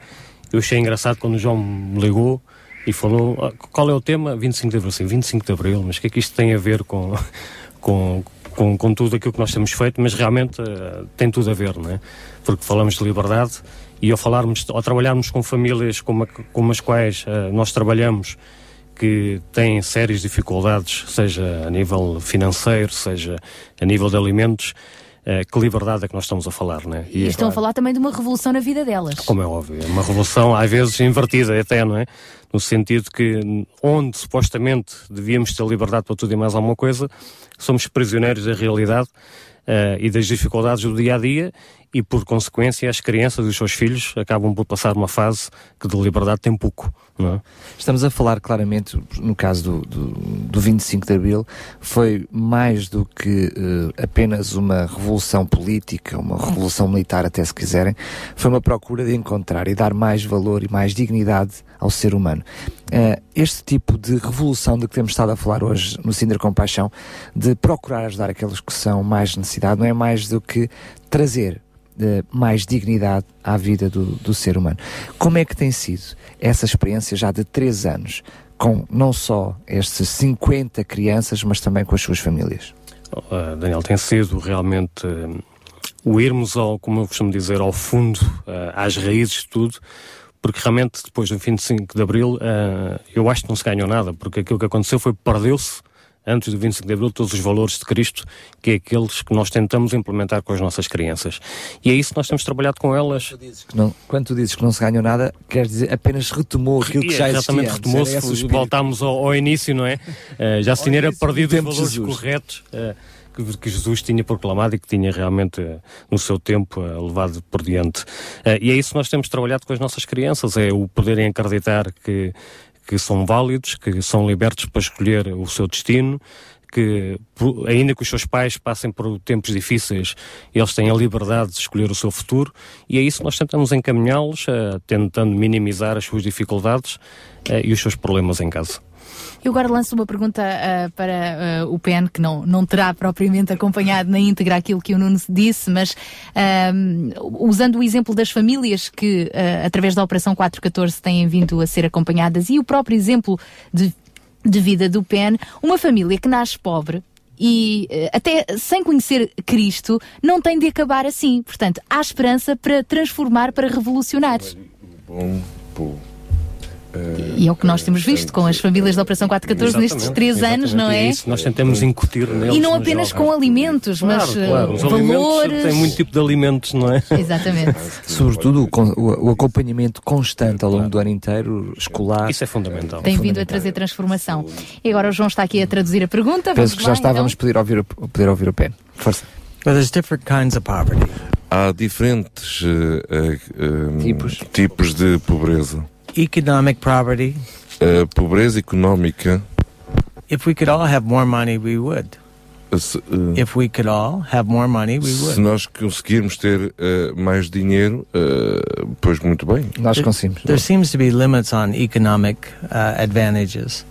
eu achei engraçado quando o João me ligou e falou "Ah, qual é o tema? 25 de Abril. Sim, 25 de Abril, mas o que é que isto tem a ver com, com, com, com tudo aquilo que nós temos feito? Mas realmente eh, tem tudo a ver, não é? Porque falamos de liberdade e ao falarmos, ao trabalharmos com famílias como, como as quais eh, nós trabalhamos, que têm sérias dificuldades, seja a nível financeiro, seja a nível de alimentos, que liberdade é que nós estamos a falar, né? E é estão a claro, falar também de uma revolução na vida delas. Como é óbvio, é uma revolução às vezes invertida até, não é? No sentido que onde supostamente devíamos ter liberdade para tudo e mais alguma coisa, somos prisioneiros da realidade eh, e das dificuldades do dia a dia e por consequência as crianças e os seus filhos acabam por passar uma fase que de liberdade tem pouco, é? Estamos a falar claramente, no caso do, do, do 25 de Abril, foi mais do que eh, apenas uma revolução política, uma revolução militar, até se quiserem, foi uma procura de encontrar e dar mais valor e mais dignidade ao ser humano. Eh, este tipo de revolução de que temos estado a falar hoje no Sindra Compaixão, de procurar ajudar aqueles que são mais necessitados, não é mais do que trazer de mais dignidade à vida do, do ser humano. Como é que tem sido essa experiência já de três anos, com não só estes 50 crianças, mas também com as suas famílias? Uh, Daniel, tem sido realmente uh, o irmos ao, como eu costumo dizer, ao fundo, uh, às raízes de tudo, porque realmente depois do 25 de Abril uh, eu acho que não se ganhou nada, porque aquilo que aconteceu foi perdeu-se antes do 25 de Abril todos os valores de Cristo, que é aqueles que nós tentamos implementar com as nossas crianças. E é isso que nós temos trabalhado com elas. Que não, quando tu dizes que não se ganhou nada, quer dizer apenas retomou aquilo que E já existia. exatamente retomou-se, voltámos ao, ao início, não é? Uh, já se tinha perdido os valores corretos uh, que, que Jesus tinha proclamado e que tinha realmente uh, no seu tempo uh, levado por diante. Uh, e é isso que nós temos trabalhado com as nossas crianças, é o poderem acreditar que, que são válidos, que são libertos para escolher o seu destino, que, ainda que os seus pais passem por tempos difíceis, eles têm a liberdade de escolher o seu futuro e é isso que nós tentamos encaminhá-los, eh, tentando minimizar as suas dificuldades eh, e os seus problemas em casa. Eu agora lanço uma pergunta ah, para ah, o PN, que não, não terá propriamente acompanhado na íntegra aquilo que o Nuno disse, mas ahm, usando o exemplo das famílias que, através da Operação 414, têm vindo a ser acompanhadas e o próprio exemplo de, de vida do PN, uma família que nasce pobre. E até sem conhecer Cristo, não tem de acabar assim. Portanto, há esperança para transformar, para revolucionar. Bom, pô. E é o que nós temos visto com as famílias da Operação 414 nestes Exatamente, três anos, não é? É isso nós tentamos incutir neles. E não apenas com alimentos, mas Claro, eh, claro. Os valores. alimentos têm muito tipo de alimentos, não é? Exatamente. Sobretudo o, o- acompanhamento constante ao longo do ano inteiro, escolar. Isso é fundamental. Tem vindo a trazer transformação. E agora o João está aqui a traduzir a pergunta. Penso Vamos que já lá, estávamos a pedir ouvir, o- poder ouvir o PEN. Força. But there's different kinds of poverty. Há diferentes eh, eh, eh, tipos. de pobreza. Economic poverty. A pobreza económica. If we could all have more money, we would. Se, eh, If we could all have more money, we se would. nós conseguirmos ter eh, mais dinheiro, eh, pois muito bem. There- There seems to be limits on economic uh, advantages.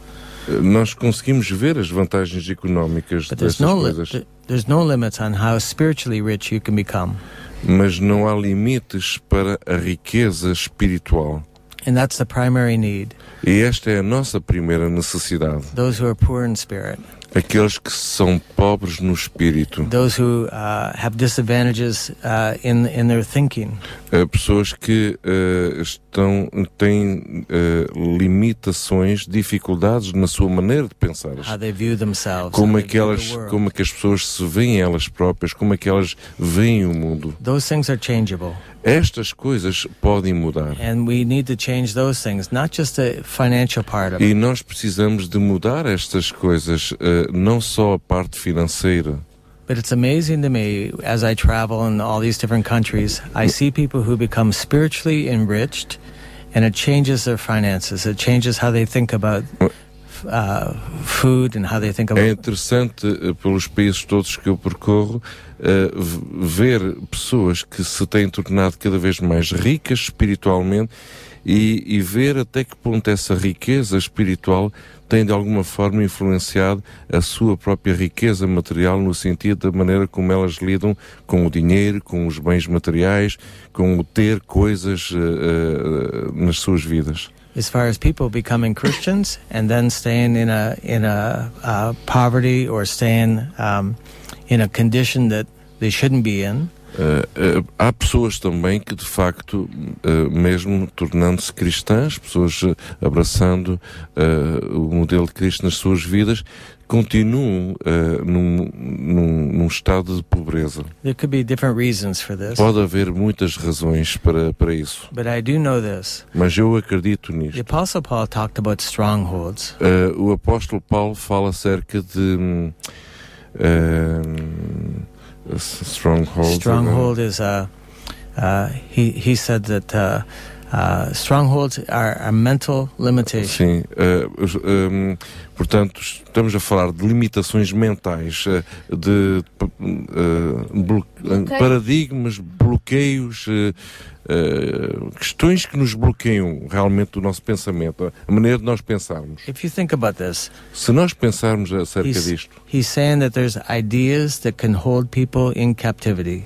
Nós conseguimos ver as vantagens económicas But there's dessas no, li- coisas, th- there's no limits on how spiritually rich you can become. mas não há limites para a riqueza espiritual. And that's the primary need. E esta é a nossa primeira necessidade. Those who are poor in spirit, Aqueles que são pobres no espírito, those who uh, have disadvantages uh, in, in their thinking, eh, pessoas que eh, estão têm eh, limitações, dificuldades na sua maneira de pensar. how they view themselves, Como é que elas, como é que as pessoas se veem elas próprias, como é que elas veem o mundo. Those things are changeable. Estas coisas podem mudar. And we need to change those things, not just the financial part of E it. nós precisamos de mudar estas coisas, eh, não só a parte financeira. But it's amazing to me as I travel in all these different countries, I see people who become spiritually enriched and it changes their finances. It changes how they think about uh, food and how they think É about interessante, eh, pelos países todos que eu percorro, v- ver pessoas que se têm tornado cada vez mais ricas espiritualmente e, e ver até que ponto essa riqueza espiritual tem de alguma forma influenciado a sua própria riqueza material no sentido da maneira como elas lidam com o dinheiro, com os bens materiais, com o ter coisas eh, eh, nas suas vidas. as far as people becoming Christians and then staying in a in a uh, poverty or staying um, in a condition that they shouldn't be in. Eh, eh, há pessoas também que de facto, eh, mesmo tornando-se cristãs, pessoas abraçando eh, o modelo de Cristo nas suas vidas, continuam num, num, num estado de pobreza. There could be different reasons for this. Pode haver muitas razões para, para isso, But I do know this. mas eu acredito The nisto. Apostle Paul talked about strongholds. O apóstolo Paulo fala acerca de hum, stronghold. Stronghold is uh, uh, he he said that uh, uh, strongholds are, are mental limitations. Sim, ehm, portanto, estamos a falar de limitações mentais, eh, de eh, Bloqueio. paradigmas, bloqueios, eh, eh, questões que nos bloqueiam realmente do nosso pensamento, a maneira de nós pensarmos. If you think about this, Se nós pensarmos acerca he's, disto, he's saying that there's ideas that can hold people in captivity.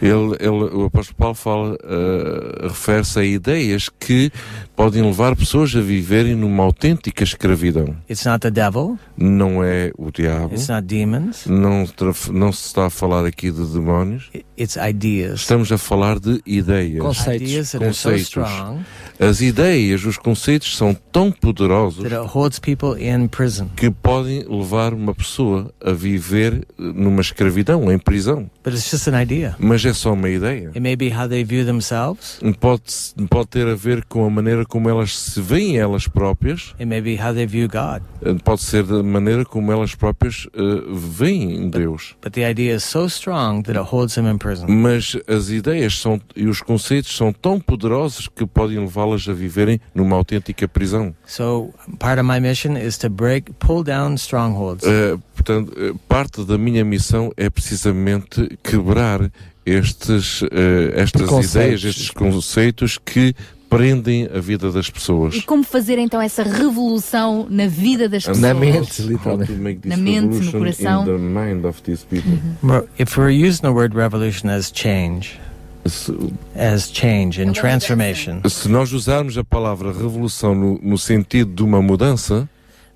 ele, ele- o apóstolo Paulo fala, eh, refere-se a ideias que podem levar pessoas a viverem numa autêntica escravidão. It's not the devil. Não é o diabo. It's not demons. Não, não se está a falar aqui de demónios. It's ideas. Estamos a falar de ideias. Conceitos. Are so strong As ideias, os conceitos são tão poderosos that it holds people in prison. que podem levar uma pessoa a viver eh, numa escravidão, em prisão. But it's just an idea. Mas é só uma ideia. It may be how they view themselves. Pode, pode ter a ver com a maneira como elas se veem elas próprias. It may be how they view God. Eh, pode ser da maneira como elas próprias eh, veem Deus. But the idea is so strong that it holds him in prison. Mas as ideias são, e os conceitos são tão poderosos que podem levá-las a viverem numa autêntica prisão. So part of my mission is to break, pull down strongholds. Eh, portanto, eh, parte da minha missão é precisamente quebrar estes, eh, estas Preconceitos. ideias, estes conceitos que prendem a vida das pessoas. E como fazer então essa revolução na vida das pessoas? Na mente, literalmente. Na mente, no coração. in the mind of these people. Well, If we're using the word revolution as change, as change and transformation, Se nós usarmos a palavra revolução no, no sentido de uma mudança,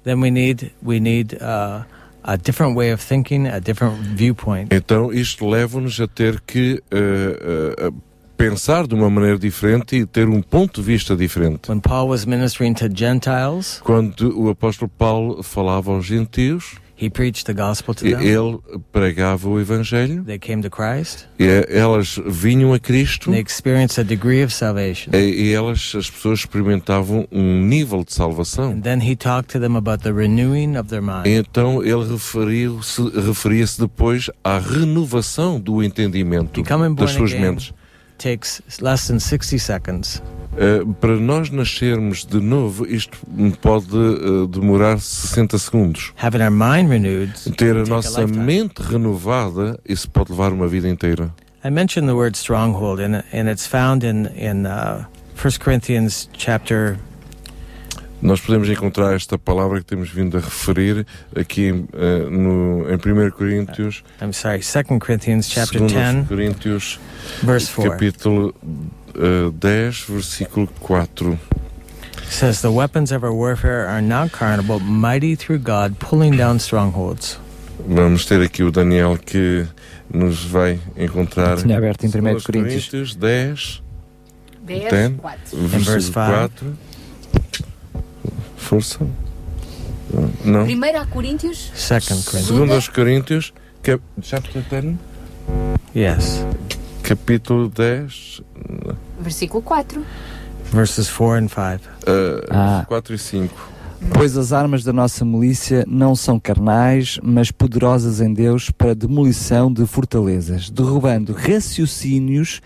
then we need we need uh, a different way of thinking, a different viewpoint. então isto leva-nos a ter que eh, eh, pensar de uma maneira diferente e ter um ponto de vista diferente. When Paul was ministering to Gentiles, Quando o apóstolo Paulo falava aos gentios, he preached the gospel to them. ele pregava o evangelho, They came to Christ. e elas vinham a Cristo They experienced a degree of salvation. e, elas, as pessoas experimentavam um nível de salvação. And then he talked to them about the renewing of their mind. Então ele referiu-se- referia-se depois à renovação do entendimento das suas again mentes. takes less than 60 seconds. Uh, para nós nascermos de novo, isto pode uh, demorar 60 segundos. Having our mind renewed, Ter a a nossa lifetime. mente renovada, isso pode levar uma vida inteira. I mentioned the word stronghold, and, and it's found in in uh, 1 Corinthians chapter Nós podemos encontrar esta palavra que temos vindo a referir aqui uh, no, em 1 Coríntios. I'm sorry, 2 Corinthians chapter 2 10, Coríntios, verse 4. capítulo uh, 10, versículo 4. says the weapons of our warfare are not carnal, but mighty through God, pulling down strongholds. Vamos ter aqui o Daniel que nos vai encontrar. Tinha aberto em 1 2 Coríntios. 10, 10, 10, 4. verse versículo 4. Força. Não. Primeiro a Coríntios. 2 Corinthians. Segundo aos Coríntios, cap chapter 10, Yes. capítulo 10, Versículo 4. Verses 4 and 5. uh, Ah. 4 e 5. Pois as armas da nossa milícia não são carnais, mas poderosas em Deus para demolição de fortalezas, derrubando raciocínios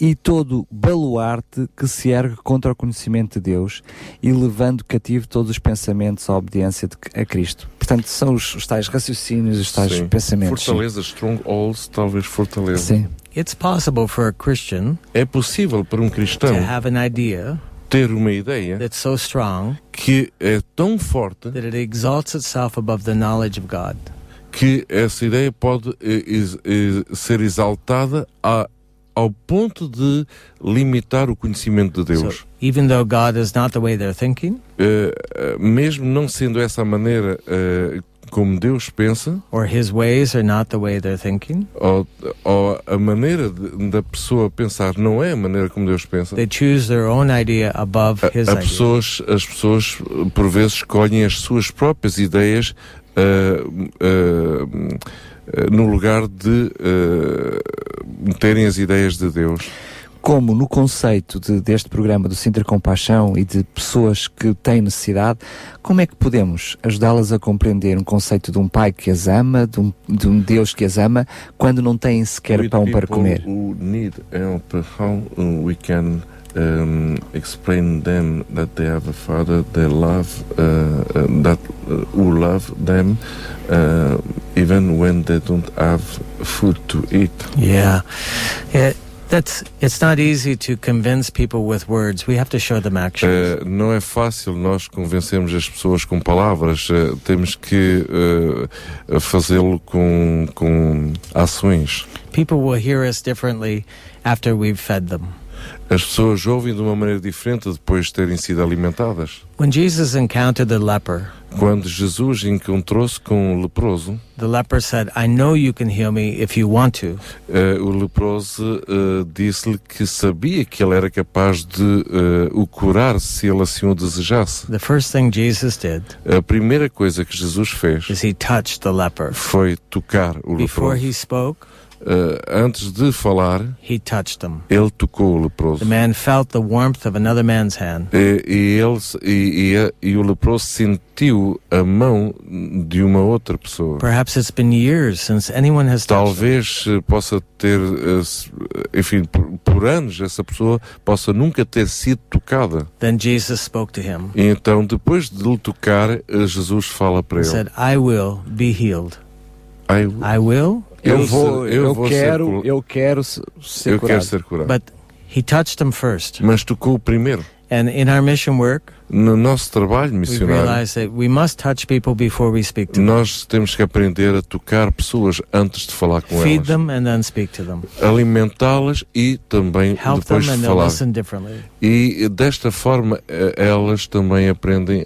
e todo baluarte que se ergue contra o conhecimento de Deus e levando cativo todos os pensamentos à obediência de- a Cristo. Portanto, são os, os tais raciocínios, os tais Sim. pensamentos. sim. Fortaleza, strongholds, talvez fortaleza. Sim. It's possible for a Christian É possível para um cristão to have an idea ter uma ideia that's so strong que é tão forte that it exalts itself above the knowledge of God. que essa ideia pode eh, ser exaltada a- ao ponto de limitar o conhecimento de Deus. So even though God is not the way they're thinking, Eh, eh, mesmo não sendo essa a maneira como Deus pensa, or his ways are not the way they're thinking, ou, ou a maneira de- da pessoa pensar não é a maneira como Deus pensa, they choose their own idea above his a idea. pessoas, as pessoas por vezes escolhem as suas próprias ideias eh, eh, no lugar de eh, meterem as ideias de Deus. Como no conceito de- deste programa do Sintra Compaixão e de pessoas que têm necessidade, como é que podemos ajudá-las a compreender um conceito de um pai que as ama, de um, de um Deus que as ama, quando não têm sequer With pão para comer? Who need help, how uh, we can um, explain them that they have a father they love, uh, uh, that uh, who love them, uh, even when they don't have food to eat. Yeah. It, that's it's not easy to convince people with words. We have to show them action. Uh, não é fácil nós convencermos as pessoas com palavras, uh, temos que uh, fazê-lo com, com ações. People will hear us differently after we've fed them. As pessoas ouvem de uma maneira diferente depois de terem sido alimentadas. When Jesus encountered the leper, Quando Jesus encontrou-se com o leproso, the leper said, "I know you can heal me if you want to." uh, o leproso uh, disse-lhe que sabia que ele era capaz de uh, o curar se ele assim o desejasse. The first thing Jesus did A primeira coisa que Jesus fez is he touched the leper. foi tocar o Before leproso. he spoke, eh, antes de falar, he touched them. ele tocou o leproso. The man felt the warmth of another man's hand. E, e ele, e, e, e o leproso sentiu a mão de uma outra pessoa. Perhaps it's been years since anyone has touched Talvez eh, possa ter, eh, enfim, por, por anos essa pessoa possa nunca ter sido tocada. Then Jesus spoke to him. E então, depois de lhe tocar, Jesus fala para ele. said, I will be healed. I, I will. Eu vou, eu, vou ser quero, eu quero se- ser eu curado. quero ser curado. But he touched them first. Mas tocou primeiro. And in our mission work, No nosso trabalho missionário, nós temos que aprender a tocar pessoas antes de falar com Feed elas. them and then speak to them. Alimentá-las e também Help depois them de falar. listen differently. E desta forma eh, elas também aprendem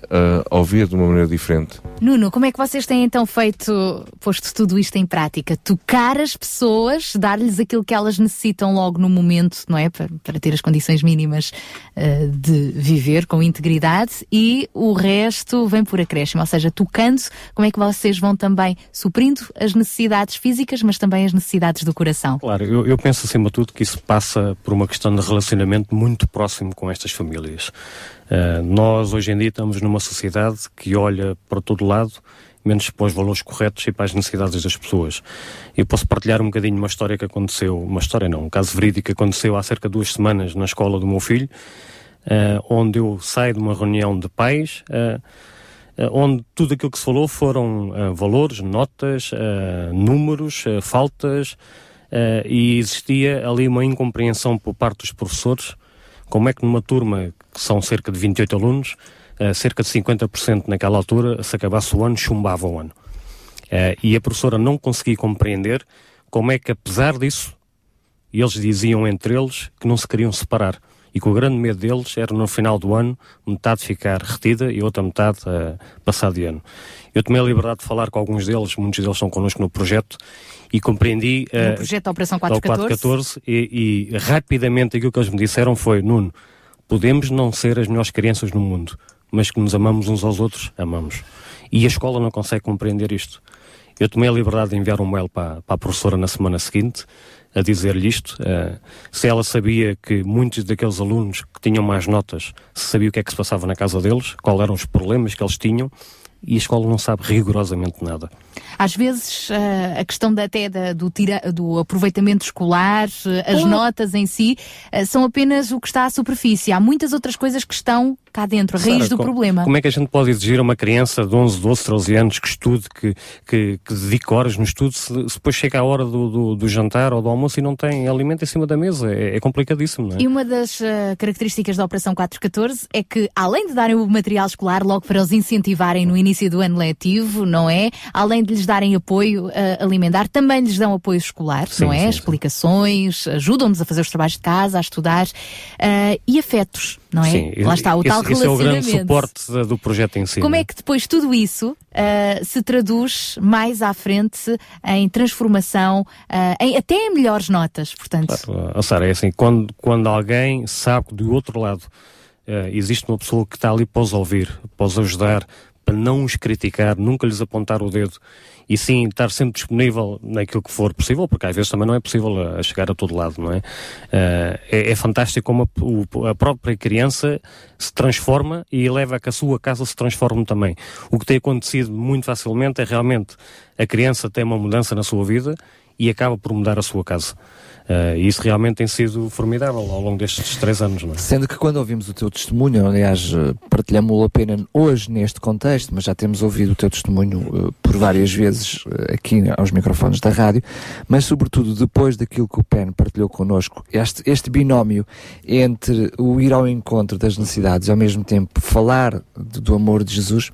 a ouvir de uma maneira diferente. Nuno, como é que vocês têm então feito, posto tudo isto em prática? Tocar as pessoas, dar-lhes aquilo que elas necessitam logo no momento, não é? Para, para ter as condições mínimas eh, de viver com integridade e o resto vem por acréscimo, ou seja, tocando, como é que vocês vão também suprindo as necessidades físicas, mas também as necessidades do coração? Claro, eu, eu penso acima de tudo que isso passa por uma questão de relacionamento muito próximo com estas famílias. Uh, nós hoje em dia estamos numa sociedade que olha para todo lado, menos para os valores corretos e para as necessidades das pessoas. Eu posso partilhar um bocadinho uma história que aconteceu, uma história não, um caso verídico que aconteceu há cerca de duas semanas na escola do meu filho, onde eu saio de uma reunião de pais. Uh, Uh, onde tudo aquilo que se falou foram valores, notas, números, faltas, e existia ali uma incompreensão por parte dos professores, como é que numa turma que são cerca de 28 alunos, cerca de 50% naquela altura, se acabasse o ano, chumbava o ano. e a professora não conseguia compreender como é que, apesar disso, eles diziam entre eles que não se queriam separar e que o grande medo deles era no final do ano metade ficar retida e outra metade uh, passar de ano. Eu tomei a liberdade de falar com alguns deles, muitos deles estão connosco no projeto e compreendi No uh, projeto da Operação ao 414. 414 e, e rapidamente aquilo que eles me disseram foi Nuno, podemos não ser as melhores crianças no mundo, mas que nos amamos uns aos outros, amamos. E a escola não consegue compreender isto. Eu tomei a liberdade de enviar um mail para, para a professora na semana seguinte a dizer-lhe isto. Uh, se ela sabia que muitos daqueles alunos que tinham mais notas, se sabia o que é que se passava na casa deles, quais eram os problemas que eles tinham, e a escola não sabe rigorosamente nada. Às vezes uh, a questão da, até da, do, tira, do aproveitamento escolar, uh, as notas em si, uh, são apenas o que está à superfície. Há muitas outras coisas que estão cá dentro, a raiz Sara, do co- problema. Como é que a gente pode exigir a uma criança de 11, 12, 13 anos que estude, que, que, que dedique horas no estudo, se, se depois chega a hora do, do, do jantar ou do almoço e não tem alimento em cima da mesa? É, é complicadíssimo, não é? E uma das uh, características da Operação 414 é que, além de darem o material escolar logo para os incentivarem no início do ano letivo, não é? Além de lhes darem apoio uh, alimentar, também lhes dão apoio escolar, Sim, não é? sim. Explicações, ajudam-nos a fazer os trabalhos de casa, a estudar uh, e afetos, não é? Sim, Lá está o esse, tal esse é o grande relacionamento. suporte da- do projeto em si. Como não é que depois tudo isso uh, se traduz mais à frente em transformação, uh, em, até em melhores notas, portanto. Claro, Sara, é assim, quando, quando alguém sabe que do outro lado eh, existe uma pessoa que está ali para os ouvir, para os ajudar, para não os criticar, nunca lhes apontar o dedo e sim estar sempre disponível naquilo que for possível, porque às vezes também não é possível a, chegar a todo lado, não é? Eh, é, é fantástico como a, o- a própria criança se transforma e leva a que a sua casa se transforme também. O que tem acontecido muito facilmente é realmente a criança tem uma mudança na sua vida e acaba por mudar a sua casa. E isso realmente tem sido formidável ao longo destes três anos, é? Sendo que quando ouvimos o teu testemunho, aliás, eh, partilhamos-lo apenas hoje neste contexto, mas já temos ouvido o teu testemunho eh, por várias vezes eh, aqui aos microfones da rádio, mas sobretudo depois daquilo que o PEN partilhou connosco, este, este binómio entre o ir ao encontro das necessidades e ao mesmo tempo falar do, amor de Jesus,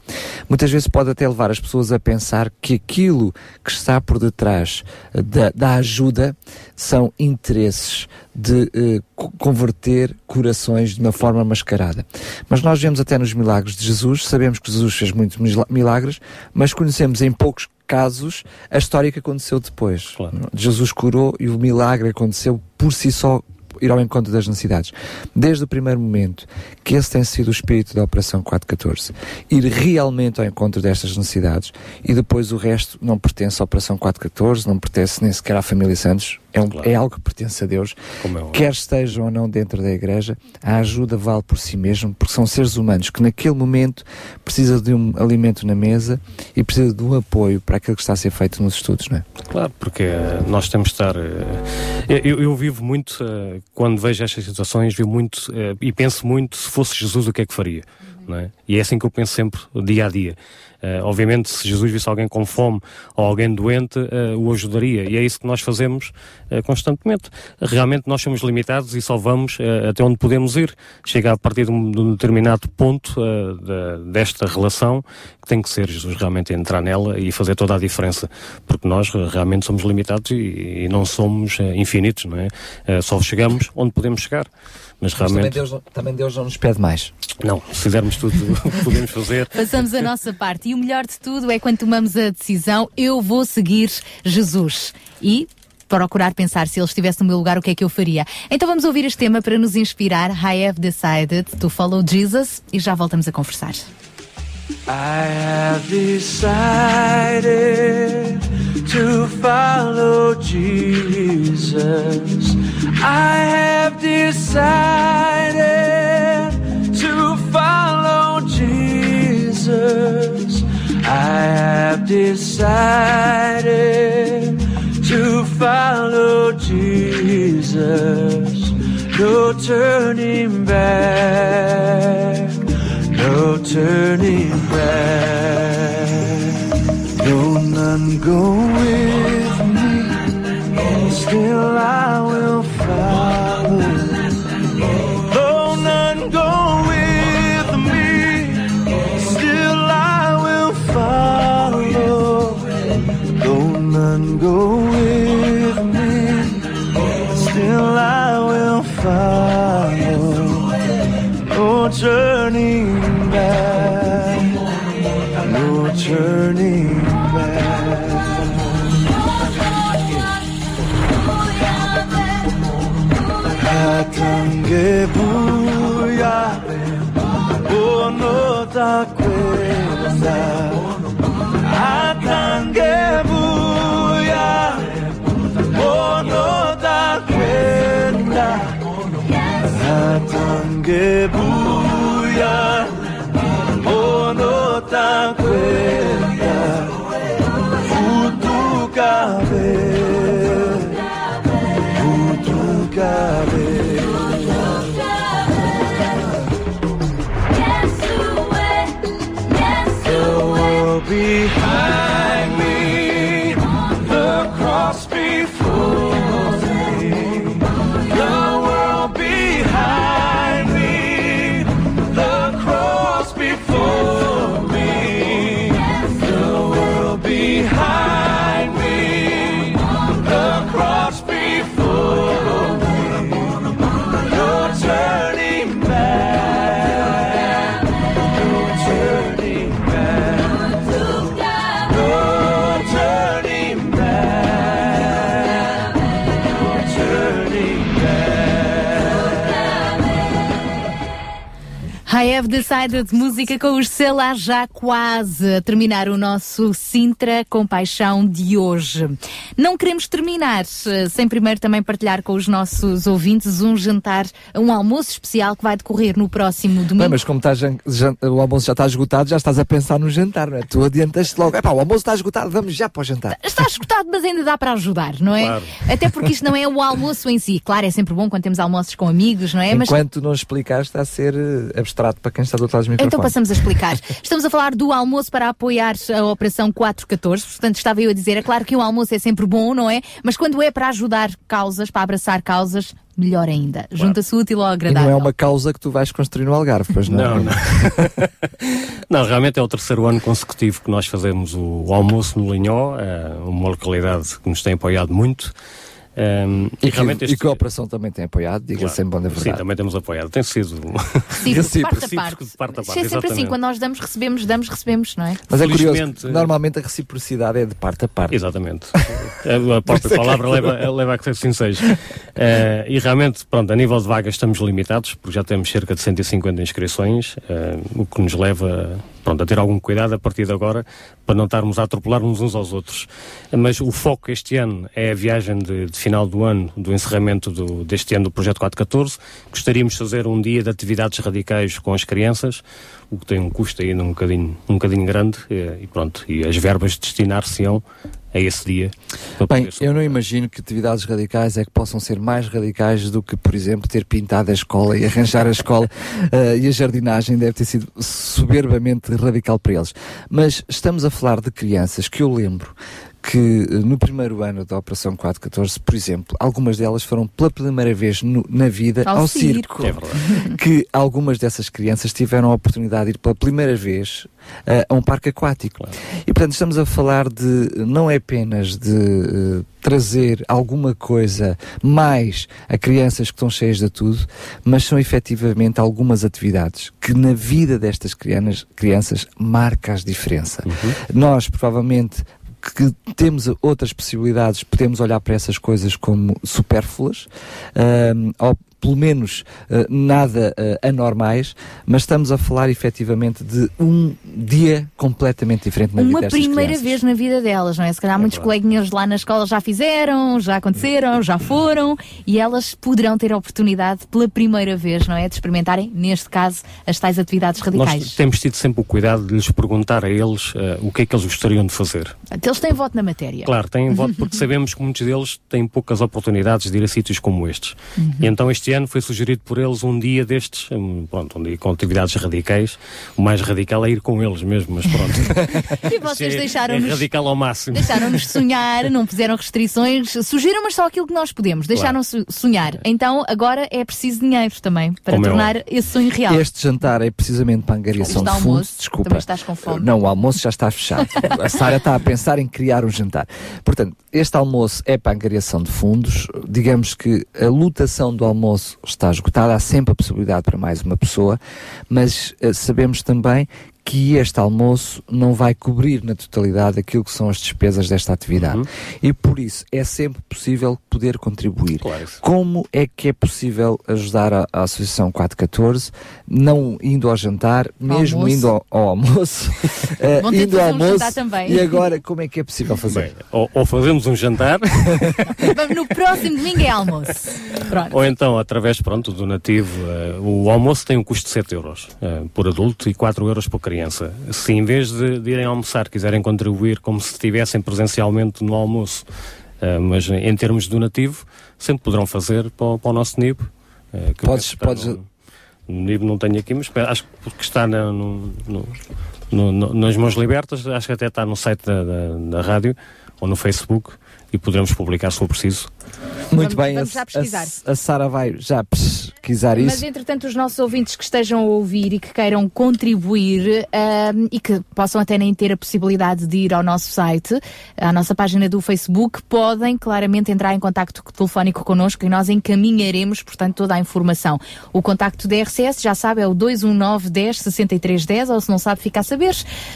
muitas vezes pode até levar as pessoas a pensar que aquilo que está por detrás da, da ajuda são interesses de eh, co- converter corações de uma forma mascarada. Mas nós vemos até nos milagres de Jesus, sabemos que Jesus fez muitos mila- milagres, mas conhecemos em poucos casos a história que aconteceu depois. Jesus curou e o milagre aconteceu por si só ir ao encontro das necessidades. Desde o primeiro momento, que esse tem sido o espírito da Operação 414, ir realmente ao encontro destas necessidades e depois o resto não pertence à Operação 414, não pertence nem sequer à família Santos, é, um- é algo que pertence a Deus. Como é. Quer estejam ou não dentro da igreja, a ajuda vale por si mesmo, porque são seres humanos que naquele momento precisam de um alimento na mesa e precisam de um apoio para aquilo que está a ser feito nos estudos, não é? Claro, porque eh, nós temos de estar. eh, eu, eu vivo muito, eh, quando vejo estas situações, vivo muito eh, e penso muito: se fosse Jesus, o que é que faria? É? E é assim que eu penso sempre, dia a dia. Eh, obviamente, se Jesus visse alguém com fome ou alguém doente, eh, o ajudaria. E é isso que nós fazemos eh, constantemente. Realmente, nós somos limitados e só vamos até onde podemos ir. Chega a partir de um, de um determinado ponto da- desta relação que tem que ser Jesus realmente entrar nela e fazer toda a diferença. Porque nós realmente somos limitados e, e não somos infinitos, não é? Só chegamos onde podemos chegar. Mas Mas também realmente. Deus, não- também Deus não nos pede mais. Não, se fizermos tudo o que podemos fazer. Façamos a nossa parte. E o melhor de tudo é quando tomamos a decisão, eu vou seguir Jesus. E procurar pensar se ele estivesse no meu lugar, o que é que eu faria. Então vamos ouvir este tema para nos inspirar. I have decided to follow Jesus e já voltamos a conversar. I have decided to follow Jesus. I have decided to follow Jesus. I have decided to follow Jesus. No turning back no turning back. No, none go with me, still I will follow. Though none go with me, still I will follow. Though none go with me, still I will follow. No turning turning back. 게 뭐야 오너다 꿰다 아탄 게 뭐야 오너다 꿰다 아탄 게 뭐야 ono da kwenda. Utukabe, utukabe. The I have decided música com os Selá já quase a terminar o nosso Sintra com Paixão de hoje. Não queremos terminar eh, sem primeiro também partilhar com os nossos ouvintes um jantar, um almoço especial que vai decorrer no próximo domingo. Bem, mas como está jan- jan- o almoço já está esgotado, já estás a pensar no jantar, não é? Tu adiantas-te logo. Epá, o almoço está esgotado, vamos já para o jantar. Está esgotado, mas ainda dá para ajudar, não é? Claro. Até porque isto não é o almoço em si. Claro, é sempre bom quando temos almoços com amigos, não é? Mas Enquanto não explicares, está a ser eh, abstrato para quem está do outro lado do microfone. Então passamos a explicar. Estamos a falar do almoço para apoiar a Operação 414. Portanto, estava eu a dizer, é claro que um almoço é sempre bom, não é? Mas quando é para ajudar causas, para abraçar causas, melhor ainda. Junta-se útil ao E agradável. não é uma causa que tu vais construir no Algarve, pois não? Não, não. Não, realmente é o terceiro ano consecutivo que nós fazemos o, o almoço no Linhó, é uma localidade que nos tem apoiado muito. Um, E, que, realmente e que a operação também tem apoiado, diga-se em bom da Sim, verdade. também temos apoiado. Tem sido Recíproco, parte a recíproco parte. de parte a parte. É sempre assim, quando nós damos, recebemos, damos, recebemos, não é? Mas é curioso, Felizmente- que normalmente a reciprocidade é de parte a parte. Exatamente. A própria palavra leva, leva a que assim seja. Eh, e realmente, pronto, a nível de vagas estamos limitados, porque já temos cerca de 150 inscrições, eh, o que nos leva pronto, a ter algum cuidado a partir de agora para não estarmos a atropelar-nos uns aos outros. Mas o foco este ano é a viagem de, de final do ano, do encerramento do- deste ano do Projeto 414. Gostaríamos de fazer um dia de atividades radicais com as crianças, o que tem um custo ainda um bocadinho, um bocadinho grande, eh, e pronto, e as verbas destinar-se-ão a esse dia. Bem, eu não imagino que atividades radicais é que possam ser mais radicais do que, por exemplo, ter pintado a escola e arranjar a escola eh, e a jardinagem deve ter sido soberbamente radical para eles. Mas estamos a falar de crianças que eu lembro que eh, no primeiro ano da Operação 414, por exemplo, algumas delas foram pela primeira vez no- na vida Ao ao, circo. circo. É verdade. que algumas dessas crianças tiveram a oportunidade de ir pela primeira vez eh, a um parque aquático. E portanto estamos a falar de não é apenas de eh, trazer alguma coisa mais a crianças que estão cheias de tudo, mas são efetivamente algumas atividades que na vida destas crianas, crianças marca as diferença. Nós provavelmente que temos outras possibilidades, podemos olhar para essas coisas como supérfluas, ou pelo menos ah, nada ah, anormais, mas estamos a falar efetivamente de um dia completamente diferente na vida Uma destas primeira crianças. vez na vida delas, não é? Se calhar muitos coleguinhas lá na escola já fizeram, já aconteceram, já foram e elas poderão ter a oportunidade pela primeira vez, não é? De experimentarem, neste caso, as tais atividades radicais. Nós temos tido sempre o cuidado de lhes perguntar a eles eh, o que é que eles gostariam de fazer. Eles têm voto na matéria. Claro, têm voto porque sabemos que muitos deles têm poucas oportunidades de ir a sítios como estes. Uhum. E então este ano foi sugerido por eles um dia destes, pronto, um dia com atividades radicais. O mais radical é ir com eles mesmo, mas pronto. E vocês é, é deixaram-nos radical ao máximo. Deixaram-nos sonhar, não puseram restrições, surgiram, mas só aquilo que nós podemos. Deixaram-nos sonhar. Então agora é preciso dinheiro também para Como é tornar esse sonho real. Este jantar é precisamente para a angariação de fundos. almoço, Desculpa. também estás com fome. Não, o almoço já está fechado. a Sara está a pensar em criar um jantar. Portanto, este almoço é para a angariação de fundos. Digamos que a lotação do almoço está esgotada. Há sempre a possibilidade para mais uma pessoa, mas eh, sabemos também que este almoço não vai cobrir na totalidade aquilo que são as despesas desta atividade. Uhum. E por isso é sempre possível poder contribuir. Claro. Como é que é possível ajudar a, a Associação 414, não indo ao jantar, mesmo almoço. indo ao, ao almoço, de indo ao almoço, e agora como é que é possível fazer? Bem, ou, ou fazemos um jantar, Vamos no próximo domingo é almoço. Pronto. ou então, através pronto, do nativo, eh, o almoço tem um custo de 7 euros eh, por adulto e 4 euros por criança. Se em vez de, de irem almoçar quiserem contribuir como se estivessem presencialmente no almoço, eh, mas em termos do nativo, sempre poderão fazer para, o- para o nosso NIB. eh, que Podes- podes- No, no NIB não tenho aqui, mas acho que está na- no- no- no- nas mãos libertas, acho que até está no site da, da- da rádio ou no Facebook e poderemos publicar se for preciso. Muito Vamos- bem, vamos já a, pesquisar. a, a Sara vai já pesquisar Mas isso. entretanto, os nossos ouvintes que estejam a ouvir e que queiram contribuir ahm, e que possam até nem ter a possibilidade de ir ao nosso site, à nossa página do Facebook, podem claramente entrar em contacto telefónico connosco e nós encaminharemos, portanto, toda a informação. O contacto da RCS, já sabe, é o 219 10 63 10, ou se não sabe, fica a saber,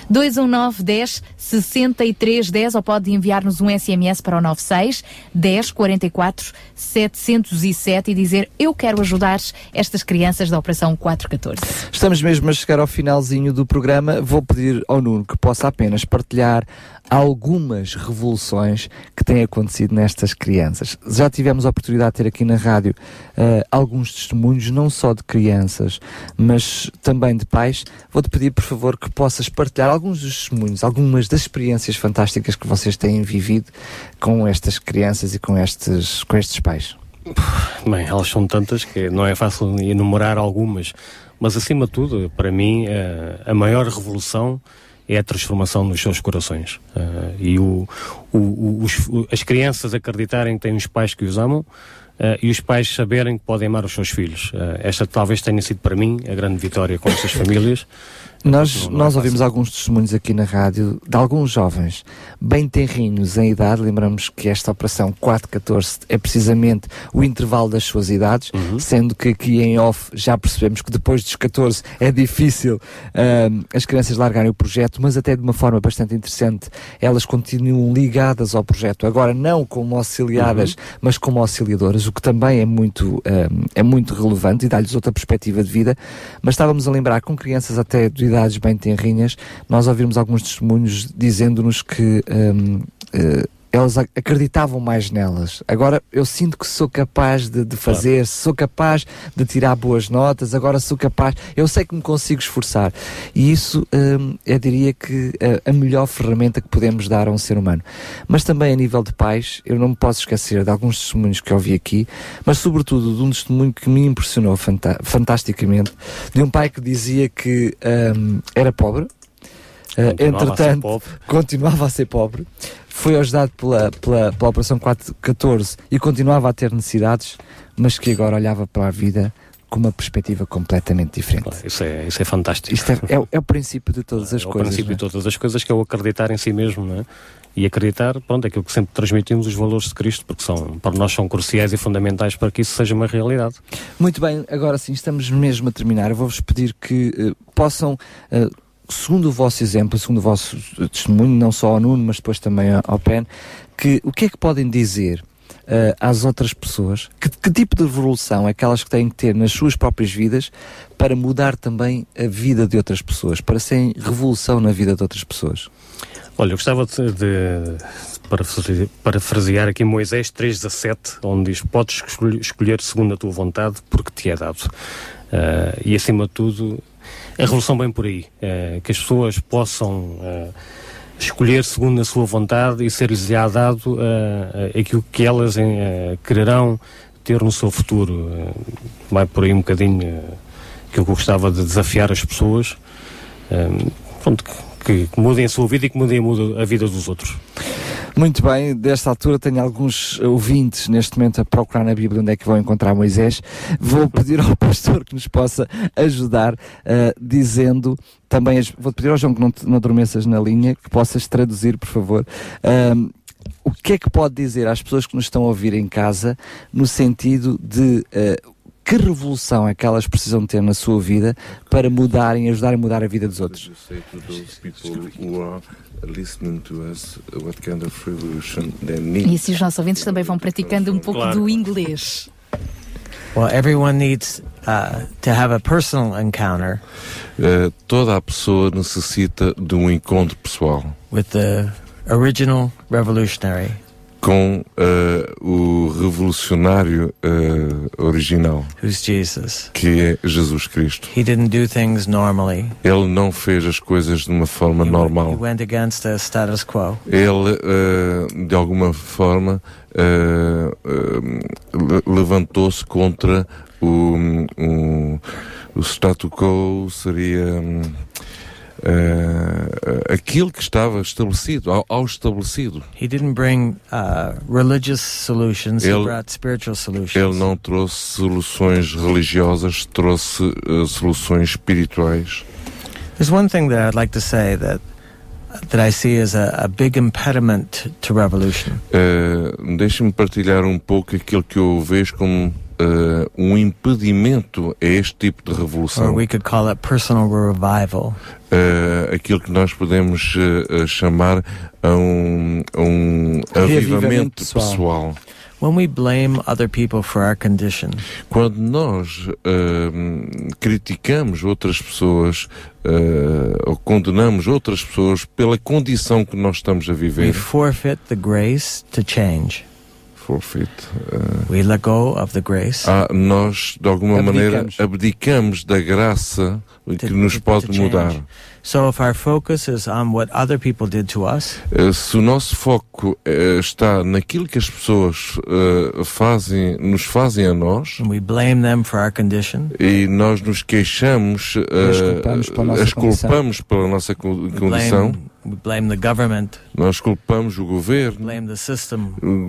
219 10 63 10, ou pode enviar-nos um SMS para o 96 10 44 707 e dizer eu quero ajudar estas crianças da Operação 414. Estamos mesmo a chegar ao finalzinho do programa. Vou pedir ao Nuno que possa apenas partilhar algumas revoluções que têm acontecido nestas crianças. Já tivemos a oportunidade de ter aqui na rádio eh, alguns testemunhos, não só de crianças, mas também de pais. Vou-te pedir, por favor, que possas partilhar alguns dos testemunhos, algumas das experiências fantásticas que vocês têm vivido com estas crianças e com estes, com estes pais. Bem, elas são tantas que não é fácil enumerar algumas, mas acima de tudo, para mim, eh, a maior revolução é a transformação nos seus corações. Eh, e o, o- os- as crianças acreditarem que têm os pais que os amam, eh, e os pais saberem que podem amar os seus filhos. Eh, esta talvez tenha sido para mim a grande vitória com estas famílias. Nós, nós ouvimos alguns testemunhos aqui na rádio de alguns jovens bem tenrinhos em idade. Lembramos que esta operação 414 é precisamente o intervalo das suas idades, sendo que aqui em off já percebemos que depois dos 14 é difícil ahm, as crianças largarem o projeto, mas até de uma forma bastante interessante, elas continuam ligadas ao projeto, agora não como auxiliadas, mas como auxiliadoras, o que também é muito, ahm, é muito relevante e dá-lhes outra perspectiva de vida. Mas estávamos a lembrar com crianças até de idades bem tenrinhas, nós ouvimos alguns testemunhos dizendo-nos que hum, eh, elas ac- acreditavam mais nelas. Agora eu sinto que sou capaz de, de fazer, sou capaz de tirar boas notas, agora sou capaz, eu sei que me consigo esforçar. E isso hum, eu diria que eh, a melhor ferramenta que podemos dar a um ser humano. Mas também a nível de pais, eu não me posso esquecer de alguns testemunhos que eu ouvi aqui, mas sobretudo de um testemunho que me impressionou fanta- fantasticamente, de um pai que dizia que hum, era pobre, Continuava a ser entretanto, pobre. continuava a ser pobre, foi ajudado pela, pela, pela Operação 414 e continuava a ter necessidades, mas que agora olhava para a vida com uma perspectiva completamente diferente. Isso é, isso é fantástico. Isto é, é o- é o princípio de todas as é o coisas. princípio não é? de todas as coisas que é o acreditar em si mesmo, não é? E acreditar, pronto, é aquilo que sempre transmitimos, os valores de Cristo, porque são, para nós são cruciais e fundamentais para que isso seja uma realidade. Muito bem, agora sim, estamos mesmo a terminar. Eu vou-vos pedir que eh, possam, eh, segundo o vosso exemplo, segundo o vosso testemunho, não só ao Nuno, mas depois também ao- PEN, que o que é que podem dizer eh, às outras pessoas? Que, que tipo de revolução é que elas têm que ter nas suas próprias vidas para mudar também a vida de outras pessoas, para serem revolução na vida de outras pessoas? Olha, eu gostava de, de parafrase- parafrasear aqui Moisés 3.17, onde diz, podes escolher, segundo a tua vontade, porque te é dado. Ah, e acima de tudo, a revolução vem por aí, ah, que as pessoas possam ah, escolher segundo a sua vontade e ser-lhes dado ah, aquilo que elas quererão ter no seu futuro. Vai por aí um bocadinho que eu gostava de desafiar as pessoas, pronto, que, que mudem a sua vida e que mudem a, vida dos outros. Muito bem, desta altura tenho alguns ouvintes neste momento a procurar na Bíblia onde é que vão encontrar Moisés. Vou pedir ao pastor que nos possa ajudar, ah, dizendo também, vou pedir ao João que não, não adormeças na linha, que possas traduzir, por favor. Ahm, o que é que pode dizer às pessoas que nos estão a ouvir em casa no sentido de ah, que revolução é que elas precisam ter na sua vida para mudarem, ajudar a mudar a vida dos outros? say to those people who are listening to us what kind of revolution they need. E assim os nossos ouvintes também vão praticando um pouco Claro. do inglês. Well, everyone needs uh, to have a personal encounter Uh, toda a pessoa necessita de um encontro pessoal with the original revolutionary. Com uh, o revolucionário uh, original, Who's Jesus? que é Jesus Cristo. He didn't do things normally. Ele não fez as coisas de uma forma He normal. went against the status quo. Ele, uh, de alguma forma, le- levantou-se contra o, um, o status quo, seria um, uh, aquilo que estava estabelecido, ao, ao estabelecido. He didn't bring uh, religious solutions. he Ele- brought spiritual solutions. Ele não trouxe soluções religiosas, trouxe uh, soluções espirituais. There's one thing that I'd like to say that that I see as a, a big impediment to revolution. Uh, Deixe-me partilhar um pouco aquilo que eu vejo como uh, um impedimento a este tipo de Or revolução. we could call it personal revival. Uh, aquilo que nós podemos uh, chamar a um, um avivamento pessoal. pessoal. When we blame other people for our condition, Quando nós criticamos outras pessoas ou condenamos outras pessoas pela condição que nós estamos a we viver, forfeit the grace to change. Forfeit, uh, We let go of the grace. ah, nós de alguma Abdicamos. maneira abdicamos da graça que nos pode to mudar. change. So if our focus is on what other people did to us, Eh, Se o nosso foco eh, está naquilo que as pessoas eh, fazem, nos fazem a nós, we blame them for our condition, e nós nos queixamos, eh, As culpamos pela nossa condição. Nós culpamos o governo,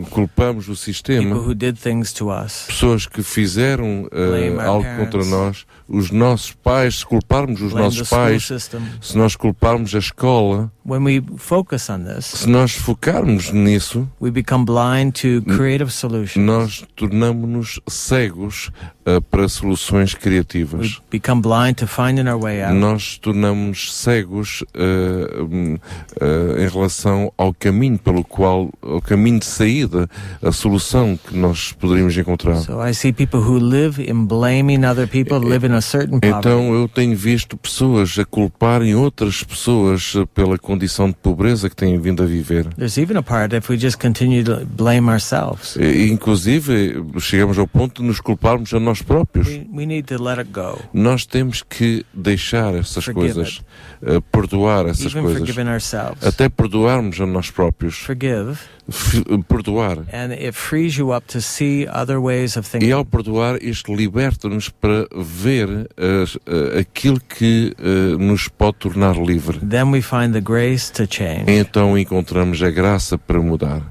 culpamos o people sistema, who did things to us. pessoas que fizeram our algo parents. contra nós, os nossos pais, se culparmos os nossos pais, system. se nós culparmos a escola, When we focus on this, se nós focarmos nisso, we become blind to creative solutions. nós tornamos-nos cegos eh, para soluções criativas. Become blind to finding our way out. Nós tornamos cegos hum, eh, em relação ao caminho pelo qual, ao caminho de saída, a solução que nós poderíamos encontrar. So I see people who live in blaming other people, live in a certain poverty. Então eu tenho visto pessoas a culparem outras pessoas pela condição de pobreza que têm vindo a viver. There's even a part if we just continue to blame ourselves. E, inclusive, chegamos ao ponto de nos culparmos a nós próprios. We, we need to let it go. Nós temos que deixar essas Forgive coisas, eh, perdoar essas Even coisas, forgiving ourselves. até perdoarmos a nós próprios, Forgive, F- perdoar. and it frees you up to see other ways of E thinking. ao perdoar, isto liberta-nos para ver as- eh, aquilo que eh, nos pode tornar livre. Then we find the change. Então encontramos a graça para mudar.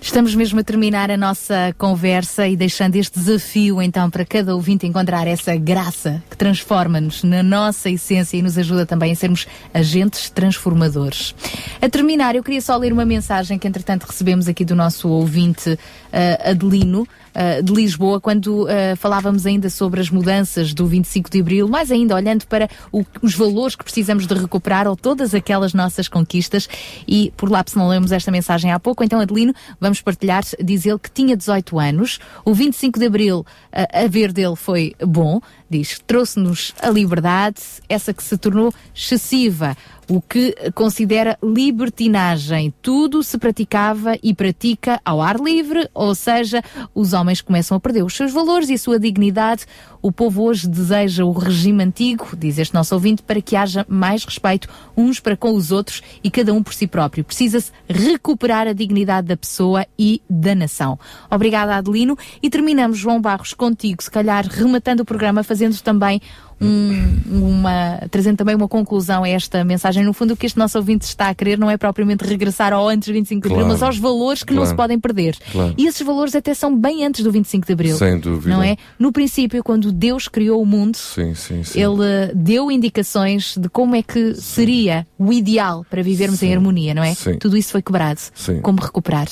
Estamos mesmo a terminar a nossa conversa e deixando este desafio então para cada ouvinte encontrar essa graça que transforma-nos na nossa essência e nos ajuda também a sermos agentes transformadores. A terminar, eu queria só ler uma mensagem que entretanto recebemos aqui do nosso ouvinte eh, Adelino. Eh, de Lisboa, quando eh, falávamos ainda sobre as mudanças do 25 de Abril, mais ainda olhando para o- os valores que precisamos de recuperar ou todas aquelas nossas conquistas. E por lá, se não lemos esta mensagem há pouco, então Adelino, vamos partilhar, diz ele que tinha 18 anos, o 25 de Abril, a, a ver dele foi bom, diz, trouxe-nos a liberdade, essa que se tornou excessiva, o que considera libertinagem. Tudo se praticava e pratica ao ar livre, ou seja, os homens começam a perder os seus valores e a sua dignidade. O povo hoje deseja o regime antigo, diz este nosso ouvinte, para que haja mais respeito uns para com os outros e cada um por si próprio. Precisa-se recuperar a dignidade da pessoa e da nação. Obrigada, Adelino. E terminamos, João Barros, contigo, se calhar rematando o programa, fazendo também um- uma, trazendo também uma conclusão a esta mensagem. No fundo, o que este nosso ouvinte está a querer não é propriamente regressar ao antes do 25 de Abril, Claro. mas aos valores que não Claro. se podem perder. Claro. E esses valores até são bem antes do 25 de Abril. Sem dúvida. Não é? No princípio, quando Deus criou o mundo, Sim, sim, sim. ele eh, deu indicações de como é que seria o ideal para vivermos em harmonia, não é? Tudo isso foi quebrado. Como recuperar?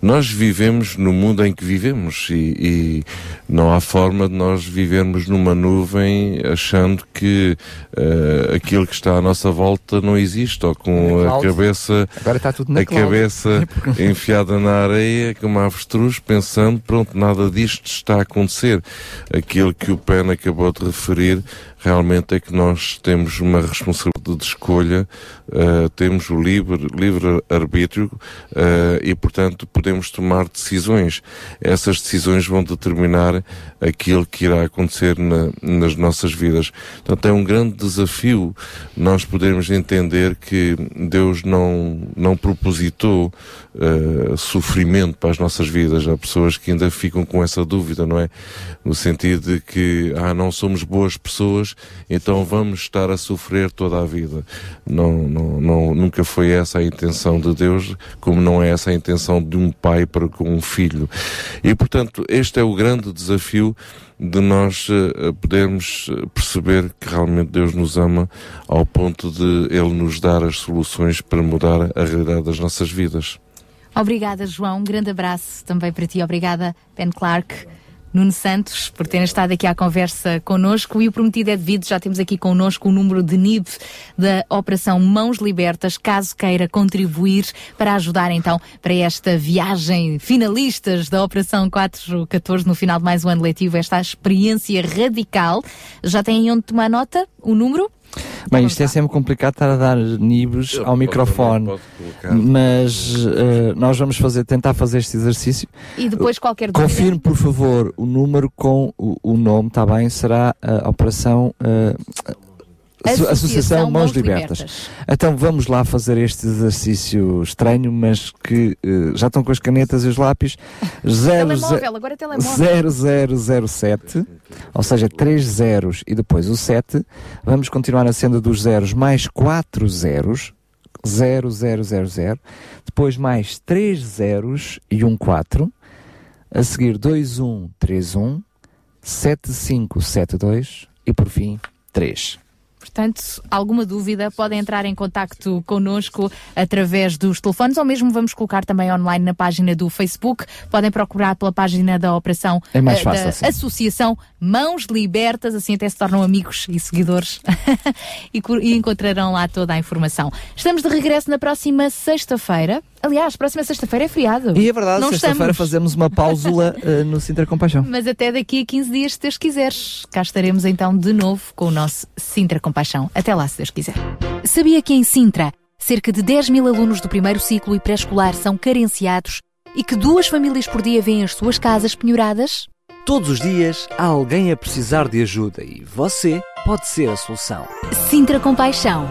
Nós vivemos no mundo em que vivemos e, e não há forma de nós vivermos numa nuvem achando que eh, aquilo que está à nossa volta não existe ou com a cabeça a cabeça enfiada na areia como uma avestruz pensando pronto nada disto está a acontecer. Aquilo que o Pen acabou de referir realmente é que nós temos uma responsabilidade de escolha, eh, temos o livre, livre arbítrio eh, e, portanto, podemos tomar decisões. Essas decisões vão determinar aquilo que irá acontecer na- nas nossas vidas. Portanto, é um grande desafio nós podermos entender que Deus não, não propositou eh, sofrimento para as nossas vidas. Há pessoas que ainda ficam com essa dúvida, não é? No sentido de que, ah, não somos boas pessoas, então vamos estar a sofrer toda a vida. Não, não, não, nunca foi essa a intenção de Deus, como não é essa a intenção de um pai para com um filho. E, portanto, este é o grande desafio de nós eh, podermos eh, perceber que realmente Deus nos ama ao ponto de Ele nos dar as soluções para mudar a realidade das nossas vidas. Obrigada, João. Um grande abraço também para ti. Obrigada, Ben Clark. Nuno Santos, por terem estado aqui à conversa connosco e o prometido é devido, já temos aqui connosco o número de NIB da Operação Mãos Libertas, caso queira contribuir para ajudar então para esta viagem finalistas da Operação 414 no final de mais um ano letivo, esta experiência radical. Já têm onde tomar nota? O número? Bem, isto é sempre complicado estar a dar nibos ao microfone, mas eh, nós vamos fazer, tentar fazer este exercício. E depois qualquer dúvida? Confirme, por favor, o número com o, o nome, está bem? Será a operação. Asso- Associação Associação Mãos Libertas. Libertas. Então vamos lá fazer este exercício estranho, mas que eh, já estão com as canetas e os lápis. Zero, Telemóvel, agora é telemóvel. 0007, ou seja, três zeros e depois o 7. Vamos continuar na senda dos zeros mais quatro zeros. 0000, depois mais três zeros e um 4, a seguir 2131, 7572 e por fim 3. Portanto, alguma dúvida, podem entrar em contacto connosco através dos telefones ou mesmo vamos colocar também online na página do Facebook. Podem procurar pela página da Operação É mais eh, fácil da assim. Associação Mãos Libertas, assim até se tornam amigos e seguidores e, e encontrarão lá toda a informação. Estamos de regresso na próxima sexta-feira. Aliás, próxima sexta-feira é feriado. E é verdade, Não sexta-feira fazemos uma pausula eh, no Sintra Compaixão. Mas até daqui a 15 dias, se Deus quiseres. Cá estaremos então de novo com o nosso Sintra Compaixão. Até lá, se Deus quiser. Sabia que em Sintra, cerca de 10 mil alunos do primeiro ciclo e pré-escolar são carenciados e que duas famílias por dia vêm as suas casas penhoradas? Todos os dias há alguém a precisar de ajuda e você pode ser a solução. Sintra Compaixão,